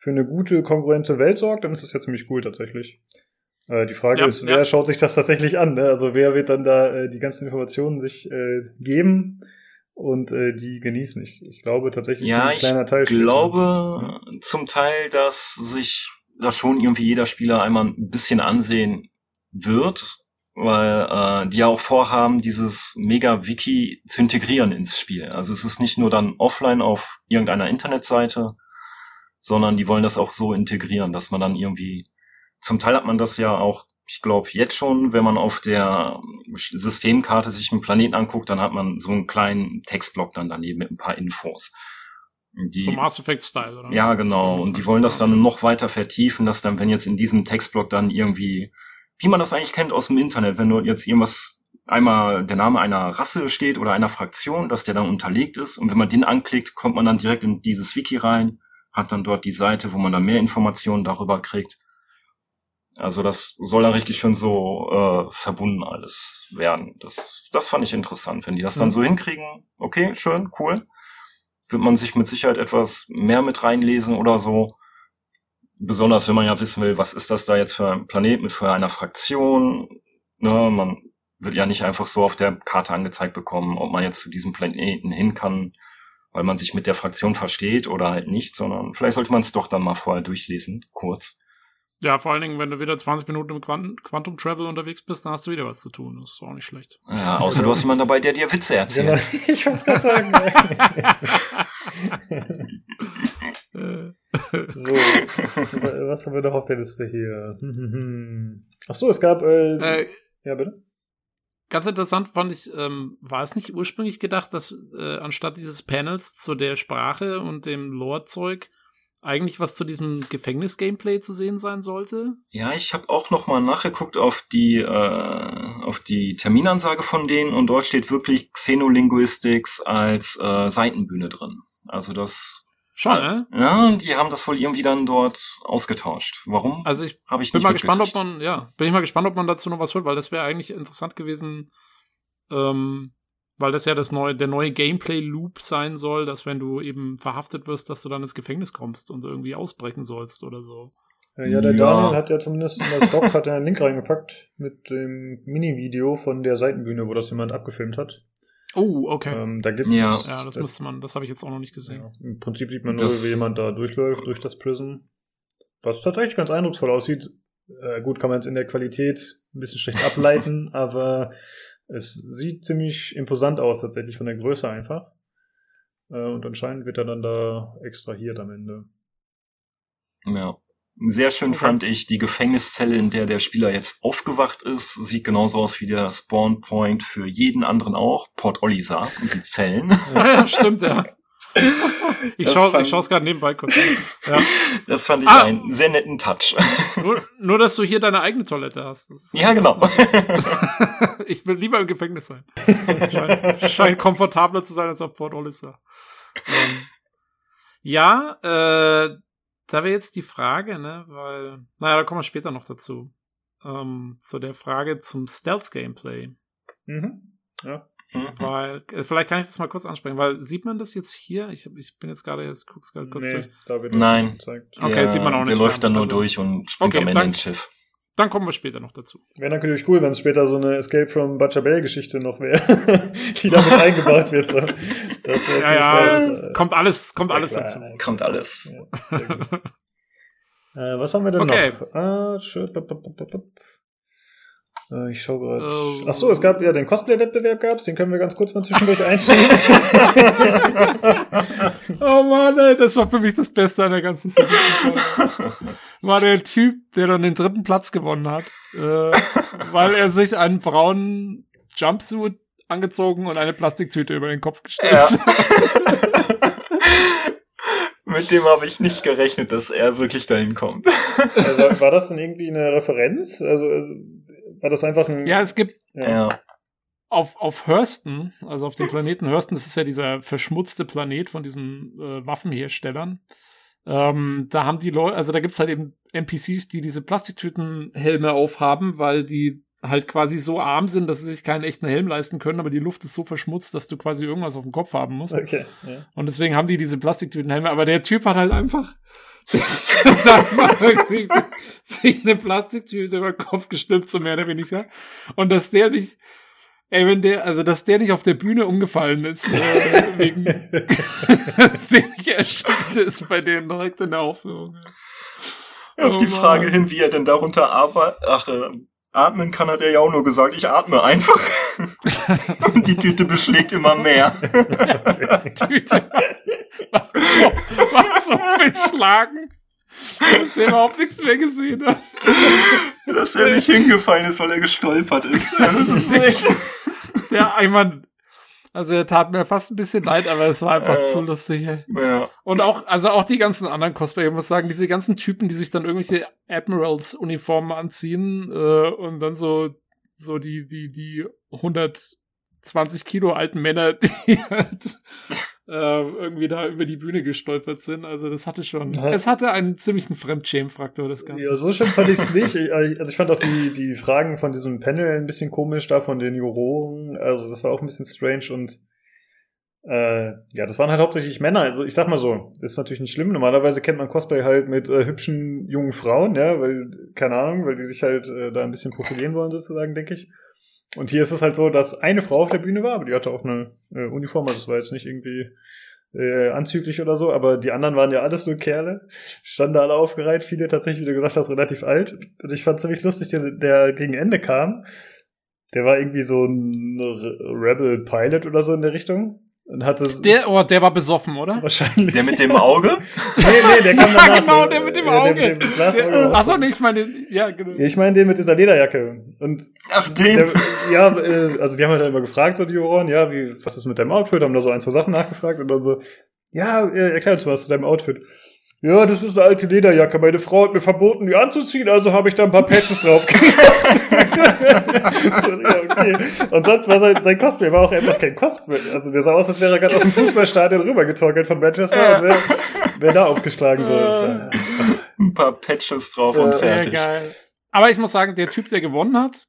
S1: für eine gute, kongruente Welt sorgt, dann ist das ja ziemlich cool tatsächlich. Äh, die Frage ja, ist, wer ja. schaut sich das tatsächlich an? Ne? Also wer wird dann da äh, die ganzen Informationen sich äh, geben? Und äh, die genießen. Ich, ich glaube tatsächlich
S3: ja, ein kleiner Teil. Ich glaube ja. zum Teil, dass sich da schon irgendwie jeder Spieler einmal ein bisschen ansehen wird, weil äh, die ja auch vorhaben, dieses Mega-Wiki zu integrieren ins Spiel. Also es ist nicht nur dann offline auf irgendeiner Internetseite, sondern die wollen das auch so integrieren, dass man dann irgendwie, zum Teil hat man das ja auch ich glaube jetzt schon, wenn man auf der Systemkarte sich einen Planeten anguckt, dann hat man so einen kleinen Textblock dann daneben mit ein paar Infos.
S2: Die, so Mass Effect Style, oder?
S3: Ja, genau. Und die wollen das dann noch weiter vertiefen, dass dann, wenn jetzt in diesem Textblock dann irgendwie, wie man das eigentlich kennt aus dem Internet, wenn du jetzt irgendwas einmal der Name einer Rasse steht oder einer Fraktion, dass der dann unterlegt ist. Und wenn man den anklickt, kommt man dann direkt in dieses Wiki rein, hat dann dort die Seite, wo man dann mehr Informationen darüber kriegt. Also das soll dann richtig schön so äh, verbunden alles werden. Das, das fand ich interessant. Wenn die das dann mhm. so hinkriegen, okay, schön, cool. Wird man sich mit Sicherheit etwas mehr mit reinlesen oder so. Besonders wenn man ja wissen will, was ist das da jetzt für ein Planet mit für einer Fraktion. Ne, man wird ja nicht einfach so auf der Karte angezeigt bekommen, ob man jetzt zu diesem Planeten hin kann, weil man sich mit der Fraktion versteht oder halt nicht, sondern vielleicht sollte man es doch dann mal vorher durchlesen, kurz.
S2: Ja, vor allen Dingen, wenn du wieder 20 Minuten im Quantum Travel unterwegs bist, dann hast du wieder was zu tun. Das ist auch nicht schlecht.
S3: Ja, außer du hast jemanden dabei, der dir Witze erzählt. Genau. [laughs]
S1: Ich wollte gerade sagen. [laughs] so, was haben wir noch auf der Liste hier? [laughs] Ach so, es gab. Äh, äh, ja, bitte.
S2: Ganz interessant fand ich, ähm, war es nicht ursprünglich gedacht, dass äh, anstatt dieses Panels zu der Sprache und dem Lore-Zeug eigentlich was zu diesem Gefängnis-Gameplay zu sehen sein sollte?
S3: Ja, ich habe auch noch mal nachgeguckt auf die äh, auf die Terminansage von denen und dort steht wirklich Xenolinguistics als äh, Seitenbühne drin. Also das
S2: Schon, ne?
S3: Ja, die haben das wohl irgendwie dann dort ausgetauscht. Warum?
S2: Also ich, Hab ich bin mal gespannt, ob man, ja, bin ich mal gespannt, ob man dazu noch was hört, weil das wäre eigentlich interessant gewesen, ähm, weil das ja das neue, der neue Gameplay-Loop sein soll, dass wenn du eben verhaftet wirst, dass du dann ins Gefängnis kommst und irgendwie ausbrechen sollst oder so.
S1: Ja, der ja. Daniel hat ja zumindest in das Doc hat er einen Link reingepackt mit dem Mini-Video von der Seitenbühne, wo das jemand abgefilmt hat.
S2: Oh, okay.
S1: Ähm, da gibt's,
S2: ja. ja, das müsste man, das habe ich jetzt auch noch nicht gesehen. Ja,
S1: Im Prinzip sieht man nur, wie jemand da durchläuft, durch das Prism. Was tatsächlich ganz eindrucksvoll aussieht. Äh, gut, kann man es in der Qualität ein bisschen schlecht ableiten, [laughs] aber es sieht ziemlich imposant aus, tatsächlich von der Größe einfach. Äh, und anscheinend wird er dann da extrahiert am Ende.
S3: Ja. Sehr schön okay. fand ich die Gefängniszelle, in der der Spieler jetzt aufgewacht ist. Sieht genauso aus wie der Spawn Point für jeden anderen auch. Port Olisar und die Zellen.
S2: Ja, stimmt, ja. Ich schaue es gerade nebenbei kurz an. Ja.
S3: Das fand ich ah. einen sehr netten Touch.
S2: Nur, nur, dass du hier deine eigene Toilette hast.
S3: ja, genau. [laughs]
S2: ich will lieber im Gefängnis sein. Scheint, scheint komfortabler zu sein als auf Port Olisar. Ähm, ja, äh, da wäre jetzt die Frage, ne, weil, naja, da kommen wir später noch dazu. Ähm, zu der Frage zum Stealth-Gameplay.
S1: Mhm. Ja. Mhm.
S2: Weil, äh, vielleicht kann ich das mal kurz ansprechen, weil sieht man das jetzt hier? Ich, hab, ich bin jetzt gerade, jetzt guck's gerade kurz nee, durch.
S3: Da wird das Nein.
S1: Gezeigt.
S2: Okay, der, sieht man auch nicht.
S3: Der läuft dann nur also, durch und springt okay, am Ende ins Schiff.
S2: Dann kommen wir später noch dazu.
S1: Wäre natürlich cool, wenn es später so eine Escape from Bachabel-Geschichte noch wäre, [laughs] die damit eingebaut wird. So.
S2: Das ja, ja, es kommt alles, kommt ja, alles klar, dazu.
S3: Kommt alles. Ja,
S1: äh, was haben wir denn okay. noch? Ah, äh, ich schaue gerade. Uh, Ach so, es gab ja den Cosplay-Wettbewerb gab's, den können wir ganz kurz mal zwischendurch einschieben. [laughs]
S2: oh Mann, ey, das war für mich das Beste an der ganzen Serie. War der Typ, der dann den dritten Platz gewonnen hat, äh, weil er sich einen braunen Jumpsuit angezogen und eine Plastiktüte über den Kopf gestellt ja. hat. [laughs]
S3: Mit dem habe ich nicht gerechnet, dass er wirklich dahin kommt.
S1: Also, war das denn irgendwie eine Referenz? Also, also war das einfach ein.
S2: Ja, es gibt. Ja. Auf, auf Hurston, also auf dem Planeten Hurston, das ist ja dieser verschmutzte Planet von diesen äh, Waffenherstellern. Ähm, da haben die Leute, also da gibt's halt eben NPCs, die diese Plastiktütenhelme aufhaben, weil die halt quasi so arm sind, dass sie sich keinen echten Helm leisten können, aber die Luft ist so verschmutzt, dass du quasi irgendwas auf dem Kopf haben musst.
S1: Okay. Ja.
S2: Und deswegen haben die diese Plastiktütenhelme, aber der Typ hat halt einfach [laughs] wirklich sich eine Plastiktüte über den Kopf gestülpt, so mehr oder weniger. Und dass der nicht, ey, wenn der, also dass der nicht auf der Bühne umgefallen ist, äh, wegen, [laughs] dass der nicht erstickt ist bei denen direkt in der Aufführung.
S3: Auf oh, die Frage Mann. hin, wie er denn darunter arbeitet, ach, äh, atmen kann, hat er ja auch nur gesagt, ich atme einfach. [laughs] Und die Tüte beschlägt immer mehr. Tüte
S2: war so, beschlagen, dass er überhaupt nichts mehr gesehen hat.
S3: Dass er nicht hingefallen ist, weil er gestolpert ist. Das ist echt.
S2: Ja, ich meine, also er tat mir fast ein bisschen leid, aber es war einfach [laughs] äh, zu lustig.
S3: Ja.
S2: Und auch, also auch die ganzen anderen Cosplayer, ich muss sagen, diese ganzen Typen, die sich dann irgendwelche Admirals-Uniformen anziehen äh, und dann so, so die, die, die 120 Kilo alten Männer, [laughs] die halt äh, irgendwie da über die Bühne gestolpert sind. Also das hatte schon, ja. es hatte einen ziemlichen Fremdschämen-Faktor, das Ganze.
S1: Ja, so schlimm fand ich es nicht. Also ich fand auch die, die Fragen von diesem Panel ein bisschen komisch, da von den Juroren. Also das war auch ein bisschen strange und äh, ja, das waren halt hauptsächlich Männer. Also ich sag mal so, das ist natürlich nicht schlimm. Normalerweise kennt man Cosplay halt mit äh, hübschen jungen Frauen, ja, weil, keine Ahnung, weil die sich halt äh, da ein bisschen profilieren wollen sozusagen, denke ich. Und hier ist es halt so, dass eine Frau auf der Bühne war, aber die hatte auch eine äh, Uniform, also das war jetzt nicht irgendwie äh, anzüglich oder so, aber die anderen waren ja alles nur Kerle, standen da alle aufgereiht, viele tatsächlich, wie du gesagt hast, relativ alt. Und ich fand ziemlich lustig, der, der gegen Ende kam, der war irgendwie so ein Rebel Pilot oder so in der Richtung. Und hatte
S2: der, oh, der war besoffen, oder?
S1: Wahrscheinlich.
S3: Der mit dem Auge? [laughs]
S1: nee, nee, der kam
S2: ja,
S1: danach.
S2: genau, der mit dem Auge.
S1: Ja, der mit dem Glasauge.
S2: Achso, nee, ich meine, ja, genau.
S1: Ja, ich meine den mit dieser Lederjacke. Und
S3: Ach, den.
S1: der, ja, äh, also die haben halt immer gefragt, so die Juroren, ja, wie, was ist mit deinem Outfit? Haben da so ein, zwei Sachen nachgefragt und dann so, ja, äh, erklär uns was zu deinem Outfit. Ja, das ist eine alte Lederjacke. Meine Frau hat mir verboten, die anzuziehen, also habe ich da ein paar Patches drauf [laughs] ja, okay. Und sonst war sein, sein Cosplay war auch einfach kein Cosplay. Also der sah aus, als wäre er gerade aus dem Fußballstadion rübergetorkelt von Manchester ja. und wäre wär da aufgeschlagen. So. War,
S3: ein paar Patches drauf
S1: Ja,
S3: und
S2: Sehr
S3: fertig.
S2: geil. Aber ich muss sagen, der Typ, der gewonnen hat,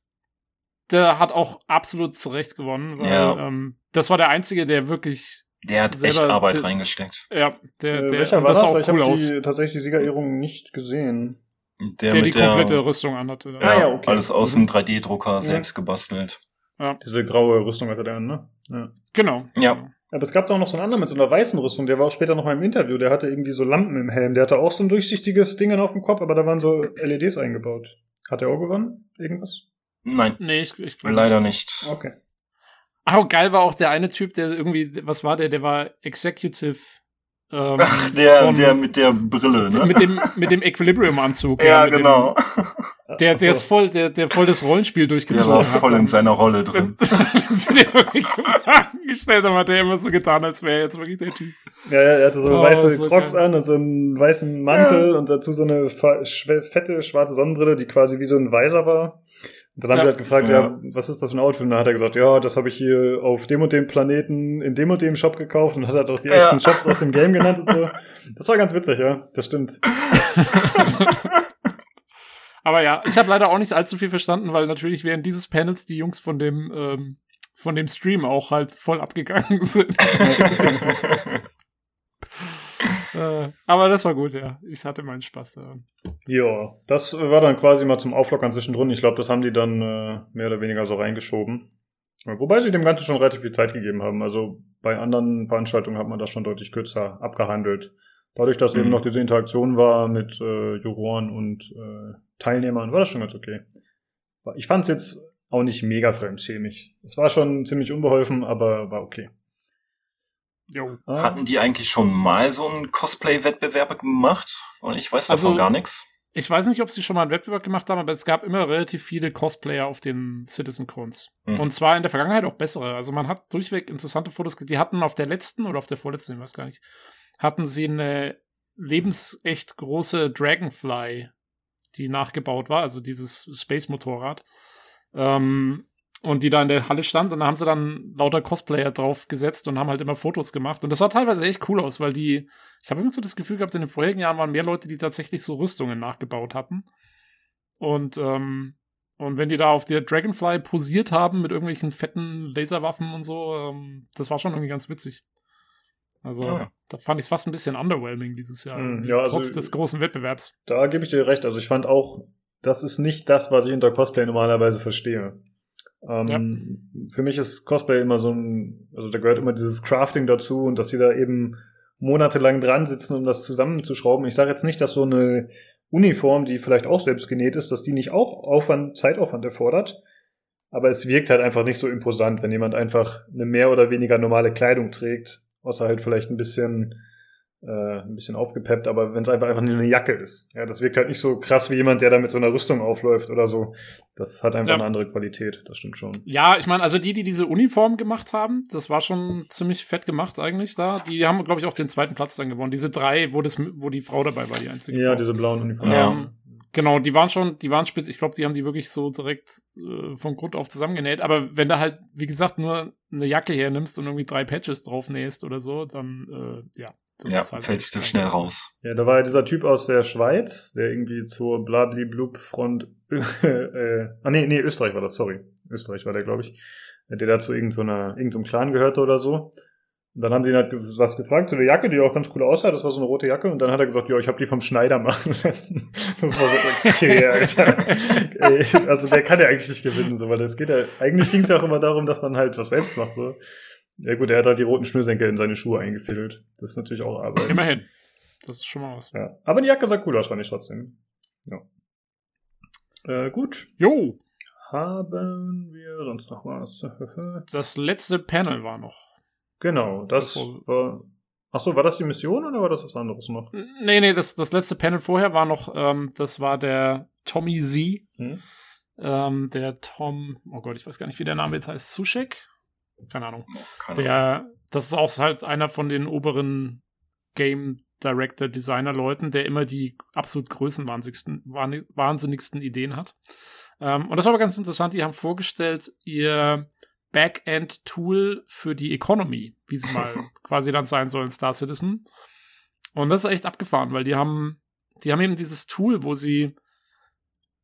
S2: der hat auch absolut zu Recht gewonnen, weil
S3: Ja.
S2: ähm, das war der Einzige, der wirklich,
S3: Der hat echt
S2: Selber-
S3: Arbeit
S2: der-
S3: reingesteckt.
S2: ja, der,
S1: äh,
S2: der
S1: welcher war
S2: das sah
S1: Weil
S2: auch
S1: ich
S2: cool
S1: habe
S2: aus,
S1: die tatsächlich die Siegerehrung nicht gesehen.
S3: Der,
S2: der die
S3: mit der,
S2: komplette Rüstung anhatte.
S3: Ja,
S1: Ah, ja, okay.
S3: Alles aus
S1: Mhm.
S3: dem 3D-Drucker selbst gebastelt.
S1: Diese graue Rüstung hatte der an, ne? Ja.
S2: Genau.
S3: Ja.
S1: Aber es gab doch noch so einen anderen mit so einer weißen Rüstung, der war auch später noch mal im Interview, der hatte irgendwie so Lampen im Helm, der hatte auch so ein durchsichtiges Ding auf dem Kopf, aber da waren so LEDs eingebaut. Hat er auch gewonnen? Irgendwas?
S3: Nein,
S2: Nee, ich, ich
S3: leider nicht.
S1: Okay.
S2: Ach, und geil war auch der eine Typ, der irgendwie, was war der? Der war Executive. Ähm,
S3: Ach, der,
S2: vom-
S3: der mit der Brille, ne?
S2: mit dem, mit dem Equilibrium-Anzug.
S3: ja,
S2: mit
S3: genau.
S2: Dem, der, der ist voll, der, der voll das Rollenspiel
S3: Der
S2: durchgezogen
S3: war
S2: hat.
S3: voll in seiner Rolle drin.
S2: Wenn sie dir wirklich [laughs] Fragen gestellt haben, hat er immer so getan, als wäre er jetzt wirklich der Typ.
S1: Ja, ja, er hatte so
S2: Oh,
S1: weiße
S2: so
S1: Crocs
S2: geil.
S1: an und so einen weißen Mantel und dazu so eine fette schwarze Sonnenbrille, die quasi wie so ein Weiser war. Und dann haben
S2: Ja.
S1: sie halt gefragt,
S3: Ja.
S1: ja. was ist das für ein Outfit? Und dann hat er gesagt, ja, das habe ich hier auf dem und dem Planeten in dem und dem Shop gekauft und hat halt auch die
S3: Ja.
S1: ersten Shops aus dem Game genannt und so. [laughs] Das war ganz witzig, ja, das stimmt. [laughs]
S2: Aber ja, ich habe leider auch nicht allzu viel verstanden, weil natürlich während dieses Panels die Jungs von dem, ähm, von dem Stream auch halt voll abgegangen [laughs] sind. äh, aber das war gut, ja. Ich hatte meinen Spaß daran.
S1: Ja, das war dann quasi mal zum Auflockern zwischendrin. Ich glaube, das haben die dann äh, mehr oder weniger so reingeschoben. Wobei sie dem Ganzen schon relativ viel Zeit gegeben haben. Also bei anderen Veranstaltungen hat man das schon deutlich kürzer abgehandelt. Dadurch, dass
S3: Mhm.
S1: eben noch diese Interaktion war mit äh, Juroren und äh, Teilnehmern, war das schon ganz okay. Ich fand es jetzt auch nicht mega fremdschämig. Es war schon ziemlich unbeholfen, aber war okay.
S2: Jo.
S1: Ah,
S3: Hatten die eigentlich schon mal so einen Cosplay-Wettbewerb gemacht? Und ich weiß davon
S2: Also-
S3: gar nichts.
S2: Ich weiß nicht, ob sie schon mal einen Wettbewerb gemacht haben, aber es gab immer relativ viele Cosplayer auf den Citizen Cons.
S3: Mhm.
S2: Und zwar in der Vergangenheit auch bessere. Also man hat durchweg interessante Fotos. Die hatten auf der letzten oder auf der vorletzten, ich weiß gar nicht, hatten sie eine lebensecht große Dragonfly, die nachgebaut war, also dieses Space-Motorrad. Ähm, und die da in der Halle stand und da haben sie dann lauter Cosplayer drauf gesetzt und haben halt immer Fotos gemacht. Und das sah teilweise echt cool aus, weil die, ich habe immer so das Gefühl gehabt, in den vorherigen Jahren waren mehr Leute, die tatsächlich so Rüstungen nachgebaut hatten. Und, ähm, und wenn die da auf der Dragonfly posiert haben mit irgendwelchen fetten Laserwaffen und so, ähm, das war schon irgendwie ganz witzig. Also,
S3: Ja.
S2: da fand ich es fast ein bisschen underwhelming dieses Jahr.
S1: Hm, ja, also-
S2: trotz des großen Wettbewerbs.
S1: Da gebe ich dir recht. Also ich fand auch, das ist nicht das, was ich unter Cosplay normalerweise verstehe. Ähm, Für mich ist Cosplay immer so ein, also da gehört immer dieses Crafting dazu und dass sie da eben monatelang dran sitzen, um das zusammenzuschrauben. Ich sage jetzt nicht, dass so eine Uniform, die vielleicht auch selbst genäht ist, dass die nicht auch Aufwand, Zeitaufwand erfordert. Aber es wirkt halt einfach nicht so imposant, wenn jemand einfach eine mehr oder weniger normale Kleidung trägt, außer halt vielleicht ein bisschen äh, ein bisschen aufgepeppt, aber wenn es einfach einfach nur eine Jacke ist. Ja, das wirkt halt nicht so krass wie jemand, der da mit so einer Rüstung aufläuft oder so. Das hat einfach
S2: Ja.
S1: eine andere Qualität, das stimmt schon.
S2: Ja, ich meine, also die, die diese Uniform gemacht haben, das war schon ziemlich fett gemacht eigentlich da. Die haben, glaube ich, auch den zweiten Platz dann gewonnen. Diese drei, wo, das, wo die Frau dabei war, die einzige
S1: Ja,
S2: Frau.
S1: diese blauen Uniformen.
S3: Ja.
S2: Ähm, genau, die waren schon, die waren spitz. Ich glaube, die haben die wirklich so direkt äh, von Grund auf zusammengenäht. Aber wenn du halt, wie gesagt, nur eine Jacke hernimmst und irgendwie drei Patches drauf nähst oder so, dann, äh, ja. Das
S3: Ja,
S2: ist halt
S3: fällst du schnell raus.
S1: Ja, da war ja dieser Typ aus der Schweiz, der irgendwie zur Blabli-Blub-Front, [laughs] äh, ah nee, nee, Österreich war das, sorry. Österreich war der, glaube ich. Der da zu irgendeiner, irgendeinem Clan gehörte oder so. Und dann haben sie ihn halt was gefragt zu der Jacke, die auch ganz cool aussah. Das war so eine rote Jacke. Und dann hat er gesagt, ja, ich habe die vom Schneider machen [laughs] lassen. Das war so, okay, [laughs] Alter. also der kann ja eigentlich nicht gewinnen, so, weil das geht ja, eigentlich ging es ja auch immer darum, dass man halt was selbst macht, so. Ja gut, er hat halt die roten Schnürsenkel in seine Schuhe eingefädelt. Das ist natürlich auch Arbeit.
S2: Immerhin. Das ist schon mal was.
S1: Ja. Aber die Jacke sah cool aus, fand ich trotzdem. Ja. Äh, gut.
S2: Jo.
S1: Haben wir sonst noch was? [laughs]
S2: das letzte Panel war noch.
S1: Genau, das Bevor war. Achso, war das die Mission oder war das was anderes noch?
S2: Nee, nee, das, das letzte Panel vorher war noch, ähm, das war der Tommy Z. Hm? Ähm, der Tom, oh Gott, ich weiß gar nicht, wie der Name jetzt heißt. Sushek? Keine Ahnung. Keine der, das ist auch halt einer von den oberen Game Director, Designer Leuten, der immer die absolut größenwahnsinnigsten wahnsinnigsten Ideen hat. Ähm, und das war aber ganz interessant. Die haben vorgestellt, ihr Backend-Tool für die Economy, wie sie mal [laughs] quasi dann sein soll in Star Citizen. Und das ist echt abgefahren, weil die haben, die haben eben dieses Tool, wo sie,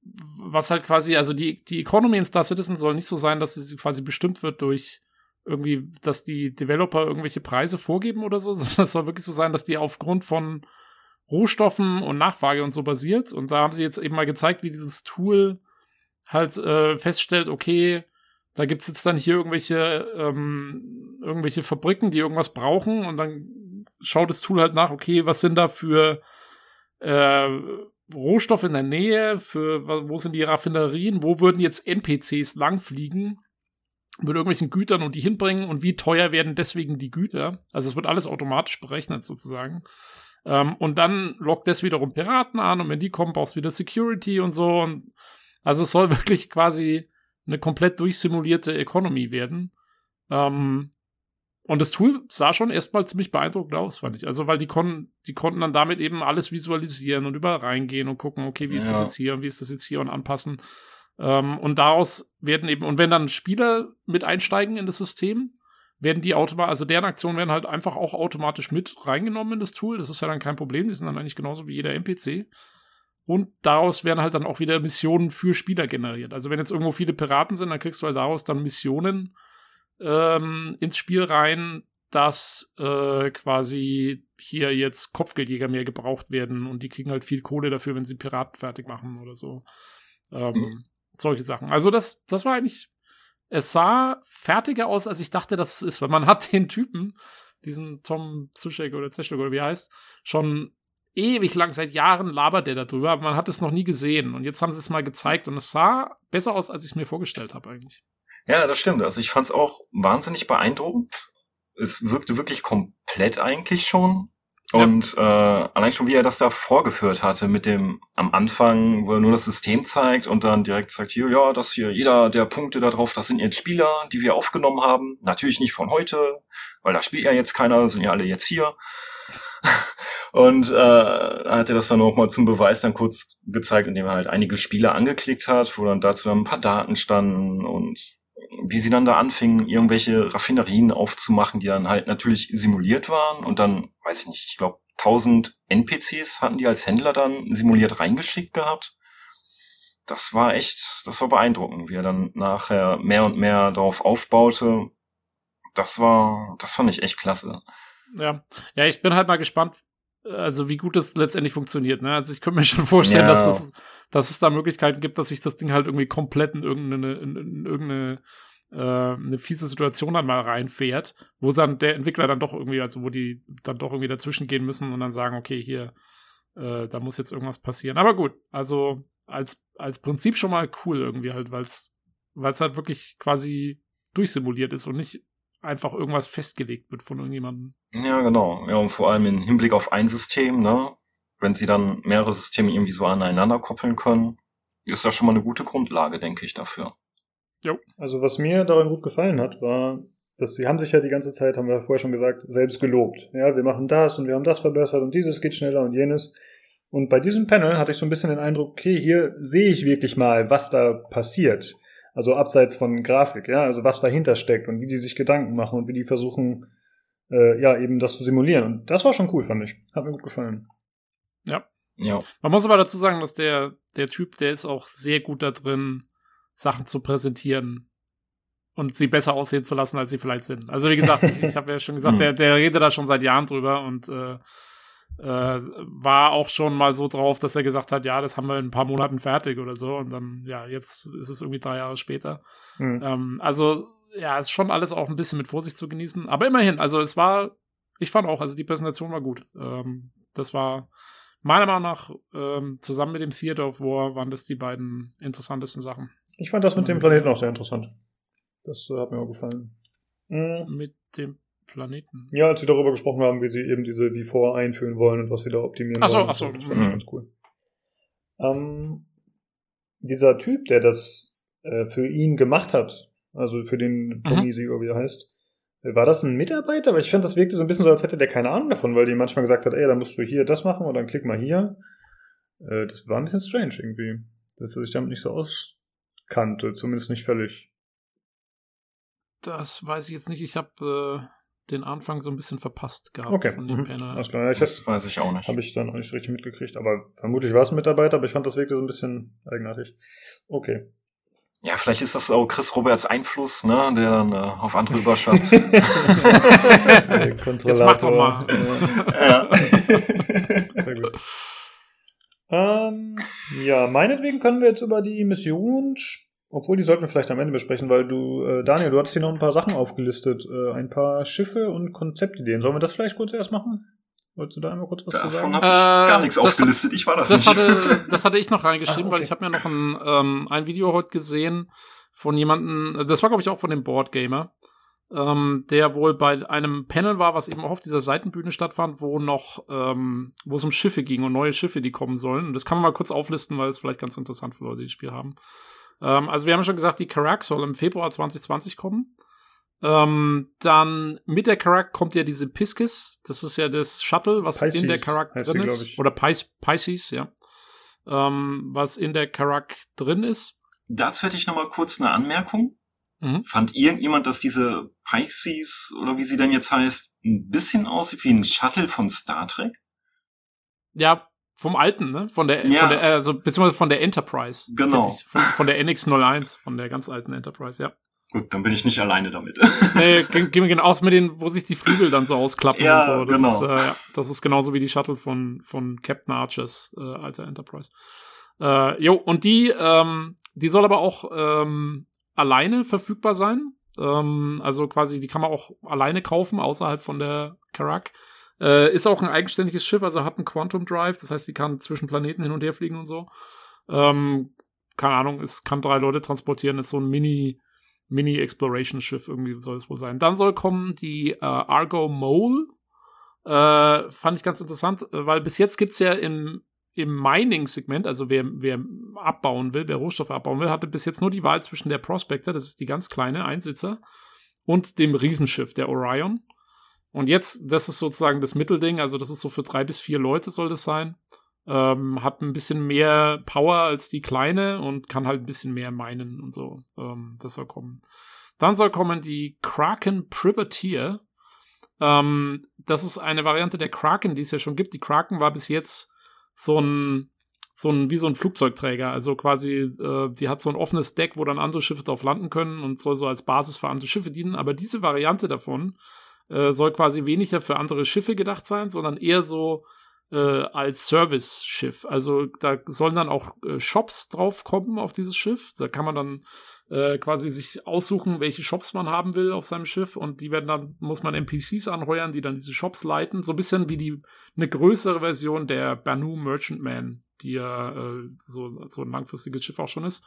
S2: was halt quasi, also die, die Economy in Star Citizen soll nicht so sein, dass sie quasi bestimmt wird durch irgendwie, dass die Developer irgendwelche Preise vorgeben oder so, [laughs] sondern es soll wirklich so sein, dass die aufgrund von Rohstoffen und Nachfrage und so basiert. Und da haben sie jetzt eben mal gezeigt, wie dieses Tool halt äh, feststellt, okay, da gibt's jetzt dann hier irgendwelche, ähm, irgendwelche Fabriken, die irgendwas brauchen und dann schaut das Tool halt nach, okay, was sind da für äh, Rohstoffe in der Nähe, für wo sind die Raffinerien, wo würden jetzt NPCs langfliegen mit irgendwelchen Gütern und die hinbringen und wie teuer werden deswegen die Güter. Also es wird alles automatisch berechnet sozusagen. Ähm, und dann lockt das wiederum Piraten an und wenn die kommen, brauchst du wieder Security und so. Und also es soll [laughs] wirklich quasi eine komplett durchsimulierte Economy werden. Ähm, und das Tool sah schon erstmal ziemlich beeindruckend aus, fand ich. Also, weil die konnten, die konnten dann damit eben alles visualisieren und überall reingehen und gucken, okay, wie ist ja. das jetzt hier und wie ist das jetzt hier und anpassen. Ähm, und daraus werden eben, und wenn dann Spieler mit einsteigen in das System, werden die automatisch, also deren Aktionen werden halt einfach auch automatisch mit reingenommen in das Tool. Das ist ja dann kein Problem, die sind dann eigentlich genauso wie jeder NPC. Und daraus werden halt dann auch wieder Missionen für Spieler generiert. Also wenn jetzt irgendwo viele Piraten sind, dann kriegst du halt daraus dann Missionen ähm, ins Spiel rein, dass äh, quasi hier jetzt Kopfgeldjäger mehr gebraucht werden und die kriegen halt viel Kohle dafür, wenn sie Piraten fertig machen oder so. Ähm, mhm solche Sachen. Also das, das war eigentlich, es sah fertiger aus, als ich dachte, dass es ist, weil man hat den Typen, diesen Tom Zuschek oder Zeschek oder wie er heißt, schon ewig lang, seit Jahren labert der darüber, aber man hat es noch nie gesehen. Und jetzt haben sie es mal gezeigt und es sah besser aus, als ich es mir vorgestellt habe eigentlich.
S3: Ja, das stimmt. Also ich fand es auch wahnsinnig beeindruckend. Es wirkte wirklich komplett eigentlich schon. Und ja. äh, allein schon, wie er das da vorgeführt hatte, mit dem am Anfang, wo er nur das System zeigt und dann direkt sagt, hier, ja, das hier, jeder der Punkte da drauf, das sind jetzt Spieler, die wir aufgenommen haben. Natürlich nicht von heute, weil da spielt ja jetzt keiner, sind ja alle jetzt hier. [laughs] und äh, hat er das dann auch mal zum Beweis dann kurz gezeigt, indem er halt einige Spieler angeklickt hat, wo dann dazu dann ein paar Daten standen und wie sie dann da anfingen, irgendwelche Raffinerien aufzumachen, die dann halt natürlich simuliert waren und dann, weiß ich nicht, ich glaube 1000 NPCs hatten die als Händler dann simuliert reingeschickt gehabt. Das war echt, das war beeindruckend, wie er dann nachher mehr und mehr darauf aufbaute. Das war, das fand ich echt klasse.
S2: Ja, ja, ich bin halt mal gespannt, also wie gut das letztendlich funktioniert. Ne? Also ich könnte mir schon vorstellen, ja. dass, das, dass es da Möglichkeiten gibt, dass sich das Ding halt irgendwie komplett in irgendeine, in, in irgendeine äh, eine fiese Situation dann mal reinfährt, wo dann der Entwickler dann doch irgendwie, also wo die dann doch irgendwie dazwischen gehen müssen und dann sagen, okay, hier, äh, da muss jetzt irgendwas passieren. Aber gut, also als, als Prinzip schon mal cool irgendwie halt, weil es halt wirklich quasi durchsimuliert ist und nicht einfach irgendwas festgelegt wird von irgendjemandem.
S3: Ja, genau. Ja, und vor allem im Hinblick auf ein System, ne? Wenn sie dann mehrere Systeme irgendwie so aneinander koppeln können, ist das schon mal eine gute Grundlage, denke ich, dafür.
S1: Jo. Also was mir daran gut gefallen hat, war, dass sie haben sich ja die ganze Zeit, haben wir vorher schon gesagt, selbst gelobt. Ja, wir machen das und wir haben das verbessert und dieses geht schneller und jenes. Und bei diesem Panel hatte ich so ein bisschen den Eindruck, okay, hier sehe ich wirklich mal, was da passiert. Also abseits von Grafik, ja, also was dahinter steckt und wie die sich Gedanken machen und wie die versuchen, äh, ja, eben das zu simulieren. Und das war schon cool, fand ich. Hat mir gut gefallen.
S2: Ja. Ja. Man muss aber dazu sagen, dass der, der Typ, der ist auch sehr gut da drin, Sachen zu präsentieren und sie besser aussehen zu lassen, als sie vielleicht sind. Also wie gesagt, ich, ich habe ja schon gesagt, der, der redet da schon seit Jahren drüber und äh, äh, war auch schon mal so drauf, dass er gesagt hat, ja, das haben wir in ein paar Monaten fertig oder so. Und dann, ja, jetzt ist es irgendwie drei Jahre später. Mhm. Ähm, also, ja, ist schon alles auch ein bisschen mit Vorsicht zu genießen. Aber immerhin, also es war, ich fand auch, also die Präsentation war gut. Ähm, das war meiner Meinung nach, ähm, zusammen mit dem Theater of War, waren das die beiden interessantesten Sachen.
S1: Ich fand das mit dem Planeten auch sehr interessant. Das äh, hat mir auch gefallen.
S2: Mhm. Mit dem Planeten.
S1: Ja, als sie darüber gesprochen haben, wie sie eben diese V4 einführen wollen und was sie da optimieren
S2: ach so,
S1: wollen.
S2: Achso,
S1: das fand ich mhm. ganz cool. Ähm, dieser Typ, der das äh, für ihn gemacht hat, also für den Tomisi, mhm. wie er heißt, war das ein Mitarbeiter? Aber ich fand, das wirkte so ein bisschen so, als hätte der keine Ahnung davon, weil die manchmal gesagt hat, ey, dann musst du hier das machen und dann klick mal hier. Äh, das war ein bisschen strange irgendwie, dass er sich damit nicht so auskannte, zumindest nicht völlig.
S2: Das weiß ich jetzt nicht. Ich habe äh, den Anfang so ein bisschen verpasst gehabt
S1: okay.
S2: von dem
S1: mhm. Panel. Alles klar. Ja, ich das hab, weiß ich auch nicht. Habe ich dann auch nicht richtig mitgekriegt, aber vermutlich war es ein Mitarbeiter, aber ich fand das wirkte so ein bisschen eigenartig. Okay.
S3: Ja, vielleicht ist das auch Chris Roberts Einfluss, ne, der dann äh, auf andere überschwappt. [laughs]
S2: Jetzt mach doch mal. ja. [laughs]
S1: Sehr gut. Ähm, ja, meinetwegen können wir jetzt über die Mission sprechen obwohl, die sollten wir vielleicht am Ende besprechen, weil du, äh, Daniel, du hattest hier noch ein paar Sachen aufgelistet. Äh, ein paar Schiffe und Konzeptideen. Sollen wir das vielleicht kurz erst machen? Wolltest du da einmal kurz was Davon zu sagen?
S3: Davon habe ich gar nichts aufgelistet. ich war das,
S2: das
S3: nicht.
S2: Hatte, das hatte ich noch reingeschrieben, ah, okay. weil ich habe mir noch ein, ähm, ein Video heute gesehen von jemandem, das war glaube ich auch von dem Boardgamer, ähm, der wohl bei einem Panel war, was eben auch auf dieser Seitenbühne stattfand, wo noch, ähm, wo es um Schiffe ging und neue Schiffe, die kommen sollen. Und das kann man mal kurz auflisten, weil es vielleicht ganz interessant für Leute, die das Spiel haben. Ähm, also wir haben schon gesagt, die Karak soll im Februar 2020 kommen. Ähm, dann mit der Karak kommt ja diese Piskis. Das ist ja das Shuttle, was Pisces in der Karak drin ist. Oder Pis Pisces, ja. Ähm, was in der Karak drin ist.
S3: Dazu hätte ich noch mal kurz eine Anmerkung. Mhm. Fand irgendjemand, dass diese Pisces, oder wie sie denn jetzt heißt, ein bisschen aussieht wie ein Shuttle von Star Trek?
S2: Ja, vom alten, ne? Von der, ja. von der also beziehungsweise von der Enterprise.
S3: Genau.
S2: Von, von, der NX01, von der ganz alten Enterprise, ja.
S3: Gut, dann bin ich nicht alleine damit.
S2: nee, [laughs] gehen wir genau aus mit den, wo sich die Flügel dann so ausklappen
S3: ja,
S2: und so. Das
S3: genau.
S2: ist, äh, das ist genauso wie die Shuttle von, von Captain Archers, äh, alter Enterprise. Äh, jo, und die, ähm, die soll aber auch ähm, alleine verfügbar sein. Ähm, also quasi, die kann man auch alleine kaufen, außerhalb von der Karak. Äh, ist auch ein eigenständiges Schiff, also hat einen Quantum Drive, das heißt, die kann zwischen Planeten hin und her fliegen und so. Ähm, keine Ahnung, es kann drei Leute transportieren, ist so ein Mini, Mini-Exploration-Schiff, irgendwie soll es wohl sein. Dann soll kommen die äh, Argo Mole. Äh, fand ich ganz interessant, weil bis jetzt gibt's ja im, im Mining-Segment, also wer, wer abbauen will, wer Rohstoffe abbauen will, hatte bis jetzt nur die Wahl zwischen der Prospector, das ist die ganz kleine Einsitzer, und dem Riesenschiff, der Orion. Und jetzt, das ist sozusagen das Mittelding, also das ist so für drei bis vier Leute soll das sein. Ähm, hat ein bisschen mehr Power als die kleine und kann halt ein bisschen mehr meinen und so. Ähm, das soll kommen. Dann soll kommen die Kraken Privateer. Ähm, das ist eine Variante der Kraken, die es ja schon gibt. Die Kraken war bis jetzt so ein, so ein, wie so ein Flugzeugträger. Also quasi, äh, die hat so ein offenes Deck, wo dann andere Schiffe drauf landen können und soll so als Basis für andere Schiffe dienen. Aber diese Variante davon äh, soll quasi weniger für andere Schiffe gedacht sein, sondern eher so äh, als Service-Schiff. Also da sollen dann auch äh, Shops drauf kommen auf dieses Schiff. Da kann man dann äh, quasi sich aussuchen, welche Shops man haben will auf seinem Schiff und die werden dann, muss man NPCs anheuern, die dann diese Shops leiten. So ein bisschen wie die eine größere Version der Banu Merchantman, die ja äh, so, so ein langfristiges Schiff auch schon ist.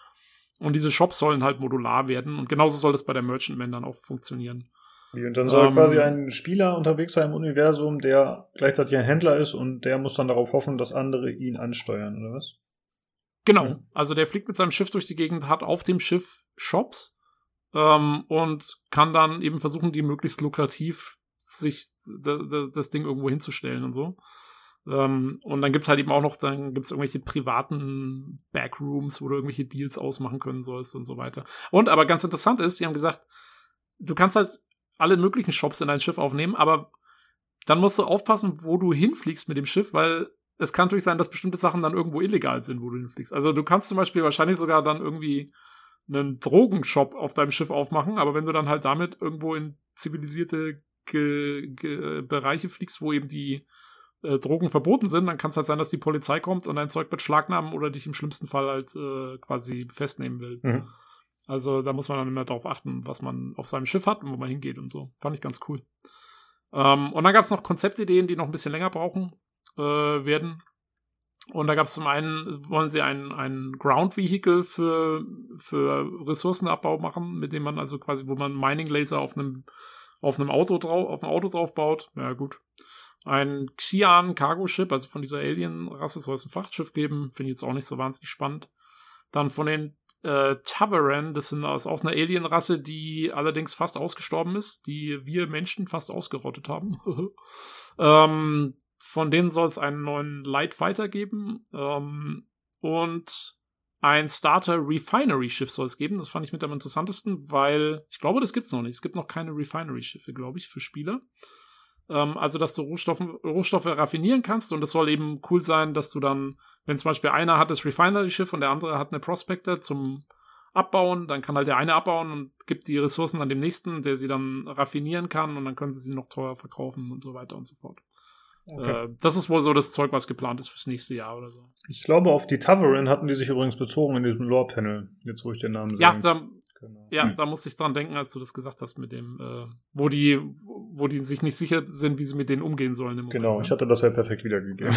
S2: Und diese Shops sollen halt modular werden und genauso soll das bei der Merchantman dann auch funktionieren.
S1: Und dann soll ähm, quasi ein Spieler unterwegs sein im Universum, der gleichzeitig ein Händler ist und der muss dann darauf hoffen, dass andere ihn ansteuern, oder was?
S2: Genau. Ja. Also der fliegt mit seinem Schiff durch die Gegend, hat auf dem Schiff Shops ähm, und kann dann eben versuchen, die möglichst lukrativ sich das Ding irgendwo hinzustellen und so. Ähm, und dann gibt's halt eben auch noch, dann gibt's irgendwelche privaten Backrooms, wo du irgendwelche Deals ausmachen können sollst und so weiter. Und aber ganz interessant ist, die haben gesagt, du kannst halt alle möglichen Shops in dein Schiff aufnehmen, aber dann musst du aufpassen, wo du hinfliegst mit dem Schiff, weil es kann natürlich sein, dass bestimmte Sachen dann irgendwo illegal sind, wo du hinfliegst. Also du kannst zum Beispiel wahrscheinlich sogar dann irgendwie einen Drogenshop auf deinem Schiff aufmachen, aber wenn du dann halt damit irgendwo in zivilisierte Ge Ge Bereiche fliegst, wo eben die äh, Drogen verboten sind, dann kann es halt sein, dass die Polizei kommt und dein Zeug beschlagnahmen oder dich im schlimmsten Fall halt äh, quasi festnehmen will. Mhm. Also da muss man dann immer darauf achten, was man auf seinem Schiff hat und wo man hingeht und so. Fand ich ganz cool. Ähm, und dann gab es noch Konzeptideen, die noch ein bisschen länger brauchen äh, werden. Und da gab es zum einen, wollen sie ein, ein Ground Vehicle für, für Ressourcenabbau machen, mit dem man also quasi, wo man Mining Laser auf einem, auf einem Auto drauf, auf einem Auto drauf baut. Ja, gut. Ein Xian Cargo Ship, also von dieser Alien-Rasse soll es ein Frachtschiff geben. Finde ich jetzt auch nicht so wahnsinnig spannend. Dann von den äh, Taveren, das sind aus auch eine Alien-Rasse, die allerdings fast ausgestorben ist, die wir Menschen fast ausgerottet haben. [laughs] ähm, von denen soll es einen neuen Light geben ähm, und ein Starter Refinery Schiff soll es geben. Das fand ich mit am interessantesten, weil ich glaube, das gibt es noch nicht. Es gibt noch keine Refinery Schiffe, glaube ich, für Spieler. Ähm, also, dass du Rohstoffe, Rohstoffe raffinieren kannst und es soll eben cool sein, dass du dann, wenn zum Beispiel einer hat das Refinery-Schiff und der andere hat eine Prospector zum Abbauen, dann kann halt der eine abbauen und gibt die Ressourcen an dem nächsten, der sie dann raffinieren kann und dann können sie sie noch teuer verkaufen und so weiter und so fort. Okay. Äh, das ist wohl so das Zeug, was geplant ist fürs nächste Jahr oder so.
S1: Ich glaube, auf die Taverin hatten die sich übrigens bezogen in diesem Lore-Panel, jetzt wo ich den Namen
S2: sage. Ja, da, genau. ja hm. da musste ich dran denken, als du das gesagt hast mit dem, äh, wo die, wo die sich nicht sicher sind, wie sie mit denen umgehen sollen.
S1: Im genau, Moment, ich hatte das ja perfekt wiedergegeben. [laughs]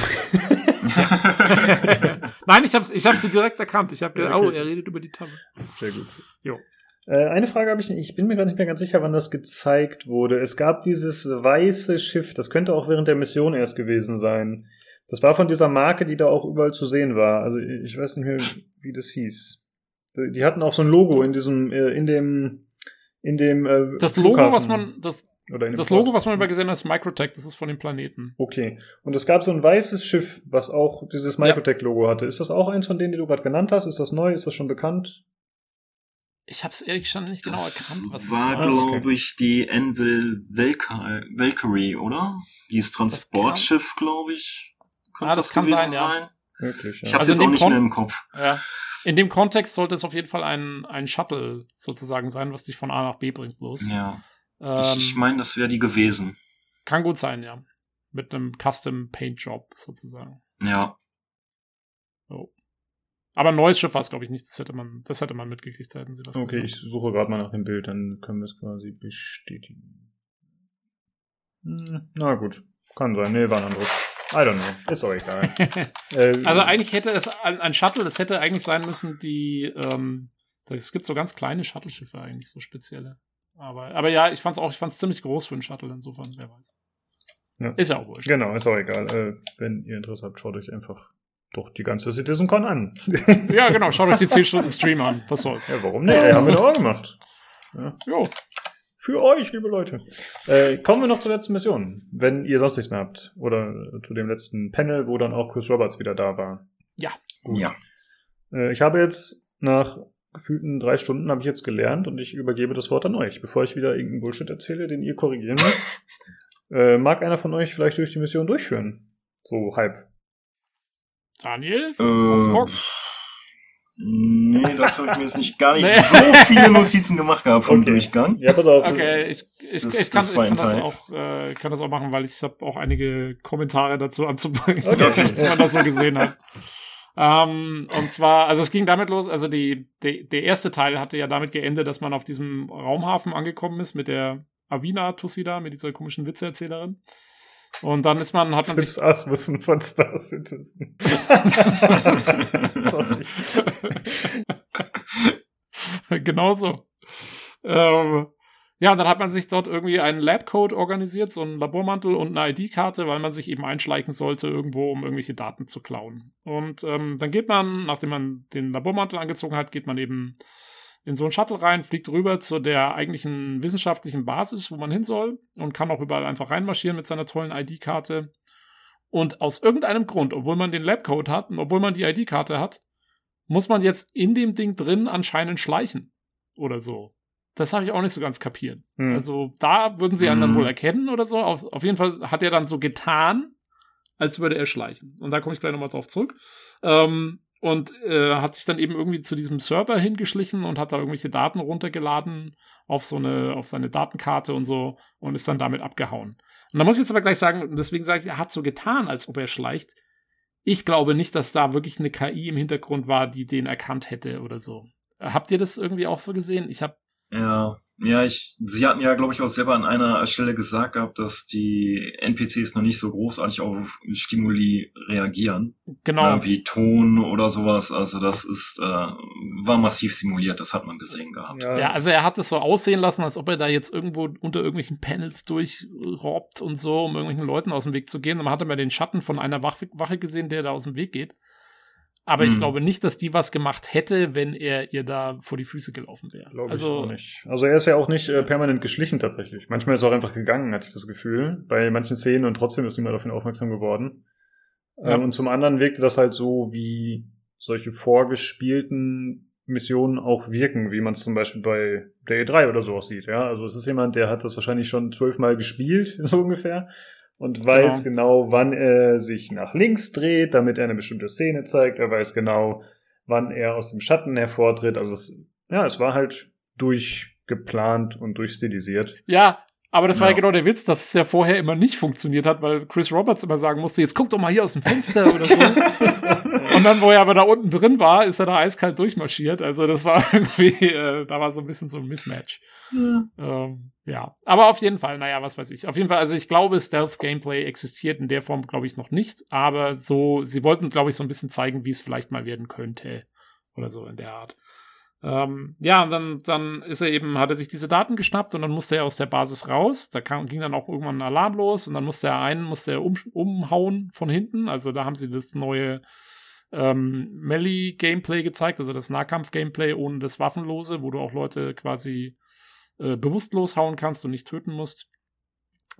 S2: Nein, ich hab's, ich hab's direkt erkannt. Ich habe okay. oh, er redet über die Taverin.
S1: Sehr gut. Jo. Äh, eine Frage habe ich, ich bin mir gar nicht mehr ganz sicher, wann das gezeigt wurde. Es gab dieses weiße Schiff, das könnte auch während der Mission erst gewesen sein. Das war von dieser Marke, die da auch überall zu sehen war. Also ich weiß nicht mehr, wie das hieß. Die hatten auch so ein Logo in diesem, äh, in dem, in dem.
S2: Äh, das Logo, Flughafen. was man, das, das Logo, was man über gesehen hat, ist Microtech, das ist von dem Planeten.
S1: Okay. Und es gab so ein weißes Schiff, was auch dieses Microtech-Logo hatte. Ist das auch eins von denen, die du gerade genannt hast? Ist das neu? Ist das schon bekannt?
S2: Ich habe es ehrlich gesagt nicht genau das erkannt.
S3: Was war, glaube ich, die Envil Valkyrie, oder? Dieses Transportschiff, glaube ich.
S2: Könnte ah, das, das kann sein, sein, ja.
S3: Wirklich, ja. Ich habe also jetzt auch nicht Kon mehr im Kopf.
S2: Ja. In dem Kontext sollte es auf jeden Fall ein, ein Shuttle sozusagen sein, was dich von A nach B bringt bloß.
S3: Ja. Ähm, ich, ich meine, das wäre die gewesen.
S2: Kann gut sein, ja. Mit einem Custom Paint Job sozusagen.
S3: Ja.
S2: Oh. Aber ein neues Schiff war es, glaube ich, nicht. Das hätte man, das hätte man mitgekriegt, hätten sie was
S1: Okay, gesagt. ich suche gerade mal nach dem Bild, dann können wir es quasi bestätigen. Hm, na gut, kann sein. Nee, war ein anderes. I don't know. Ist auch egal. [laughs]
S2: äh, also eigentlich hätte es ein, ein Shuttle, es hätte eigentlich sein müssen, die, ähm, es gibt so ganz kleine Shuttle-Schiffe eigentlich, so spezielle. Aber, aber ja, ich fand es auch, ich fand es ziemlich groß für einen Shuttle, insofern, wer weiß. Ja. Ist ja auch wurscht.
S1: Genau, ist auch egal. Äh, wenn ihr Interesse habt, schaut euch einfach doch die ganze CitizenCon an.
S2: ja, genau. Schaut euch die [laughs] 10 Stunden Stream an. Was soll's.
S1: Ja, warum nicht? Ja, haben wir doch auch gemacht. Ja. Jo. Für euch, liebe Leute. Äh, kommen wir noch zur letzten Mission. Wenn ihr sonst nichts mehr habt. Oder zu dem letzten Panel, wo dann auch Chris Roberts wieder da war.
S2: Ja.
S3: Gut. Ja.
S1: Äh, ich habe jetzt nach gefühlten drei Stunden habe ich jetzt gelernt und ich übergebe das Wort an euch, bevor ich wieder irgendeinen Bullshit erzähle, den ihr korrigieren müsst. [laughs] äh, mag einer von euch vielleicht durch die Mission durchführen? So halb.
S2: Daniel? Äh, Bock?
S3: Nee, dazu habe ich mir jetzt nicht gar nicht so viele Notizen gemacht gehabt vom okay. Durchgang.
S2: Ja, pass auf. Okay, ich, ich, das, ich, kann, ich kann, das auch, äh, kann das auch machen, weil ich habe auch einige Kommentare dazu anzubringen, okay. [laughs] dass man das so gesehen hat. ähm, und zwar, also es ging damit los, also die, die, der erste Teil hatte ja damit geendet, dass man auf diesem Raumhafen angekommen ist mit der Avina Tussida, mit dieser komischen Witzeerzählerin. Und dann ist man, hat man
S1: Fips sich. Asmussen von Star Citizen. [laughs]
S2: genau so. Ähm, ja, und dann hat man sich dort irgendwie einen Labcode organisiert, so einen Labormantel und eine ID-Karte, weil man sich eben einschleichen sollte irgendwo, um irgendwelche Daten zu klauen. Und ähm, dann geht man, nachdem man den Labormantel angezogen hat, geht man eben in so ein Shuttle rein, fliegt rüber zu der eigentlichen wissenschaftlichen Basis, wo man hin soll und kann auch überall einfach reinmarschieren mit seiner tollen ID-Karte. Und aus irgendeinem Grund, obwohl man den Labcode hat und obwohl man die ID-Karte hat, muss man jetzt in dem Ding drin anscheinend schleichen. Oder so. Das habe ich auch nicht so ganz kapiert. Hm. Also da würden sie einen hm. dann wohl erkennen oder so. Auf, auf jeden Fall hat er dann so getan, als würde er schleichen. Und da komme ich gleich nochmal drauf zurück. Ähm, und äh, hat sich dann eben irgendwie zu diesem Server hingeschlichen und hat da irgendwelche Daten runtergeladen auf so eine, auf seine Datenkarte und so und ist dann damit abgehauen. Und da muss ich jetzt aber gleich sagen, deswegen sage ich, er hat so getan, als ob er schleicht. Ich glaube nicht, dass da wirklich eine KI im Hintergrund war, die den erkannt hätte oder so. Habt ihr das irgendwie auch so gesehen? Ich habe
S3: ja, ja, ich, sie hatten ja, glaube ich, auch selber an einer Stelle gesagt gehabt, dass die NPCs noch nicht so großartig auf Stimuli reagieren.
S2: Genau.
S3: Äh, wie Ton oder sowas. Also das ist, äh, war massiv simuliert, das hat man gesehen gehabt.
S2: Ja. ja, also er hat es so aussehen lassen, als ob er da jetzt irgendwo unter irgendwelchen Panels durchrobbt und so, um irgendwelchen Leuten aus dem Weg zu gehen. Und man hat immer den Schatten von einer Wache gesehen, der da aus dem Weg geht. Aber ich hm. glaube nicht, dass die was gemacht hätte, wenn er ihr da vor die Füße gelaufen wäre.
S1: Glaube also, ich auch nicht. Also er ist ja auch nicht äh, permanent geschlichen tatsächlich. Manchmal ist er auch einfach gegangen, hatte ich das Gefühl, bei manchen Szenen und trotzdem ist niemand auf ihn aufmerksam geworden. Ja. Ähm, und zum anderen wirkte das halt so, wie solche vorgespielten Missionen auch wirken, wie man es zum Beispiel bei der E3 oder so aussieht. Ja, also es ist jemand, der hat das wahrscheinlich schon zwölfmal gespielt, [laughs] so ungefähr und weiß genau. genau, wann er sich nach links dreht, damit er eine bestimmte Szene zeigt. Er weiß genau, wann er aus dem Schatten hervortritt. Also es, ja, es war halt durchgeplant und durchstilisiert.
S2: Ja, aber das war ja genau der Witz, dass es ja vorher immer nicht funktioniert hat, weil Chris Roberts immer sagen musste, jetzt guck doch mal hier aus dem Fenster oder so. [laughs] und dann, wo er aber da unten drin war, ist er da eiskalt durchmarschiert. Also das war [laughs] irgendwie, äh, da war so ein bisschen so ein Mismatch. Ja. Ähm, ja, aber auf jeden Fall, naja, was weiß ich. Auf jeden Fall, also ich glaube, Stealth-Gameplay existiert in der Form, glaube ich, noch nicht. Aber so, sie wollten, glaube ich, so ein bisschen zeigen, wie es vielleicht mal werden könnte. Oder so in der Art. Ähm, ja, und dann, dann ist er eben, hat er sich diese Daten geschnappt und dann musste er aus der Basis raus. Da kam, ging dann auch irgendwann ein Alarm los und dann musste er einen, musste er um, umhauen von hinten. Also da haben sie das neue ähm, Melee-Gameplay gezeigt, also das Nahkampf-Gameplay ohne das Waffenlose, wo du auch Leute quasi äh, bewusstlos hauen kannst und nicht töten musst.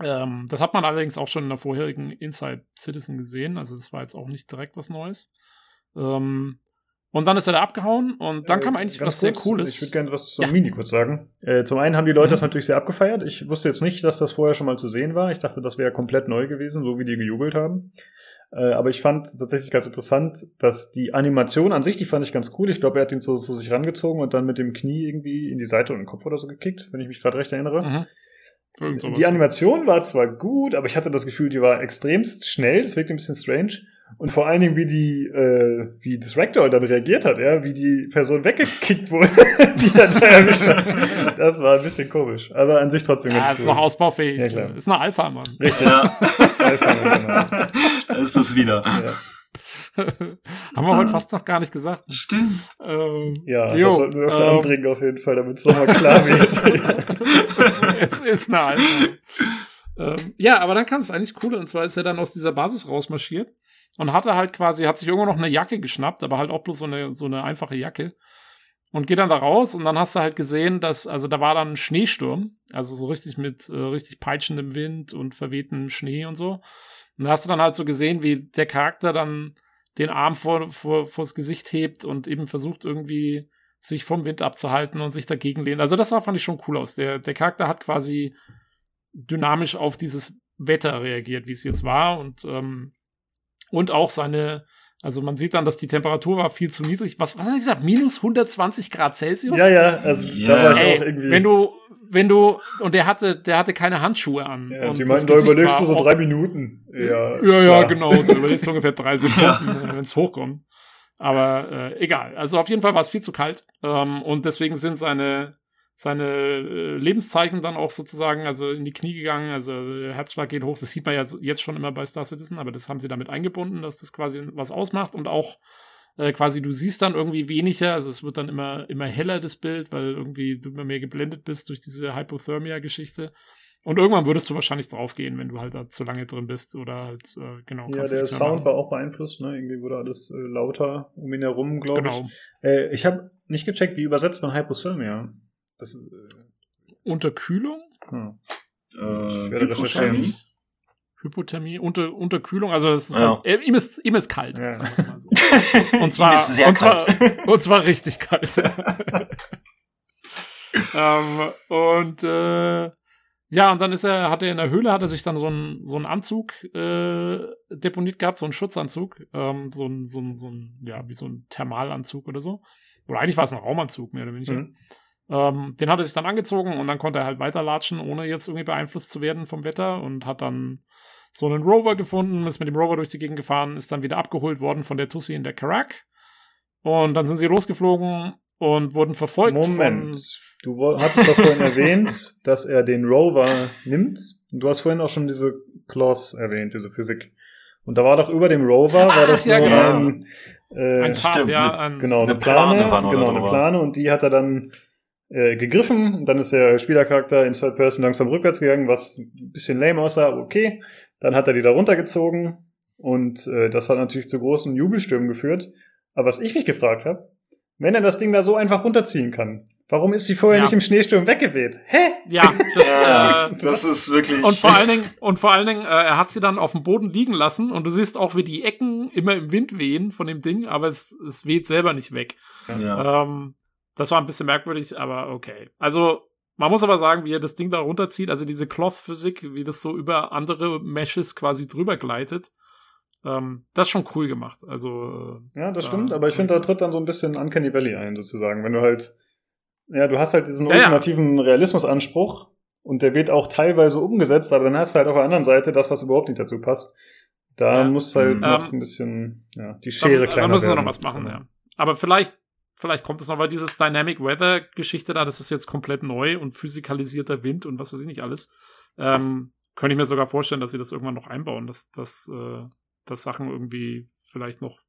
S2: Ähm, das hat man allerdings auch schon in der vorherigen Inside Citizen gesehen, also das war jetzt auch nicht direkt was Neues. Ähm, und dann ist er da abgehauen und dann äh, kam eigentlich was kurz, sehr Cooles.
S1: Ich würde gerne was zum ja. Mini kurz sagen. Äh, zum einen haben die Leute mhm. das natürlich sehr abgefeiert. Ich wusste jetzt nicht, dass das vorher schon mal zu sehen war. Ich dachte, das wäre komplett neu gewesen, so wie die gejubelt haben. Äh, aber ich fand tatsächlich ganz interessant, dass die Animation an sich, die fand ich ganz cool. Ich glaube, er hat ihn so zu sich rangezogen und dann mit dem Knie irgendwie in die Seite und den Kopf oder so gekickt, wenn ich mich gerade recht erinnere. Mhm. Die Animation war zwar gut, aber ich hatte das Gefühl, die war extremst schnell. Das wirkte ein bisschen strange. Und vor allen Dingen, wie die, äh, wie das Rector dann reagiert hat, ja, wie die Person weggekickt wurde, [laughs] die er da erwischt hat. Das war ein bisschen komisch. Aber an sich trotzdem
S2: ganz Ja, cool. ist noch ausbaufähig. Ja, klar. Ist eine Alpha, Mann.
S3: Richtig. Ja. [laughs] Alpha, genau. [laughs] Da ist das wieder. Ja.
S2: Haben wir heute fast noch gar nicht gesagt.
S3: Stimmt.
S1: Ähm, ja, jo, das sollten wir öfter ähm, anbringen auf jeden Fall, damit es nochmal klar wird.
S2: es, ist eine Alpha. Ähm, ja, aber dann kam es eigentlich cool. Und zwar ist er dann aus dieser Basis rausmarschiert und hatte halt quasi, hat sich irgendwo noch eine Jacke geschnappt, aber halt auch bloß so eine, so eine einfache Jacke. Und geht dann da raus und dann hast du halt gesehen, dass, also da war dann ein Schneesturm, also so richtig mit äh, richtig peitschendem Wind und verwehtem Schnee und so. Und da hast du dann halt so gesehen, wie der Charakter dann den Arm vor, vor, vors Gesicht hebt und eben versucht irgendwie sich vom Wind abzuhalten und sich dagegen lehnt. Also das war, fand ich schon cool aus. Der, der Charakter hat quasi dynamisch auf dieses Wetter reagiert, wie es jetzt war und ähm, und auch seine, also man sieht dann, dass die Temperatur war viel zu niedrig. Was, was hat er gesagt? Minus 120 Grad Celsius?
S1: Ja, ja, also yeah. da war ich Ey, auch irgendwie.
S2: Wenn du, wenn du, und der hatte, der hatte keine Handschuhe an.
S1: Ja, und die meinten, da überlegst du so drei Minuten.
S2: Ja, ja, ja genau. Da überlegst du ungefähr drei [laughs] Sekunden, wenn es hochkommt. Aber äh, egal. Also auf jeden Fall war es viel zu kalt. Ähm, und deswegen sind seine, seine äh, Lebenszeichen dann auch sozusagen also in die Knie gegangen. Also Herzschlag geht hoch. Das sieht man ja jetzt schon immer bei Star Citizen, aber das haben sie damit eingebunden, dass das quasi was ausmacht und auch äh, quasi du siehst dann irgendwie weniger, also es wird dann immer immer heller das Bild, weil irgendwie du immer mehr geblendet bist durch diese Hypothermia-Geschichte. Und irgendwann würdest du wahrscheinlich draufgehen, wenn du halt da zu lange drin bist oder halt, äh, genau.
S1: Ja, der Sound war auch beeinflusst, ne? Irgendwie wurde alles äh, lauter um ihn herum, glaube genau. ich. Äh, ich habe nicht gecheckt, wie übersetzt man Hypothermia. Das,
S2: äh, Unterkühlung? Hm.
S1: Äh, ich werde recherchieren.
S2: Hypothermie, unter, Unterkühlung, also es ist
S3: ja.
S2: halt, ihm, ist, ihm ist kalt. Ja. So. [laughs] Und zwar, und zwar, [laughs] und zwar richtig kalt. [laughs] ähm, und äh, Ja, und dann ist er, hat er in der Höhle, hat er sich dann so einen so einen Anzug äh, deponiert gehabt, so einen Schutzanzug, ähm, so ein, so ein, so ein, ja, wie so ein Thermalanzug oder so. Oder eigentlich war es ein Raumanzug, mehr oder weniger.
S1: Mhm.
S2: Ähm, den hat er sich dann angezogen und dann konnte er halt weiterlatschen, ohne jetzt irgendwie beeinflusst zu werden vom Wetter und hat dann so einen Rover gefunden, ist mit dem Rover durch die Gegend gefahren, ist dann wieder abgeholt worden von der Tussi in der Karak. Und dann sind sie losgeflogen und wurden verfolgt
S1: Moment.
S2: von.
S1: Du hattest doch vorhin erwähnt, [laughs] dass er den Rover nimmt. Und du hast vorhin auch schon diese Claws erwähnt, diese Physik. Und da war doch über dem Rover, war
S2: Ach,
S1: das
S2: ja,
S1: so
S3: genau.
S1: ein, äh,
S2: Ein Tab,
S3: stimmt,
S2: ja,
S3: ne-
S2: ein,
S1: genau, eine,
S3: Eine
S1: Plane,
S3: Plane war noch
S1: genau, eine
S3: drüber.
S1: Plane und die hat er dann äh, gegriffen. Dann ist der Spielercharakter in Third Person langsam rückwärts gegangen, was ein bisschen lame aussah, okay. Dann hat er die da runtergezogen und äh, das hat natürlich zu großen Jubelstürmen geführt. Aber was ich mich gefragt habe, wenn er das Ding da so einfach runterziehen kann, warum ist sie vorher
S2: Ja.
S1: nicht im Schneesturm weggeweht? Hä?
S2: Ja, [laughs] das,
S3: Ja,
S2: äh,
S3: das ist wirklich.
S2: Und vor allen Dingen, und vor allen Dingen, äh, er hat sie dann auf dem Boden liegen lassen und du siehst auch, wie die Ecken immer im Wind wehen von dem Ding, aber es, es weht selber nicht weg.
S3: ja.
S2: Ähm, das war ein bisschen merkwürdig, aber okay. Also, man muss aber sagen, wie er das Ding da runterzieht, also diese Cloth-Physik, wie das so über andere Meshes quasi drüber gleitet, ähm, das ist schon cool gemacht. Also, äh,
S1: Ja, das
S2: Ja,
S1: stimmt, aber ich finde, da tritt dann so ein bisschen Uncanny Valley ein, sozusagen. Wenn du halt, ja, du hast halt diesen
S2: Ja, ja.
S1: ultimativen Realismusanspruch und der wird auch teilweise umgesetzt, aber dann hast du halt auf der anderen Seite das, was überhaupt nicht dazu passt. Da
S2: Ja.
S1: muss halt
S3: Mhm.
S1: noch
S2: Ähm,
S1: ein bisschen, ja, die
S2: da,
S1: Schere
S2: da
S1: kleiner
S2: müssen sie
S1: werden.
S2: noch was machen, ja. Aber vielleicht, vielleicht kommt es noch, weil dieses Dynamic Weather Geschichte da, das ist jetzt komplett neu und physikalisierter Wind und was weiß ich nicht alles. Ähm, könnte ich mir sogar vorstellen, dass sie das irgendwann noch einbauen, dass, dass, äh, dass Sachen irgendwie vielleicht noch,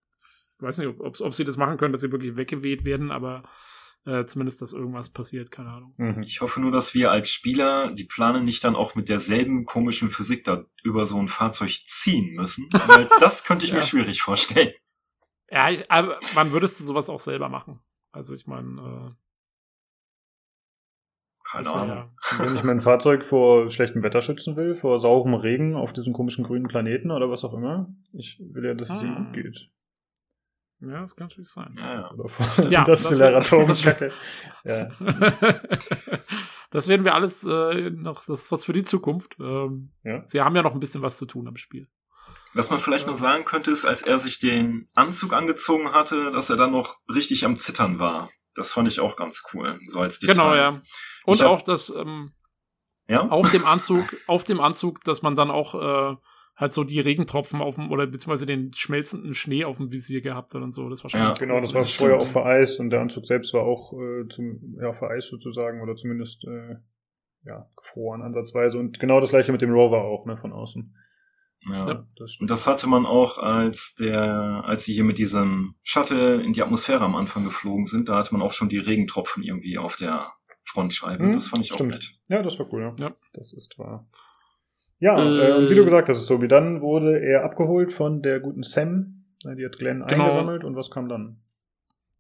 S2: weiß nicht, ob, ob, sie das machen können, dass sie wirklich weggeweht werden, aber äh, zumindest, dass irgendwas passiert, keine Ahnung.
S1: Mhm.
S3: Ich hoffe nur, dass wir als Spieler die Plane nicht dann auch mit derselben komischen Physik da über so ein Fahrzeug ziehen müssen. Weil [laughs] das könnte ich mir
S2: Ja.
S3: schwierig vorstellen.
S2: Ja, aber wann würdest du sowas auch selber machen? Also ich meine, äh,
S3: Keine
S2: das
S3: Ahnung.
S2: ja,
S1: Wenn ich mein Fahrzeug vor schlechtem Wetter schützen will, vor saurem Regen auf diesem komischen grünen Planeten oder was auch immer, ich will ja, dass es ihm
S2: Ah.
S1: gut geht.
S2: ja, das kann natürlich sein.
S3: Ja, ja.
S1: Oder vor
S2: Ja, [laughs]
S1: industrieller
S2: das wär- das.
S1: Ja. [laughs]
S2: das werden wir alles äh, noch, das ist was für die Zukunft. Ähm,
S1: Ja.
S2: Sie haben ja noch ein bisschen was zu tun am Spiel.
S3: Was man vielleicht noch sagen könnte, ist, als er sich den Anzug angezogen hatte, dass er dann noch richtig am Zittern war. Das fand ich auch ganz cool, so als Detail.
S2: Genau, ja. Und
S3: hab-
S2: auch das ähm,
S3: Ja?
S2: auf dem Anzug, [laughs] auf dem Anzug, dass man dann auch äh, halt so die Regentropfen auf dem oder beziehungsweise den schmelzenden Schnee auf dem Visier gehabt hat und so. Das war schon
S3: Ja.
S2: ganz
S1: Genau, das war
S3: Das
S1: vorher auch vereist und der Anzug selbst war auch äh, zum, ja, vereist sozusagen oder zumindest äh, ja, gefroren ansatzweise. Und genau das gleiche mit dem Rover auch, ne, von außen.
S3: Ja.
S2: Ja.
S1: Das
S3: Und
S1: stimmt.
S3: das hatte man auch, als der, als sie hier mit diesem Shuttle in die Atmosphäre am Anfang geflogen sind, da hatte man auch schon die Regentropfen irgendwie auf der Frontscheibe.
S1: Hm,
S3: das fand ich auch
S1: stimmt.
S3: nett.
S1: Ja, das war cool, ja.
S2: Ja.
S1: Das ist wahr. Ja,
S2: Äh,
S1: äh, und wie du gesagt hast, Tobi, dann wurde er abgeholt von der guten Sam. Die hat Glenn
S2: Genau.
S1: eingesammelt und was kam dann?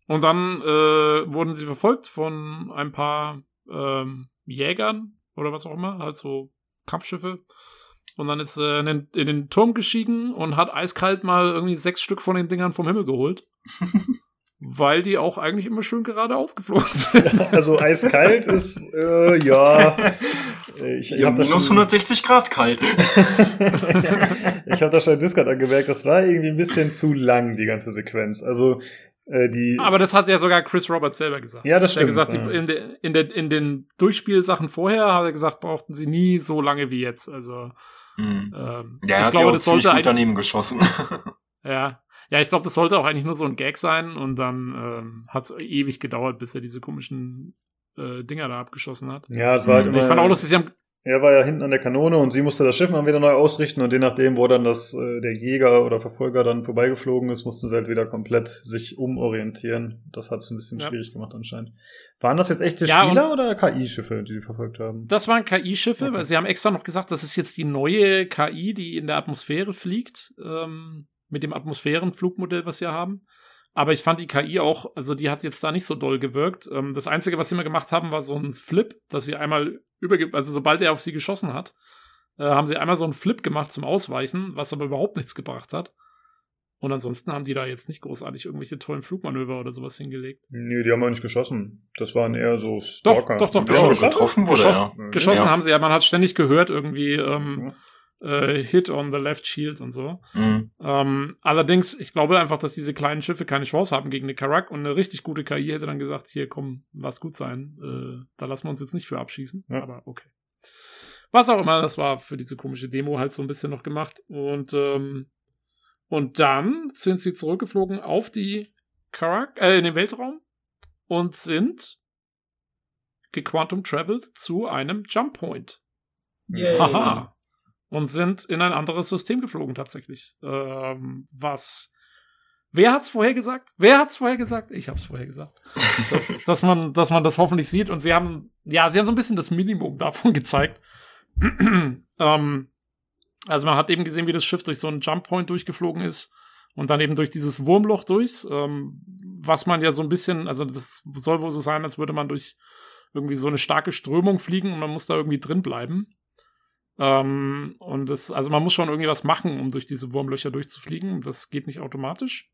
S2: Und dann äh, wurden sie verfolgt von ein paar ähm, Jägern oder was auch immer, halt so Kampfschiffe. Und dann ist er in den, in den Turm gestiegen und hat eiskalt mal irgendwie sechs Stück von den Dingern vom Himmel geholt. [laughs] weil die auch eigentlich immer schön geradeaus geflogen [laughs] sind.
S1: Also eiskalt ist, äh, ja. äh, [laughs] Ich, ich
S3: Ja,
S1: habe das
S3: minus
S1: schon,
S3: 160 Grad kalt.
S1: ich habe das schon in Discord angemerkt, das war irgendwie ein bisschen zu lang, die ganze Sequenz. Also äh, die.
S2: Aber das hat ja sogar Chris Roberts selber gesagt.
S1: Ja, das
S2: Er hat
S1: stimmt,
S2: gesagt,
S1: ja.
S2: in, de, in, de, in den Durchspielsachen vorher hat er gesagt, brauchten sie nie so lange wie jetzt. Also
S3: Hm.
S2: ähm,
S3: Der
S2: ich
S3: hat
S2: glaube,
S3: ja
S2: das sollte
S3: gut daneben geschossen. [laughs]
S2: ja, ja, ich glaube, das sollte auch eigentlich nur so ein Gag sein und dann ähm, hat es ewig gedauert, bis er diese komischen äh, Dinger da abgeschossen hat.
S1: ja, das war halt
S3: Mhm.
S1: immer.
S2: Ich fand auch lustig, sie haben
S1: Er war ja hinten an der Kanone und sie musste das Schiff mal wieder neu ausrichten und je nachdem, wo dann das äh, der Jäger oder Verfolger dann vorbeigeflogen ist, mussten sie halt wieder komplett sich umorientieren. Das hat es ein bisschen
S2: Ja.
S1: schwierig gemacht anscheinend. Waren das jetzt echte
S2: Ja,
S1: Spieler oder KI-Schiffe, die sie verfolgt haben?
S2: Das waren KI-Schiffe,
S1: Okay.
S2: weil sie haben extra noch gesagt, das ist jetzt die neue KI, die in der Atmosphäre fliegt, ähm, mit dem Atmosphärenflugmodell, was sie haben. Aber ich fand die KI auch, also die hat jetzt da nicht so doll gewirkt. Ähm, das Einzige, was sie mal gemacht haben, war so ein Flip, dass sie einmal überge, also sobald er auf sie geschossen hat, äh, haben sie einmal so einen Flip gemacht zum Ausweichen, was aber überhaupt nichts gebracht hat. Und ansonsten haben die da jetzt nicht großartig irgendwelche tollen Flugmanöver oder sowas hingelegt.
S1: Nee, die haben auch nicht geschossen. Das waren eher so Stalker.
S2: Doch, doch, doch,
S3: Ja,
S2: geschossen.
S3: getroffen wurde
S2: geschossen,
S3: er.
S2: geschossen
S3: Ja.
S2: haben sie ja. Man hat ständig gehört, irgendwie ähm, äh, Hit on the left shield und so.
S3: Mhm.
S2: Ähm, allerdings, ich glaube einfach, dass diese kleinen Schiffe keine Chance haben gegen eine Karak und eine richtig gute KI hätte dann gesagt, hier komm, lass gut sein. Äh, da lassen wir uns jetzt nicht für abschießen.
S1: Ja.
S2: Aber okay. Was auch immer, das war für diese komische Demo halt so ein bisschen noch gemacht. Und, ähm, und dann sind sie zurückgeflogen auf die Karak, äh, in den Weltraum und sind gequantum traveled zu einem Jump Point.
S3: Yay.
S2: Haha. Und sind in ein anderes System geflogen tatsächlich. Ähm, was. Wer hat's vorher gesagt? Wer hat's vorher gesagt? Ich hab's vorher gesagt. [laughs] dass, dass, man, dass man das hoffentlich sieht. Und sie haben, ja, sie haben so ein bisschen das Minimum davon gezeigt. [clears throat] ähm, also man hat eben gesehen, wie das Schiff durch so einen Jump Point durchgeflogen ist und dann eben durch dieses Wurmloch durch, ähm, was man ja so ein bisschen, also das soll wohl so sein, als würde man durch irgendwie so eine starke Strömung fliegen und man muss da irgendwie drin bleiben. Ähm, und das, also man muss schon irgendwie was machen, um durch diese Wurmlöcher durchzufliegen. Das geht nicht automatisch.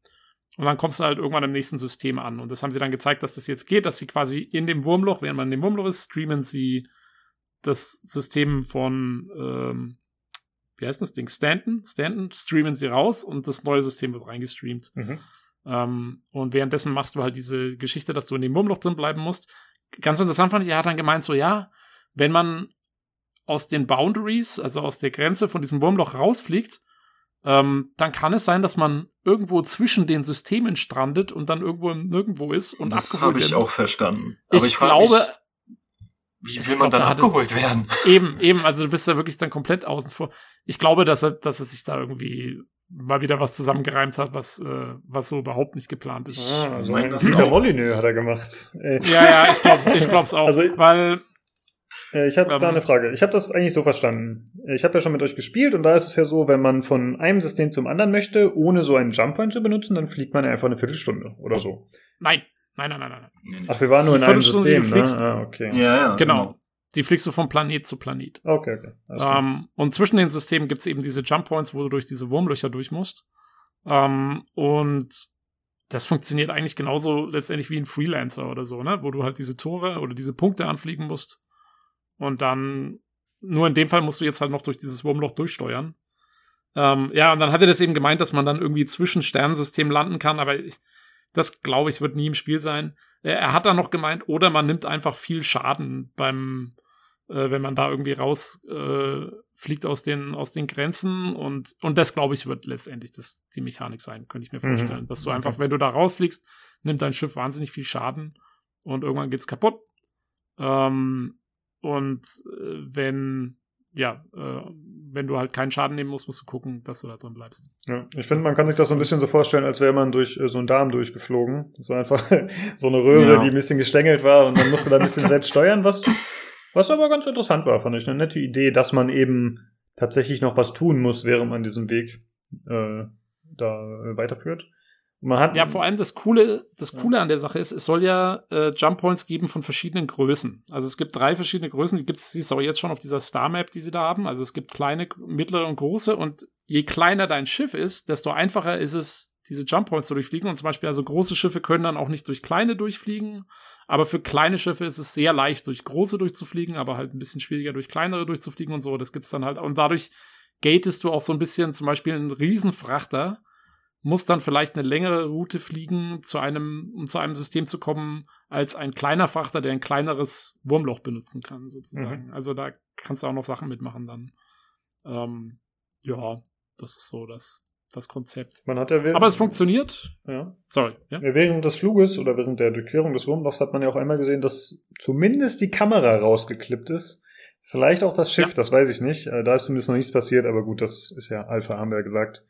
S2: Und dann kommst du halt irgendwann im nächsten System an. Und das haben sie dann gezeigt, dass das jetzt geht, dass sie quasi in dem Wurmloch, während man in dem Wurmloch ist, streamen sie das System von, ähm, wie heißt das Ding? Stanton? Stanton streamen sie raus und das neue System wird reingestreamt.
S1: Mhm.
S2: Ähm, und währenddessen machst du halt diese Geschichte, dass du in dem Wurmloch drin bleiben musst. Ganz interessant fand ich, er hat dann gemeint, so ja, wenn man aus den Boundaries, also aus der Grenze von diesem Wurmloch rausfliegt, ähm, dann kann es sein, dass man irgendwo zwischen den Systemen strandet und dann irgendwo nirgendwo ist und
S3: das
S2: abgeholt
S3: habe ich auch verstanden.
S2: Ich,
S3: frag
S2: glaube,
S3: wie
S2: ich
S3: will man
S2: glaub,
S3: dann
S2: da hatte-
S3: abgeholt werden? [laughs]
S2: eben, eben, also du bist da wirklich dann komplett außen vor. Ich glaube, dass er, dass er sich da irgendwie mal wieder was zusammengereimt hat, was, äh, was so überhaupt nicht geplant ist.
S1: Ah, also Peter. Molyneux hat er gemacht. Ey.
S2: Ja, ja, ich glaub's, ich glaub's auch.
S1: Also-
S2: weil,
S1: Äh, Ich habe
S2: Ähm.
S1: da eine Frage. Ich habe das eigentlich so verstanden. Ich habe ja schon mit euch gespielt und da ist es ja so, wenn man von einem System zum anderen möchte, ohne so einen Jump Point zu benutzen, dann fliegt man einfach eine Viertelstunde oder so.
S2: nein, nein, nein, nein, nein.
S1: Ach, wir waren nur
S2: Die
S1: in einem System, ne?
S2: fliegst.
S1: Ah, okay.
S3: Ja, ja.
S2: Genau. Die fliegst du von Planet zu Planet.
S1: Okay, okay.
S2: Ähm, und zwischen den Systemen gibt's eben diese Jump Points, wo du durch diese Wurmlöcher durch musst. Ähm, und das funktioniert eigentlich genauso letztendlich wie ein Freelancer oder so, ne? Wo du halt diese Tore oder diese Punkte anfliegen musst. Und dann, nur in dem Fall musst du jetzt halt noch durch dieses Wurmloch durchsteuern. Ähm, ja, und dann hat er das eben gemeint, dass man dann irgendwie zwischen Sternensystemen landen kann, aber ich, das glaube ich, wird nie im Spiel sein. Er, hat dann noch gemeint, oder man nimmt einfach viel Schaden beim, äh, wenn man da irgendwie raus äh, aus den, aus den Grenzen und, und das, glaube ich, wird letztendlich das, die Mechanik sein, könnte ich mir
S1: Mhm.
S2: vorstellen. Dass du einfach, wenn du da rausfliegst, nimmt dein Schiff wahnsinnig viel Schaden und irgendwann geht's kaputt. Ähm, und äh, wenn, ja, äh, wenn du halt keinen Schaden nehmen musst, musst du gucken, dass du da drin bleibst.
S1: Ja, ich finde, man kann sich das so ein bisschen so vorstellen, als wäre man durch äh, so einen Darm durchgeflogen. So einfach [laughs] so eine Röhre,
S3: Ja.
S1: die ein bisschen geschlängelt war und man musste da ein bisschen selbst steuern, was, was aber ganz interessant war, fand ich. Eine nette Idee, dass man eben tatsächlich noch was tun muss, während man diesen Weg äh, da äh, weiterführt. Man hat
S2: Ja, vor allem das Coole, das
S1: Ja.
S2: Coole an der Sache ist, es soll ja äh, Jump Points geben von verschiedenen Größen. Also es gibt drei verschiedene Größen, die gibt es, siehst du auch jetzt schon auf dieser Star Map, die sie da haben. Also es gibt kleine, mittlere und große und je kleiner dein Schiff ist, desto einfacher ist es, diese Jump Points zu durchfliegen. Und zum Beispiel, also große Schiffe können dann auch nicht durch kleine durchfliegen, aber für kleine Schiffe ist es sehr leicht, durch große durchzufliegen, aber halt ein bisschen schwieriger, durch kleinere durchzufliegen und so. Das gibt's dann halt. Und dadurch gatest du auch so ein bisschen, zum Beispiel einen Riesenfrachter, muss dann vielleicht eine längere Route fliegen, zu einem, um zu einem System zu kommen, als ein kleiner Frachter, der ein kleineres Wurmloch benutzen kann, sozusagen. Also da kannst du auch noch Sachen mitmachen dann. Ähm, ja, das ist so das, das Konzept.
S1: man hat ja während,
S2: Aber es funktioniert.
S1: ja,
S2: Sorry, ja.
S1: während des Fluges oder während der Durchquerung des Wurmlochs hat man ja auch einmal gesehen, dass zumindest die Kamera rausgeklippt ist. Vielleicht auch das Schiff,
S2: Ja.
S1: das weiß ich nicht. Äh, Da ist zumindest noch nichts passiert, aber gut, das ist ja Alpha, haben wir ja gesagt.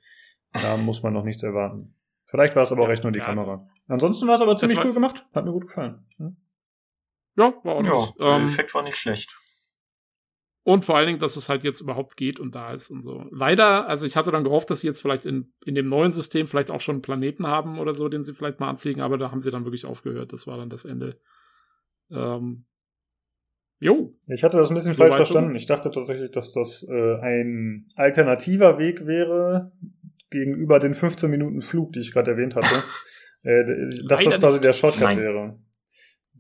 S1: Da muss man noch nichts erwarten. Vielleicht war es aber auch
S2: Ja,
S1: echt nur die
S2: ja.
S1: Kamera. Ansonsten war es aber ziemlich
S2: war-
S1: cool gemacht. Hat mir gut gefallen. Hm?
S2: Ja, war
S3: Ja,
S2: ordentlich.
S3: der
S2: ähm,
S3: Effekt war nicht schlecht.
S2: Und vor allen Dingen, dass es halt jetzt überhaupt geht und da ist und so. Leider, also ich hatte dann gehofft, dass sie jetzt vielleicht in, in dem neuen System vielleicht auch schon einen Planeten haben oder so, den sie vielleicht mal anfliegen, aber da haben sie dann wirklich aufgehört. Das war dann das Ende. Ähm, jo.
S1: Ich hatte das ein bisschen
S2: So
S1: falsch verstanden. Ich dachte tatsächlich, dass das äh, ein alternativer Weg wäre, gegenüber den 15 Minuten Flug, die ich gerade erwähnt hatte, [laughs] äh, dass
S2: Leider
S1: das quasi
S2: nicht.
S1: der Shortcut
S3: Nein.
S1: wäre.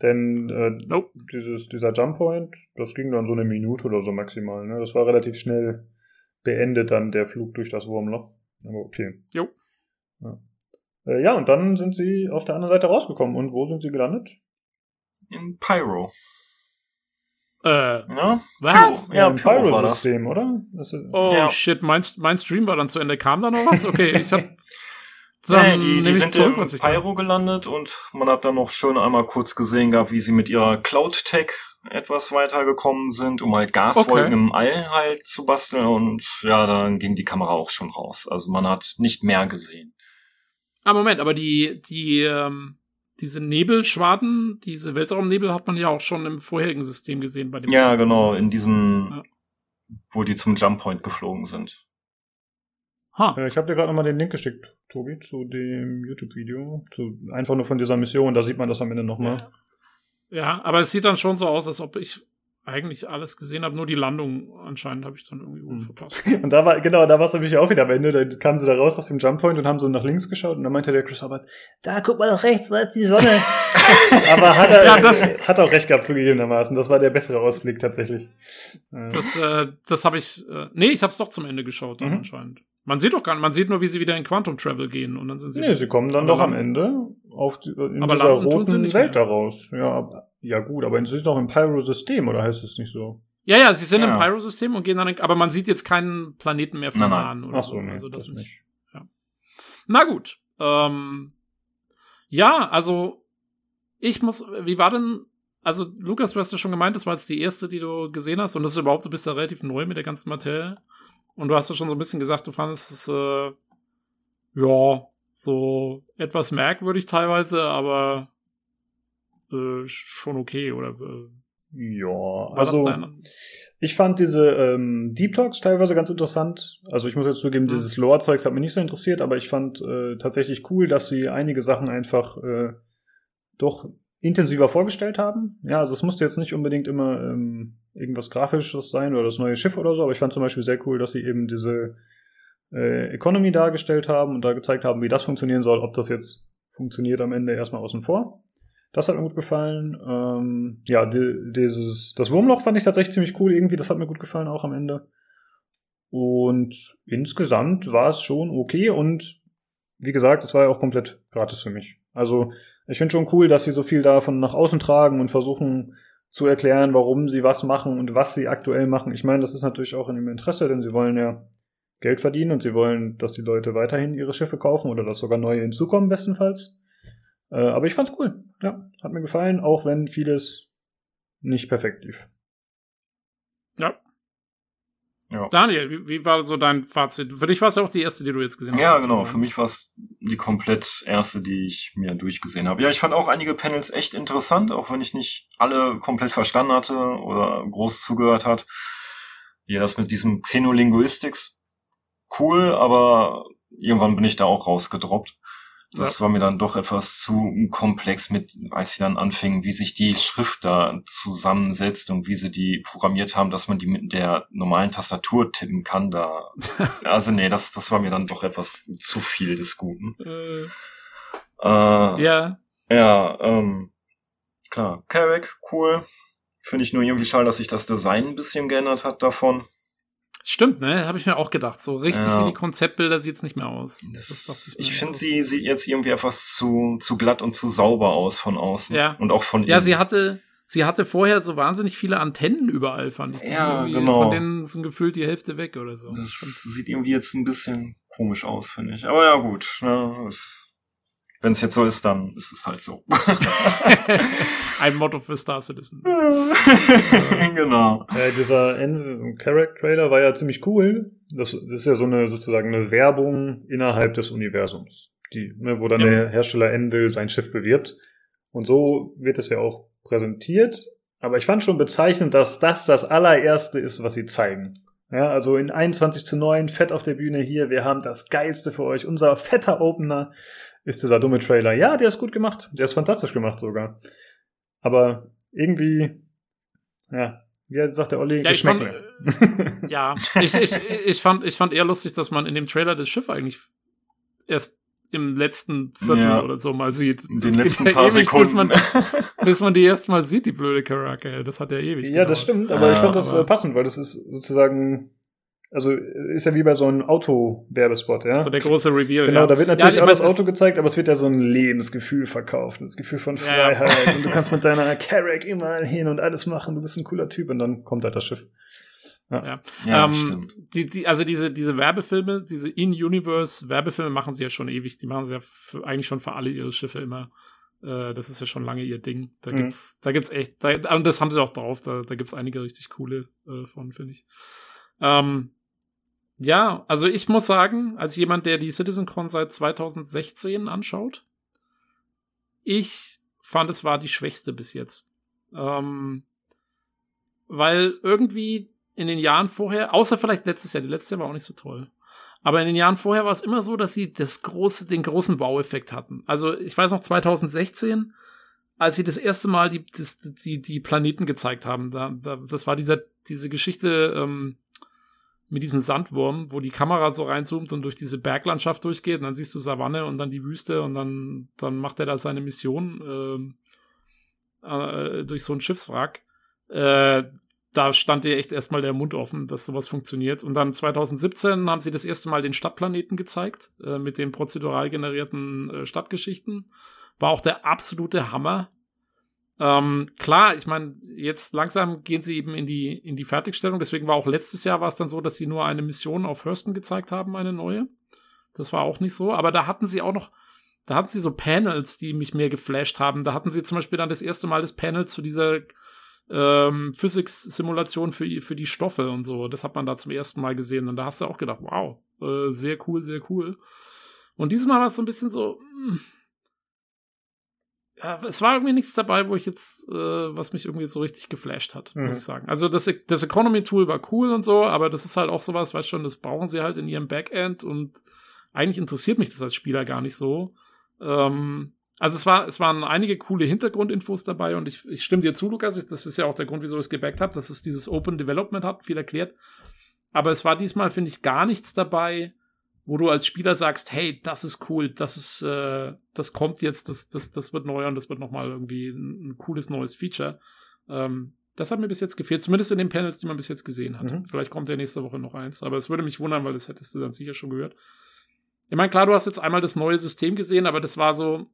S1: Denn äh,
S2: Nope.
S1: dieses, dieser Jump Point, das ging dann so eine Minute oder so maximal. Ne? Das war relativ schnell beendet dann der Flug durch das Wurmloch. Aber okay.
S2: Jo.
S1: Ja. Äh, ja, und dann sind sie auf der anderen Seite rausgekommen. Und wo sind sie gelandet?
S3: In Pyro.
S2: Äh,
S3: Ja?
S2: was?
S3: Ja, Pyro war das.
S1: Pyro-System, oder? Das ist,
S2: Oh
S3: Ja.
S2: shit, mein, mein Stream war dann zu Ende. Kam da noch was? Okay, [laughs] ich hab.
S3: Nee,
S2: Dann
S3: die,
S2: nehme
S3: die
S2: ich
S3: sind
S2: zurück,
S3: in Pyro gelandet und man hat dann noch schön einmal kurz gesehen gehabt, wie sie mit ihrer Cloud-Tech etwas weitergekommen sind, um halt Gaswolken
S2: Okay.
S3: im All halt zu basteln und ja, dann ging die Kamera auch schon raus. Also man hat nicht mehr gesehen.
S2: Ah, Moment, aber die, die, ähm, diese Nebelschwaden, diese Weltraumnebel hat man ja auch schon im vorherigen System gesehen bei dem.
S3: Ja, genau, in diesem,
S2: Ja.
S3: wo die zum Jump Point geflogen sind.
S2: Ha.
S1: Äh, Ich habe dir gerade nochmal den Link geschickt, Tobi, zu dem YouTube-Video. Zu, einfach nur von dieser Mission, da sieht man das am Ende nochmal.
S2: Ja, aber es sieht dann schon so aus, als ob ich eigentlich alles gesehen habe, nur die Landung anscheinend habe ich dann irgendwie
S1: Hm.
S2: verpasst. [laughs]
S1: Und da war, genau, da war es nämlich auch wieder am Ende. Da kamen sie da raus aus dem Jump Point und haben so nach links geschaut und dann meinte der Chris Roberts, da guck mal nach rechts, da ist die Sonne. [laughs] Aber hat er,
S2: Ja, das-
S1: hat auch recht gehabt zugegebenermaßen. Das war der bessere Ausblick tatsächlich.
S2: Das, äh, das habe ich. Äh, nee, ich habe es doch zum Ende geschaut dann
S1: Mhm.
S2: anscheinend. Man sieht doch gar nicht, man sieht nur, wie sie wieder in Quantum Travel gehen und dann sind sie.
S1: nee, sie kommen dann doch am Ende auf die, in
S2: Aber
S1: dieser roten
S2: nicht
S1: Welt
S2: mehr.
S1: da raus. Ja, ja gut, aber sie ist doch im Pyro-System, oder heißt es nicht so?
S2: Ja, ja, sie sind
S3: Ja.
S2: im Pyro-System und gehen dann, in, aber man sieht jetzt keinen Planeten mehr von
S3: Nein, nein.
S2: nahen oder
S1: Ach so,
S2: so.
S1: nee,
S2: Also das,
S1: das
S2: nicht.
S1: nicht.
S2: Na gut. Ähm, ja, also ich muss, wie war denn, also Lukas, du hast ja schon gemeint, das war jetzt die erste, die du gesehen hast und das ist überhaupt, du bist ja relativ neu mit der ganzen Materie und du hast ja schon so ein bisschen gesagt, du fandest es, äh, ja, so etwas merkwürdig teilweise, aber äh, schon okay oder äh,
S1: Ja, also ich fand diese ähm, Deep Talks teilweise ganz interessant. Also ich muss jetzt zugeben,
S2: Mhm.
S1: dieses Lore-Zeugs hat mich nicht so interessiert, aber ich fand äh, tatsächlich cool, dass sie einige Sachen einfach äh, doch intensiver vorgestellt haben. Ja, also es musste jetzt nicht unbedingt immer ähm, irgendwas Grafisches sein oder das neue Schiff oder so, aber ich fand zum Beispiel sehr cool, dass sie eben diese äh, Economy dargestellt haben und da gezeigt haben, wie das funktionieren soll, ob das jetzt funktioniert am Ende erstmal außen vor. Das hat mir gut gefallen. Ähm, ja, die, dieses, das Wurmloch fand ich tatsächlich ziemlich cool irgendwie. Das hat mir gut gefallen auch am Ende. Und insgesamt war es schon okay und wie gesagt, es war ja auch komplett gratis für mich. Also ich finde schon cool, dass sie so viel davon nach außen tragen und versuchen zu erklären, warum sie was machen und was sie aktuell machen. Ich meine, das ist natürlich auch in ihrem Interesse, denn sie wollen ja Geld verdienen und sie wollen, dass die Leute weiterhin ihre Schiffe kaufen oder dass sogar neue hinzukommen, bestenfalls. Äh, aber ich fand's cool. Ja, hat mir gefallen, auch wenn vieles nicht perfekt lief.
S2: Daniel, wie, war so dein Fazit? Für dich war es ja auch die erste, die du jetzt gesehen hast.
S3: Ja, genau. Für mich war es die komplett erste, die ich mir durchgesehen habe. Ja, ich fand auch einige Panels echt interessant, auch wenn ich nicht alle komplett verstanden hatte oder groß zugehört hat. Ja, das mit diesem Xenolinguistics, cool, aber irgendwann bin ich da auch rausgedroppt. Das war mir dann doch etwas zu komplex mit, als sie dann anfingen, wie sich die Schrift da zusammensetzt und wie sie die programmiert haben, dass man die mit der normalen Tastatur tippen kann. Da, [laughs] also nee, das, das war mir dann doch etwas zu viel des Guten.
S2: Äh,
S3: Äh,
S2: ja,
S3: ja, ähm, klar. Carrick, cool. Finde ich nur irgendwie schade, dass sich das Design ein bisschen geändert hat davon.
S2: Stimmt, ne? Habe ich mir auch gedacht. So richtig
S3: Ja.
S2: wie die Konzeptbilder sieht's nicht mehr aus.
S3: Das,
S2: dachte
S3: ich finde, sie sieht jetzt irgendwie etwas zu, zu glatt und zu sauber aus von außen.
S2: Ja.
S3: Und auch von
S2: Ja,
S3: innen.
S2: sie hatte, sie hatte vorher so wahnsinnig viele Antennen überall, fand ich. Die
S3: Ja, genau.
S2: Von denen sind gefühlt die Hälfte weg oder so.
S3: Das sieht irgendwie jetzt ein bisschen komisch aus, finde ich. Aber ja, gut. Ne, Wenn es jetzt so ist, dann ist es halt so. [laughs]
S2: Ein Motto für Star Citizen. [laughs]
S3: genau.
S1: Äh, dieser Carrack-Trailer war ja ziemlich cool. Das, das ist ja so eine sozusagen eine Werbung innerhalb des Universums, die, ne, wo dann
S2: Ja.
S1: der Hersteller Envil sein Schiff bewirbt. Und so wird es ja auch präsentiert. Aber ich fand schon bezeichnend, dass das das allererste ist, was sie zeigen. Ja, also in 21 zu 9, fett auf der Bühne hier, wir haben das Geilste für euch. Unser fetter Opener ist dieser dumme Trailer. Ja, der ist gut gemacht. Der ist fantastisch gemacht sogar. Aber irgendwie, ja, wie sagt der Olli,
S2: Ja, ich fand, äh, ja, ich, ich, ich, fand, ich fand eher lustig, dass man in dem Trailer das Schiff eigentlich erst im letzten Viertel
S3: Ja.
S2: oder so mal sieht.
S3: In
S2: Das
S3: den
S2: geht
S3: letzten
S2: ja
S3: paar
S2: ewig,
S3: Sekunden.
S2: Bis man, [laughs] bis man die erst mal sieht, die blöde Karake. Das hat ja ewig
S1: Ja, das
S2: gedauert.
S1: stimmt, aber ich fand das
S2: aber-
S1: äh, passend, weil das ist sozusagen, also ist ja wie bei so einem Auto-Werbespot, ja.
S2: So der große Reveal.
S1: Genau,
S2: ja.
S1: da wird natürlich
S2: ja,
S1: auch das Auto gezeigt, aber es wird ja so ein Lebensgefühl verkauft, das Gefühl von
S2: Ja, ja.
S1: Freiheit und du kannst mit deiner Carrack immer hin und alles machen, du bist ein cooler Typ und dann kommt halt das Schiff.
S3: Ja,
S2: ähm,
S3: stimmt.
S2: die, die, also diese, diese Werbefilme, diese In-Universe-Werbefilme machen sie ja schon ewig. Die machen sie ja für, eigentlich schon für alle ihre Schiffe immer. Äh, das ist ja schon lange ihr Ding. Da
S1: Mhm.
S2: gibt's, da gibt's echt, da, und das haben sie auch drauf. Da, da gibt's einige richtig coole äh, von, finde ich. Ähm, ja, also ich muss sagen, als jemand, der die CitizenCon seit 2016 anschaut, ich fand, es war die schwächste bis jetzt. Ähm, weil irgendwie in den Jahren vorher, außer vielleicht letztes Jahr, die letzte Jahr war auch nicht so toll. Aber in den Jahren vorher war es immer so, dass sie das große, den großen Wow-Effekt hatten. Also ich weiß noch 2016, als sie das erste Mal die, die, die Planeten gezeigt haben. Da, da, das war dieser, diese Geschichte ähm, mit diesem Sandwurm, wo die Kamera so reinzoomt und durch diese Berglandschaft durchgeht. Und dann siehst du Savanne und dann die Wüste und dann, dann macht er da seine Mission ähm, äh, durch so ein Schiffswrack. Äh, da stand dir echt erstmal der Mund offen, dass sowas funktioniert. Und dann 2017 haben sie das erste Mal den Stadtplaneten gezeigt, äh, mit den prozedural generierten äh, Stadtgeschichten. War auch der absolute Hammer. Ähm, klar, ich meine, jetzt langsam gehen sie eben in die, in die Fertigstellung. Deswegen war auch letztes Jahr war es dann so, dass sie nur eine Mission auf Hurston gezeigt haben, eine neue. Das war auch nicht so. Aber da hatten sie auch noch, da hatten sie so Panels, die mich mehr geflasht haben. Da hatten sie zum Beispiel dann das erste Mal das Panel zu dieser ähm, Physics-Simulation für, für die Stoffe und so. Das hat man da zum ersten Mal gesehen. Und da hast du auch gedacht, wow, äh, sehr cool, sehr cool. Und dieses Mal war es so ein bisschen so, hm, ja, es war irgendwie nichts dabei, wo ich jetzt, äh, was mich irgendwie so richtig geflasht hat,
S1: Mhm.
S2: muss ich sagen. Also das, das Economy-Tool war cool und so, aber das ist halt auch sowas, weißt schon, das brauchen sie halt in ihrem Backend und eigentlich interessiert mich das als Spieler gar nicht so. Ähm, also es war, es waren einige coole Hintergrundinfos dabei und ich, ich stimme dir zu, Lukas. Ich, das ist ja auch der Grund, wieso ich es gebackt habe, dass es dieses Open Development hat, viel erklärt. Aber es war diesmal, finde ich, gar nichts dabei, wo du als Spieler sagst, hey, das ist cool, das ist, äh, das kommt jetzt, das, das, das wird neu und das wird nochmal irgendwie ein, ein cooles neues Feature. Ähm, das hat mir bis jetzt gefehlt, zumindest in den Panels, die man bis jetzt gesehen hat.
S1: Mhm.
S2: Vielleicht kommt ja nächste Woche noch eins, aber es würde mich wundern, weil das hättest du dann sicher schon gehört. Ich meine, klar, du hast jetzt einmal das neue System gesehen, aber das war so ein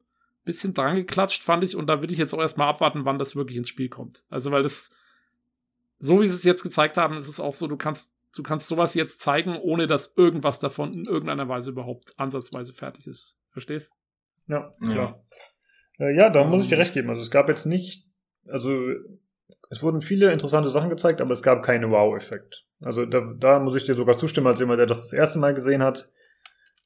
S2: bisschen dran geklatscht, fand ich, und da will ich jetzt auch erstmal abwarten, wann das wirklich ins Spiel kommt. Also, weil das, so wie sie es jetzt gezeigt haben, ist es auch so, du kannst, du kannst sowas jetzt zeigen, ohne dass irgendwas davon in irgendeiner Weise überhaupt ansatzweise fertig ist. Verstehst?
S1: Ja,
S3: Ja.
S1: klar. Äh, ja, da muss ich dir recht geben. Also es gab jetzt nicht, also es wurden viele interessante Sachen gezeigt, aber es gab keinen Wow-Effekt. Also da, da muss ich dir sogar zustimmen, als jemand, der das das erste Mal gesehen hat.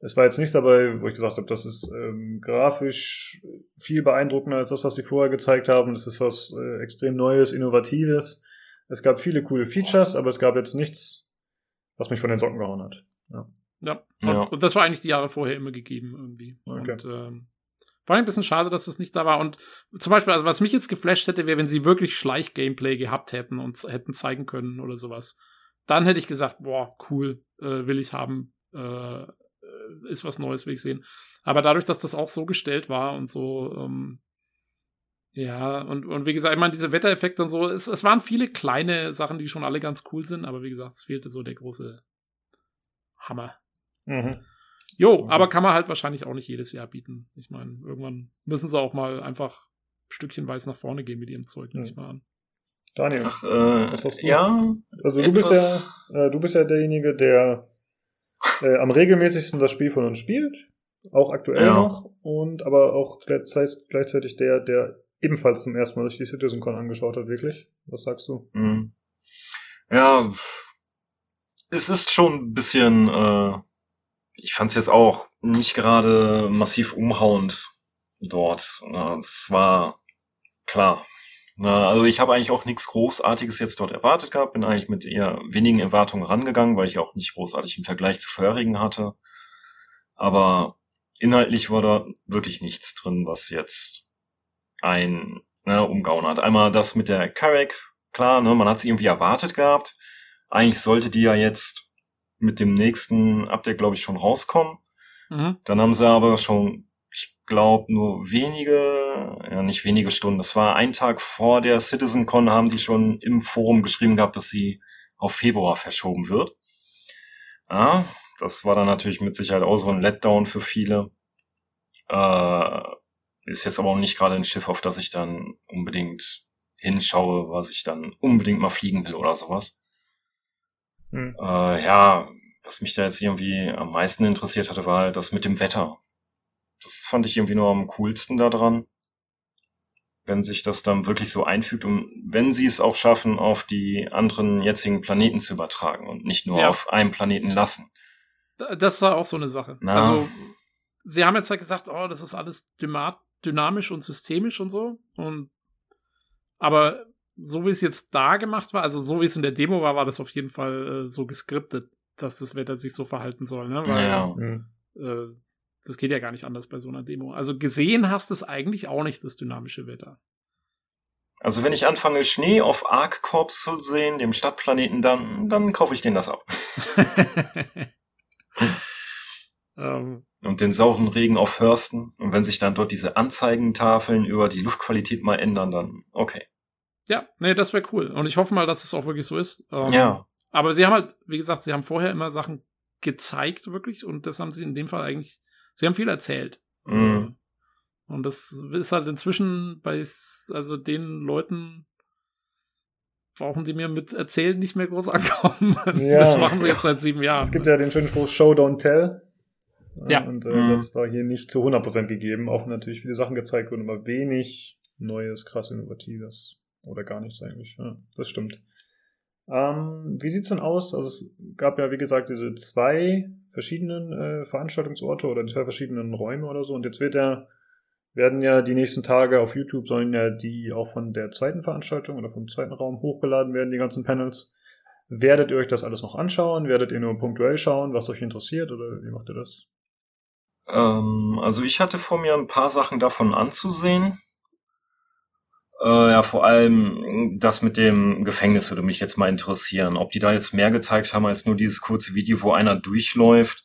S1: Es war jetzt nichts dabei, wo ich gesagt habe, das ist ähm, grafisch viel beeindruckender als das, was sie vorher gezeigt haben. Das ist was äh, extrem Neues, Innovatives. Es gab viele coole Features, aber es gab jetzt nichts, was mich von den Socken gehauen hat.
S2: Ja.
S3: Ja.
S2: Und, und das war eigentlich die Jahre vorher immer gegeben irgendwie.
S1: Okay.
S2: Und ähm, war ein bisschen schade, dass das nicht da war. Und zum Beispiel, also was mich jetzt geflasht hätte, wäre, wenn sie wirklich Schleich-Gameplay gehabt hätten und hätten zeigen können oder sowas. Dann hätte ich gesagt, boah, cool, äh, will ich haben, äh, äh, ist was Neues, will ich sehen. Aber dadurch, dass das auch so gestellt war und so, ähm, ja, und, und wie gesagt, ich meine, diese Wettereffekte und so, es, es waren viele kleine Sachen, die schon alle ganz cool sind, aber wie gesagt, es fehlte so der große Hammer.
S1: Mhm.
S2: Jo,
S1: Mhm.
S2: aber kann man halt wahrscheinlich auch nicht jedes Jahr bieten. Ich meine, irgendwann müssen sie auch mal einfach stückchenweise nach vorne gehen mit ihrem Zeug, nehme ich mal an.
S1: Daniel,
S3: Ach, äh,
S1: Was hast du?
S3: ja,
S1: also du bist ja, äh, du bist ja derjenige, der äh, am regelmäßigsten das Spiel von uns spielt, auch aktuell
S3: Ja.
S1: noch, und aber auch gleichzeitig der, der ebenfalls zum ersten Mal sich die CitizenCon angeschaut hat, wirklich. Was sagst du?
S3: Mhm. Ja, es ist schon ein bisschen, äh, ich fand es jetzt auch nicht gerade massiv umhauend dort. Es war klar. Na, also ich habe eigentlich auch nichts Großartiges jetzt dort erwartet gehabt, bin eigentlich mit eher wenigen Erwartungen rangegangen, weil ich auch nicht großartig im Vergleich zu vorherigen hatte. Aber inhaltlich war da wirklich nichts drin, was jetzt ein ne, umgehauen hat. Einmal das mit der Carrack, klar, ne, man hat sie irgendwie erwartet gehabt. Eigentlich sollte die ja jetzt mit dem nächsten Update, glaube ich, schon rauskommen. Mhm. Dann haben sie aber schon, ich glaube, nur wenige, ja nicht wenige Stunden, das war ein Tag vor der CitizenCon, haben die schon im Forum geschrieben gehabt, dass sie auf Februar verschoben wird. Ja, das war dann natürlich mit Sicherheit auch so ein Letdown für viele. Äh, ist jetzt aber auch nicht gerade ein Schiff, auf das ich dann unbedingt hinschaue, was ich dann unbedingt mal fliegen will oder sowas. Hm. Äh, ja, was mich da jetzt irgendwie am meisten interessiert hatte, war halt das mit dem Wetter. Das fand ich irgendwie nur am coolsten daran. Wenn sich das dann wirklich so einfügt und wenn sie es auch schaffen, auf die anderen jetzigen Planeten zu übertragen und nicht nur ja. auf einem Planeten lassen.
S2: Das war auch so eine Sache. Na. Also, sie haben jetzt halt gesagt, oh, das ist alles dynamisch und systemisch und so. Und aber so wie es jetzt da gemacht war, also so wie es in der Demo war, war das auf jeden Fall äh, so geskriptet, dass das Wetter sich so verhalten soll, ne? Weil ja. äh, das geht ja gar nicht anders bei so einer Demo. Also gesehen hast du es eigentlich auch nicht, das dynamische Wetter.
S3: Also wenn ich anfange, Schnee auf Arc-Corps zu sehen, dem Stadtplaneten, dann, dann kaufe ich den das ab. [laughs] [laughs] Ähm. Und den sauren Regen auf Hörsten. Und wenn sich dann dort diese Anzeigentafeln über die Luftqualität mal ändern, dann okay.
S2: Ja, nee, das wäre cool. Und ich hoffe mal, dass es auch wirklich so ist.
S3: Ähm, ja.
S2: Aber sie haben halt, wie gesagt, sie haben vorher immer Sachen gezeigt, wirklich. Und das haben sie in dem Fall eigentlich, sie haben viel erzählt. Mhm. Und das ist halt inzwischen bei also den Leuten, brauchen die mir mit Erzählen nicht mehr groß [laughs] ankommen. Ja. Das machen sie jetzt seit sieben Jahren.
S1: Es gibt ja den schönen Spruch Show, don't tell. Ja. Und äh, mhm. das war hier nicht zu 100% gegeben, auch natürlich viele Sachen gezeigt wurden, aber wenig Neues, krass Innovatives. Oder gar nichts eigentlich. Ja, das stimmt. Ähm, wie sieht's denn aus? Also es gab ja, wie gesagt, diese zwei verschiedenen äh, Veranstaltungsorte oder zwei verschiedenen Räume oder so. Und jetzt wird ja, werden ja die nächsten Tage auf YouTube sollen ja die auch von der zweiten Veranstaltung oder vom zweiten Raum hochgeladen werden, die ganzen Panels. Werdet ihr euch das alles noch anschauen? Werdet ihr nur punktuell schauen, was euch interessiert oder wie macht ihr das?
S3: Ähm, also ich hatte vor mir ein paar Sachen davon anzusehen. Äh, ja, vor allem das mit dem Gefängnis würde mich jetzt mal interessieren. Ob die da jetzt mehr gezeigt haben als nur dieses kurze Video, wo einer durchläuft.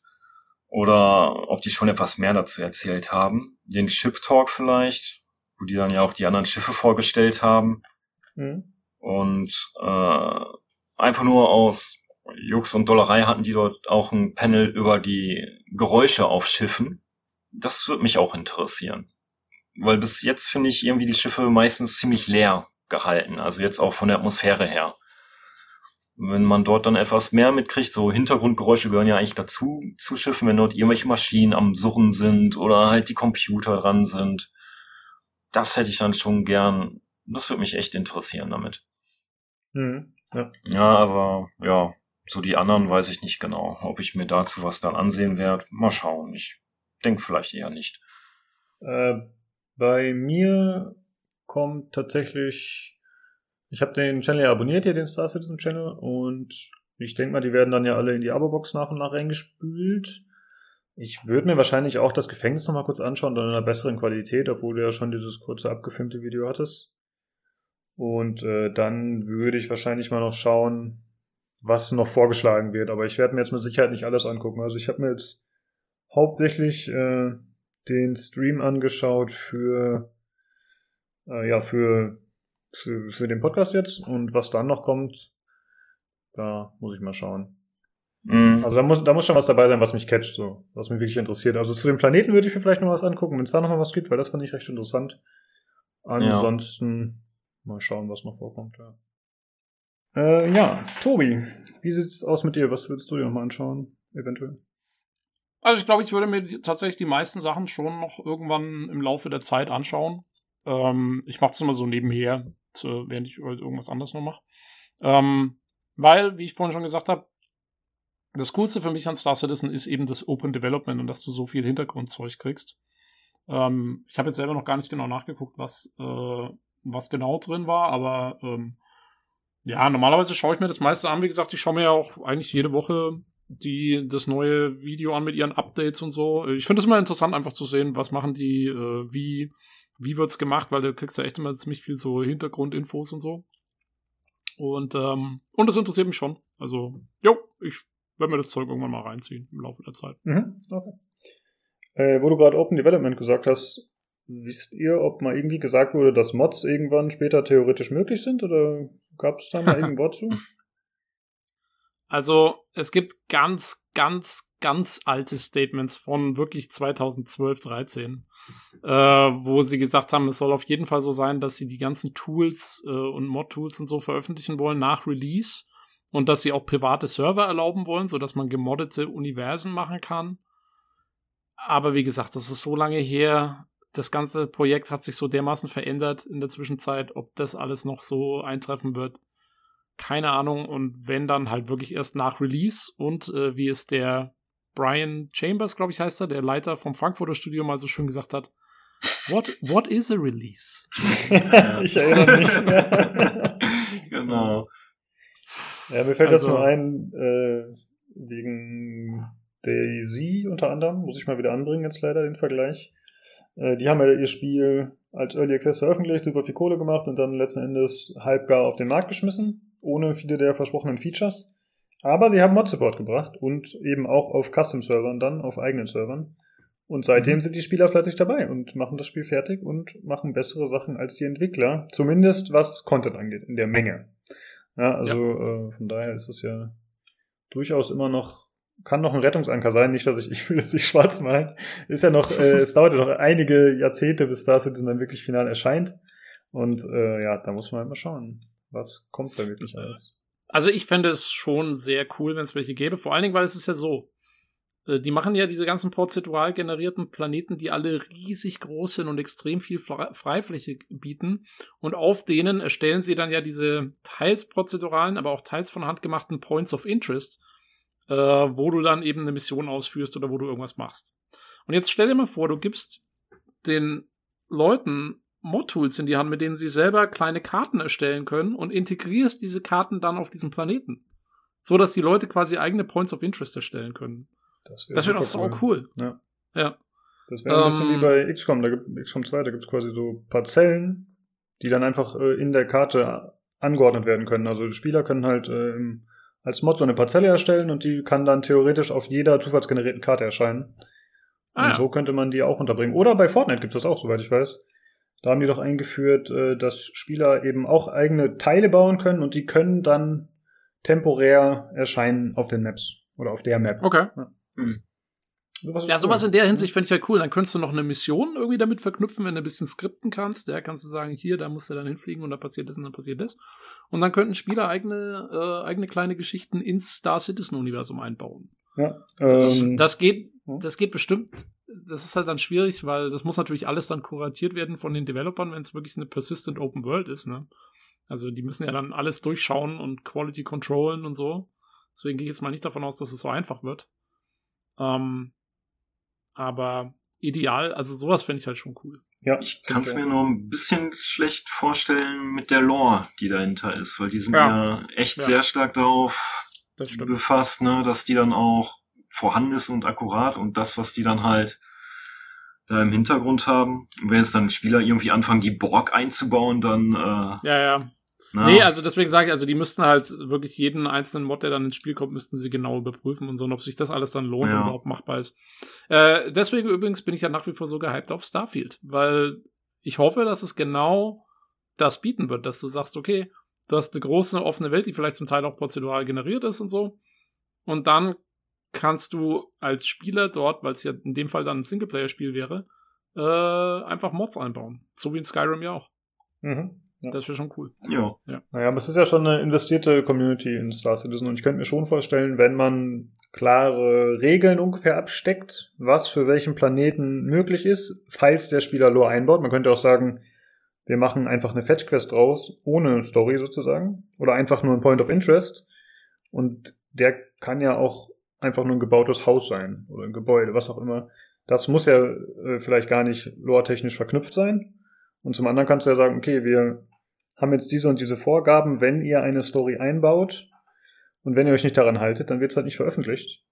S3: Oder ob die schon etwas mehr dazu erzählt haben. Den Ship Talk vielleicht, wo die dann ja auch die anderen Schiffe vorgestellt haben. Mhm. Und äh, einfach nur aus Jux und Dollerei hatten die dort auch ein Panel über die Geräusche auf Schiffen. Das würde mich auch interessieren. Weil bis jetzt finde ich irgendwie die Schiffe meistens ziemlich leer gehalten. Also jetzt auch von der Atmosphäre her. Wenn man dort dann etwas mehr mitkriegt, so Hintergrundgeräusche gehören ja eigentlich dazu zu Schiffen, wenn dort irgendwelche Maschinen am Surren sind oder halt die Computer dran sind. Das hätte ich dann schon gern. Das würde mich echt interessieren damit. Mhm, ja. ja, aber ja, so die anderen weiß ich nicht genau. Ob ich mir dazu was dann ansehen werde, mal schauen. Ich denke vielleicht eher nicht.
S1: Äh, bei mir kommt tatsächlich, ich habe den Channel ja abonniert hier, den Star Citizen Channel, und ich denke mal, die werden dann ja alle in die Abo-Box nach und nach reingespült. Ich würde mir wahrscheinlich auch das Gefängnis nochmal kurz anschauen, dann in einer besseren Qualität, obwohl du ja schon dieses kurze abgefilmte Video hattest. Und äh, dann würde ich wahrscheinlich mal noch schauen, was noch vorgeschlagen wird. Aber ich werde mir jetzt mit Sicherheit nicht alles angucken. Also ich habe mir jetzt hauptsächlich äh, den Stream angeschaut für äh, ja für, für für den Podcast jetzt und was dann noch kommt, da muss ich mal schauen. Mhm. Also da muss da muss schon was dabei sein, was mich catcht, so was mich wirklich interessiert. Also zu dem Planeten würde ich mir vielleicht noch was angucken, wenn es da noch mal was gibt, weil das fand ich recht interessant. Ansonsten ja. mal schauen, was noch vorkommt. Ja. Äh, ja, Tobi, wie sieht's aus mit dir? Was würdest du dir nochmal anschauen, eventuell?
S2: Also ich glaube, ich würde mir tatsächlich die meisten Sachen schon noch irgendwann im Laufe der Zeit anschauen. Ähm, ich mache das immer so nebenher, während ich halt irgendwas anderes noch mache. Ähm, weil, wie ich vorhin schon gesagt habe, das Coolste für mich an Star Citizen ist eben das Open Development und dass du so viel Hintergrundzeug kriegst. Ähm, ich habe jetzt selber noch gar nicht genau nachgeguckt, was, äh, was genau drin war, aber ähm, ja, normalerweise schaue ich mir das meiste an. Wie gesagt, ich schaue mir ja auch eigentlich jede Woche die das neue Video an mit ihren Updates und so. Ich finde es immer interessant, einfach zu sehen, was machen die, äh, wie, wie wird's gemacht, weil du kriegst ja echt immer ziemlich viel so Hintergrundinfos und so. Und, ähm, und das interessiert mich schon. Also, jo, ich werde mir das Zeug irgendwann mal reinziehen im Laufe der Zeit.
S1: Mhm, okay. Äh, wo du gerade Open Development gesagt hast, wisst ihr, ob mal irgendwie gesagt wurde, dass Mods irgendwann später theoretisch möglich sind? Oder gab es da mal [laughs] irgendein Wort zu?
S2: Also, es gibt ganz, ganz, ganz alte Statements von wirklich 2012, 13, äh, wo sie gesagt haben, es soll auf jeden Fall so sein, dass sie die ganzen Tools äh, und Mod-Tools und so veröffentlichen wollen nach Release und dass sie auch private Server erlauben wollen, sodass man gemoddete Universen machen kann. Aber wie gesagt, das ist so lange her. Das ganze Projekt hat sich so dermaßen verändert in der Zwischenzeit, ob das alles noch so eintreffen wird keine Ahnung. Und wenn dann halt wirklich erst nach Release und äh, wie es der Brian Chambers, glaube ich, heißt er, der Leiter vom Frankfurter Studio mal so schön gesagt hat. What, what is a release? [laughs]
S1: ich erinnere mich. [laughs]
S3: genau.
S1: Ja, mir fällt also, das nur ein, äh, wegen Daisy unter anderem, muss ich mal wieder anbringen jetzt leider den Vergleich. Äh, die haben ja ihr Spiel als Early Access veröffentlicht, super viel Kohle gemacht und dann letzten Endes halb gar auf den Markt geschmissen ohne viele der versprochenen Features. Aber sie haben Mod-Support gebracht und eben auch auf Custom-Servern dann, auf eigenen Servern. Und seitdem mhm. sind die Spieler fleißig dabei und machen das Spiel fertig und machen bessere Sachen als die Entwickler. Zumindest was Content angeht, in der Menge. Ja, also ja. Äh, von daher ist es ja durchaus immer noch, kann noch ein Rettungsanker sein. Nicht, dass ich, [laughs] ich will jetzt nicht schwarz malen. Ist ja noch, äh, es dauert ja noch einige Jahrzehnte, bis Star Citizen dann wirklich final erscheint. Und äh, ja, da muss man halt mal schauen. Was kommt da wirklich alles?
S2: Also ich fände es schon sehr cool, wenn es welche gäbe. Vor allen Dingen, weil es ist ja so. Äh, die machen ja diese ganzen prozedural generierten Planeten, die alle riesig groß sind und extrem viel Freifläche bieten. Und auf denen erstellen sie dann ja diese teils prozeduralen, aber auch teils von Hand gemachten Points of Interest, äh, wo du dann eben eine Mission ausführst oder wo du irgendwas machst. Und jetzt stell dir mal vor, du gibst den Leuten Mod-Tools in die Hand, mit denen sie selber kleine Karten erstellen können und integrierst diese Karten dann auf diesem Planeten. So dass die Leute quasi eigene Points of Interest erstellen können. Das wäre wär doch so cool. cool.
S1: Ja.
S2: ja.
S1: Das wäre ein bisschen wie ähm, bei XCOM, da gibt XCOM 2, da gibt es quasi so Parzellen, die dann einfach äh, in der Karte angeordnet werden können. Also die Spieler können halt äh, als Mod so eine Parzelle erstellen und die kann dann theoretisch auf jeder zufallsgenerierten Karte erscheinen. Ah, und ja. so könnte man die auch unterbringen. Oder bei Fortnite gibt es das auch, soweit ich weiß. Da haben die doch eingeführt, äh, dass Spieler eben auch eigene Teile bauen können und die können dann temporär erscheinen auf den Maps oder auf der Map.
S2: Okay. Ja, hm. Sowas, ja, sowas in der Hinsicht fände ich halt cool. Dann könntest du noch eine Mission irgendwie damit verknüpfen, wenn du ein bisschen skripten kannst. Da kannst du sagen, hier, da musst du dann hinfliegen und da passiert das und dann passiert das. Und dann könnten Spieler eigene, äh, eigene kleine Geschichten ins Star Citizen-Universum einbauen.
S1: Ja,
S2: ähm, das geht, das geht bestimmt das ist halt dann schwierig, weil das muss natürlich alles dann kuratiert werden von den Developern, wenn es wirklich eine persistent Open World ist, ne? Also die müssen ja dann alles durchschauen und Quality controllen und so. Deswegen gehe ich jetzt mal nicht davon aus, dass es so einfach wird. Ähm, aber ideal, also sowas fände ich halt schon cool.
S3: Ja, ich kann es mir nur ein bisschen schlecht vorstellen mit der Lore, die dahinter ist, weil die sind ja, ja echt ja. sehr stark darauf befasst, ne, dass die dann auch vorhanden ist und akkurat und das, was die dann halt da im Hintergrund haben. Und wenn jetzt dann Spieler irgendwie anfangen, die Borg einzubauen, dann
S2: äh, ja, ja. Na. Nee, also deswegen sage ich, also die müssten halt wirklich jeden einzelnen Mod, der dann ins Spiel kommt, müssten sie genau überprüfen und so, und ob sich das alles dann lohnt ja. und überhaupt machbar ist. Äh, deswegen übrigens bin ich ja nach wie vor so gehypt auf Starfield, weil ich hoffe, dass es genau das bieten wird, dass du sagst, okay, du hast eine große offene Welt, die vielleicht zum Teil auch prozedural generiert ist und so. Und dann kannst du als Spieler dort, weil es ja in dem Fall dann ein Singleplayer-Spiel wäre, äh, einfach Mods einbauen. So wie in Skyrim ja auch. Mhm. Ja. Das wäre schon cool.
S3: Ja.
S1: ja. Naja, aber es ist ja schon eine investierte Community in Star Citizen und ich könnte mir schon vorstellen, wenn man klare Regeln ungefähr absteckt, was für welchen Planeten möglich ist, falls der Spieler Lore einbaut. Man könnte auch sagen, wir machen einfach eine Fetch-Quest draus, ohne Story sozusagen. Oder einfach nur ein Point of Interest. Und der kann ja auch einfach nur ein gebautes Haus sein oder ein Gebäude, was auch immer. Das muss ja äh, vielleicht gar nicht lore-technisch verknüpft sein. Und zum anderen kannst du ja sagen, okay, wir haben jetzt diese und diese Vorgaben, wenn ihr eine Story einbaut und wenn ihr euch nicht daran haltet, dann wird es halt nicht veröffentlicht.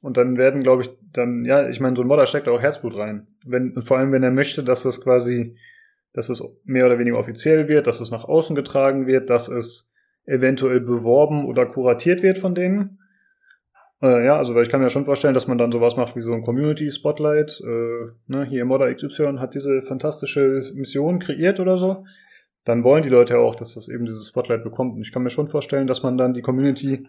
S1: Und dann werden, glaube ich, dann, ja, ich meine, so ein Modder steckt auch Herzblut rein. Wenn, vor allem, wenn er möchte, dass das quasi, dass es mehr oder weniger offiziell wird, dass es nach außen getragen wird, dass es eventuell beworben oder kuratiert wird von denen Äh, ja, also weil ich kann mir schon vorstellen, dass man dann sowas macht wie so ein Community Spotlight. Äh, ne, hier Modder XY hat diese fantastische Mission kreiert oder so. Dann wollen die Leute ja auch, dass das eben dieses Spotlight bekommt. Und ich kann mir schon vorstellen, dass man dann die Community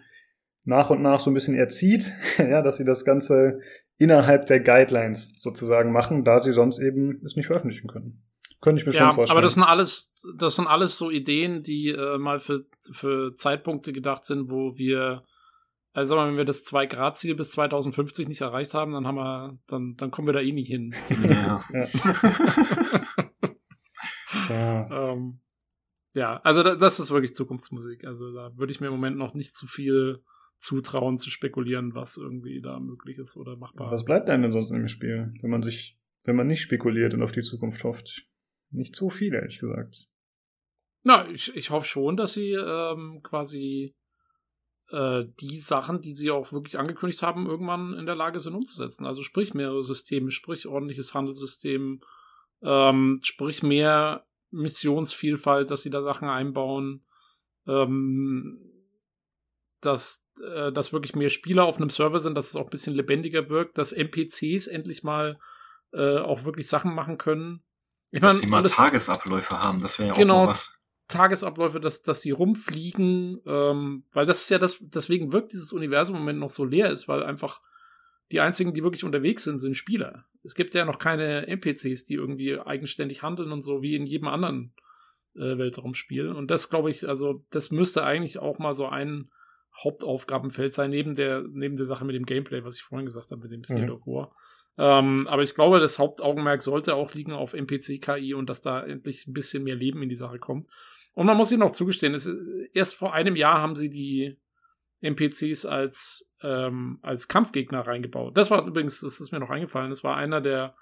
S1: nach und nach so ein bisschen erzieht, [laughs] ja, dass sie das Ganze innerhalb der Guidelines sozusagen machen, da sie sonst eben es nicht veröffentlichen können. Könnte ich mir
S2: ja,
S1: schon vorstellen.
S2: Aber das sind alles, das sind alles so Ideen, die äh, mal für, für Zeitpunkte gedacht sind, wo wir, also wenn wir das 2-Grad-Ziel bis 2050 nicht erreicht haben, dann haben wir, dann, dann kommen wir da eh nie hin.
S3: Ja.
S2: ja. [laughs] ähm, ja, also da, das ist wirklich Zukunftsmusik. Also da würde ich mir im Moment noch nicht zu viel zutrauen, zu spekulieren, was irgendwie da möglich ist oder machbar.
S1: Was bleibt denn sonst im Spiel, wenn man sich, wenn man nicht spekuliert und auf die Zukunft hofft? Nicht so viel, ehrlich gesagt.
S2: Na, ich, ich hoffe schon, dass sie ähm, quasi äh, die Sachen, die sie auch wirklich angekündigt haben, irgendwann in der Lage sind umzusetzen. Also sprich mehrere Systeme, sprich ordentliches Handelssystem, ähm, sprich mehr Missionsvielfalt, dass sie da Sachen einbauen, ähm, dass, äh, dass wirklich mehr Spieler auf einem Server sind, dass es auch ein bisschen lebendiger wirkt, dass NPCs endlich mal äh, auch wirklich Sachen machen können.
S3: Ich meine, dass sie mal Tagesabläufe haben, das wäre ja
S2: genau,
S3: auch mal was.
S2: Tagesabläufe, dass, dass sie rumfliegen, ähm, weil das ist ja das, deswegen wirkt dieses Universum im Moment noch so leer ist, weil einfach die einzigen, die wirklich unterwegs sind, sind Spieler. Es gibt ja noch keine NPCs, die irgendwie eigenständig handeln und so wie in jedem anderen äh, Weltraumspiel. Und das glaube ich, also das müsste eigentlich auch mal so ein Hauptaufgabenfeld sein, neben der, neben der Sache mit dem Gameplay, was ich vorhin gesagt habe, mit dem Field mhm. War. Ähm, aber ich glaube, das Hauptaugenmerk sollte auch liegen auf NPC-KI und dass da endlich ein bisschen mehr Leben in die Sache kommt. Und man muss ihnen auch zugestehen, es, erst vor einem Jahr haben sie die NPCs als, ähm, als Kampfgegner reingebaut. Das war übrigens, das ist mir noch eingefallen, das war einer der,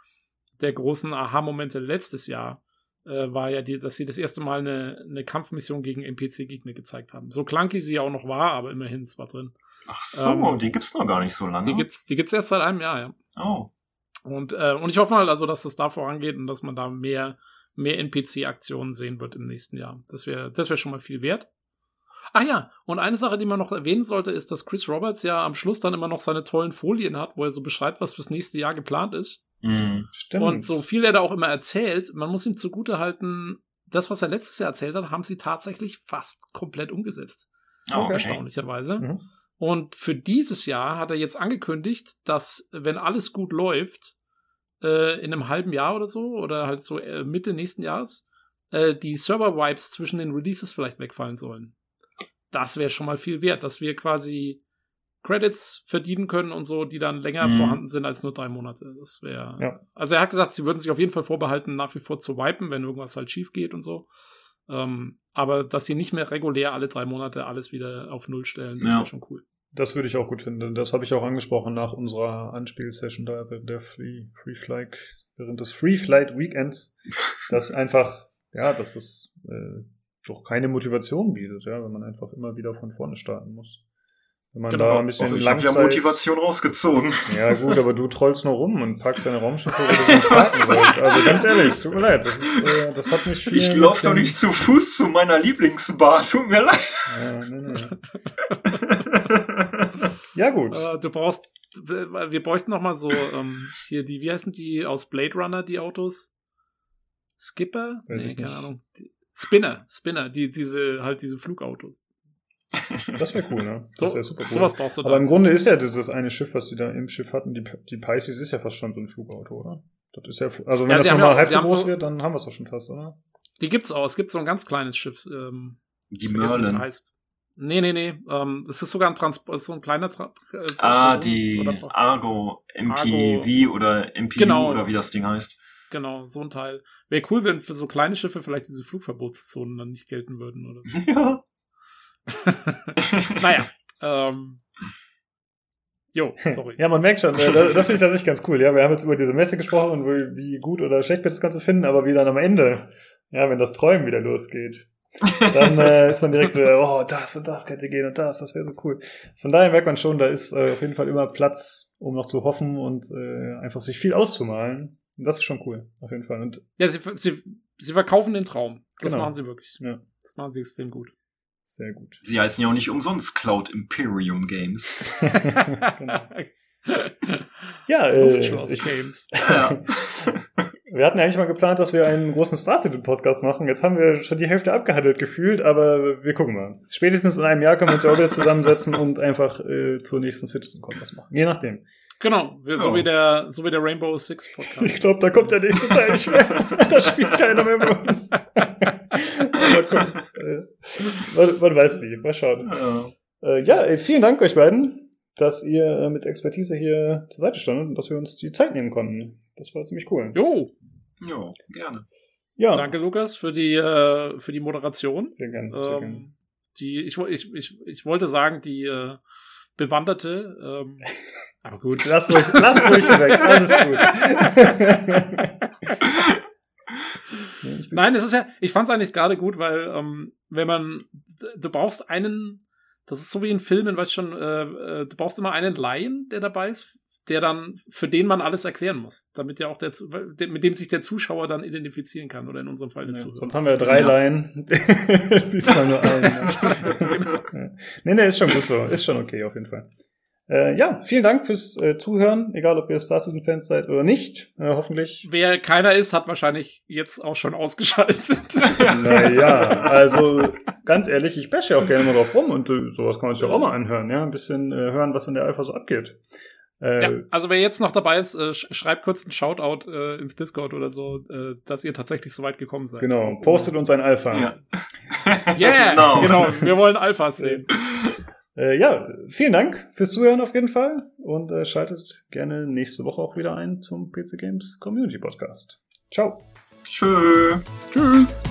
S2: der großen Aha-Momente letztes Jahr, äh, war ja, die, dass sie das erste Mal eine, eine Kampfmission gegen NPC-Gegner gezeigt haben. So clunky sie auch noch war, aber immerhin, es war drin.
S3: Ach so, ähm, die gibt's noch gar nicht so lange.
S2: Die gibt's, die gibt's erst seit einem Jahr, ja.
S3: Oh.
S2: Und, äh, und ich hoffe mal also, dass es da vorangeht und dass man da mehr, mehr NPC-Aktionen sehen wird im nächsten Jahr. Das wäre das wär schon mal viel wert. Ach ja, und eine Sache, die man noch erwähnen sollte, ist, dass Chris Roberts ja am Schluss dann immer noch seine tollen Folien hat, wo er so beschreibt, was fürs nächste Jahr geplant ist.
S3: Mhm,
S2: stimmt. Und so viel er da auch immer erzählt, man muss ihm zugute halten, das, was er letztes Jahr erzählt hat, haben sie tatsächlich fast komplett umgesetzt.
S3: Okay.
S2: Erstaunlicherweise. Mhm. Und für dieses Jahr hat er jetzt angekündigt, dass, wenn alles gut läuft, äh, in einem halben Jahr oder so, oder halt so äh, Mitte nächsten Jahres, äh, die Server-Wipes zwischen den Releases vielleicht wegfallen sollen. Das wäre schon mal viel wert, dass wir quasi Credits verdienen können und so, die dann länger mhm. vorhanden sind als nur drei Monate. Das wäre.
S1: Ja.
S2: Also er hat gesagt, sie würden sich auf jeden Fall vorbehalten, nach wie vor zu wipen, wenn irgendwas halt schief geht und so. Ähm, aber dass sie nicht mehr regulär alle drei Monate alles wieder auf Null stellen, das ja. wäre schon cool.
S1: Das würde ich auch gut finden. Das habe ich auch angesprochen nach unserer Anspielsession da, der Free, Free Flight, während des Free Flight Weekends, [laughs] dass einfach, ja, dass es äh, doch keine Motivation bietet, ja, wenn man einfach immer wieder von vorne starten muss. Wenn man genau. da ein bisschen
S3: also ich habe ja Motivation rausgezogen.
S1: Ja gut, aber du [laughs] trollst nur rum und packst deine Raumschiffe, wo du nicht [laughs] parken sollst. Also ganz ehrlich, tut mir leid, das, ist, äh, das hat mich viel...
S3: Ich laufe doch nicht zu Fuß zu meiner Lieblingsbar, tut mir leid.
S1: Ja, nee, nee. [laughs] ja gut.
S2: Äh, du brauchst, wir bräuchten noch mal so, ähm, hier die, wie heißen die aus Blade Runner, die Autos? Skipper?
S1: Weiß nee, keine nicht. Ahnung.
S2: Die, Spinner, Spinner, die, diese, halt diese Flugautos.
S1: Das wäre cool, ne? [laughs] Das wäre super cool.
S2: Sowas brauchst du
S1: Aber im Grunde ist ja dieses eine Schiff, was die da im Schiff hatten, die, die Pisces ist ja fast schon so ein Flugauto, oder? Das ist ja, also wenn ja, das nochmal ja, halb so groß so, wird, dann haben wir es doch schon fast, oder?
S2: Die gibt's auch. Es gibt so ein ganz kleines Schiff. Ähm,
S3: die Merlin.
S2: heißt. Nee, nee, nee. Ähm, das ist sogar ein Transport, so ein kleiner Tra
S3: äh, Ah, die Argo MPV Argo. oder MPU genau. oder wie das Ding heißt.
S2: Genau, so ein Teil. Wäre cool, wenn für so kleine Schiffe vielleicht diese Flugverbotszonen dann nicht gelten würden, oder so. [laughs]
S3: Ja. [laughs]
S2: naja, ähm. Jo, sorry.
S1: Ja, man merkt schon, äh, das finde ich tatsächlich ganz cool. Ja, wir haben jetzt über diese Messe gesprochen und wie gut oder schlecht wir das Ganze finden, aber wie dann am Ende, ja, wenn das Träumen wieder losgeht, dann [laughs] äh, ist man direkt so, oh, das und das könnte gehen und das, das wäre so cool. Von daher merkt man schon, da ist äh, auf jeden Fall immer Platz, um noch zu hoffen und äh, einfach sich viel auszumalen. Das ist schon cool, auf jeden Fall. Und
S2: ja, sie, sie, sie verkaufen den Traum. Das genau. machen sie wirklich.
S1: Ja.
S2: Das machen sie extrem gut.
S1: Sehr gut.
S3: Sie heißen ja auch nicht umsonst Cloud Imperium Games. [laughs]
S1: genau. Ja, äh,
S2: ich,
S1: Games. [laughs] Ja. wir hatten eigentlich mal geplant, dass wir einen großen Star Citizen Podcast machen. Jetzt haben wir schon die Hälfte abgehandelt gefühlt, aber wir gucken mal. Spätestens in einem Jahr können wir uns ja auch wieder zusammensetzen und einfach äh, zur nächsten Citizen was machen. Je nachdem.
S2: Genau, so, oh. wie der, so wie der Rainbow Six Podcast.
S1: Ich glaube, da kommt der nächste Teil nicht mehr. [laughs] da spielt keiner mehr bei uns. [laughs] Äh, man, man, weiß nie. Mal schauen. Ja, äh, ja vielen Dank euch beiden dass ihr äh, mit Expertise hier zur Seite standet und dass wir uns die Zeit nehmen konnten. Das war ziemlich cool.
S2: Jo.
S3: Jo, gerne.
S2: Ja. Danke, Lukas, für die, äh, für die Moderation.
S1: Sehr gerne. Sehr
S2: ähm, gerne. Die, ich, ich, ich, ich wollte sagen, die äh, Bewanderte, ähm, [laughs] aber gut.
S1: Lass ruhig, lass ruhig weg, alles
S2: gut. [laughs] Nein, es ist ja, ich fand es eigentlich gerade gut, weil ähm, wenn man, du brauchst einen das ist so wie in Filmen, weißt schon, äh, äh, du brauchst immer einen Laien, der dabei ist, der dann, für den man alles erklären muss, damit ja auch der, mit dem sich der Zuschauer dann identifizieren kann oder in unserem Fall der
S1: ja, Zuhörer. Sonst haben wir drei ja. Laien. [laughs] Diesmal nur einen. [laughs] genau. Nee, nee, ist schon gut so. Ist schon okay, auf jeden Fall. Äh, ja, vielen Dank fürs äh, Zuhören, egal ob ihr Star Citizen Fans seid oder nicht, äh, hoffentlich.
S2: Wer keiner ist, hat wahrscheinlich jetzt auch schon ausgeschaltet. [laughs]
S1: naja, also ganz ehrlich, ich bashe ja auch gerne mal drauf rum und äh, sowas kann man sich auch mal anhören, ja, ein bisschen äh, hören, was in der Alpha so abgeht.
S2: Äh, ja, also wer jetzt noch dabei ist, äh, schreibt kurz einen Shoutout äh, ins Discord oder so, äh, dass ihr tatsächlich so weit gekommen seid.
S1: Genau, postet uns ein Alpha.
S2: Ja, yeah, [laughs] genau. genau, wir wollen Alphas sehen.
S1: Äh, ja, vielen Dank fürs Zuhören auf jeden Fall und äh, schaltet gerne nächste Woche auch wieder ein zum PC Games Community Podcast. Ciao.
S3: Tschö.
S2: Tschüss.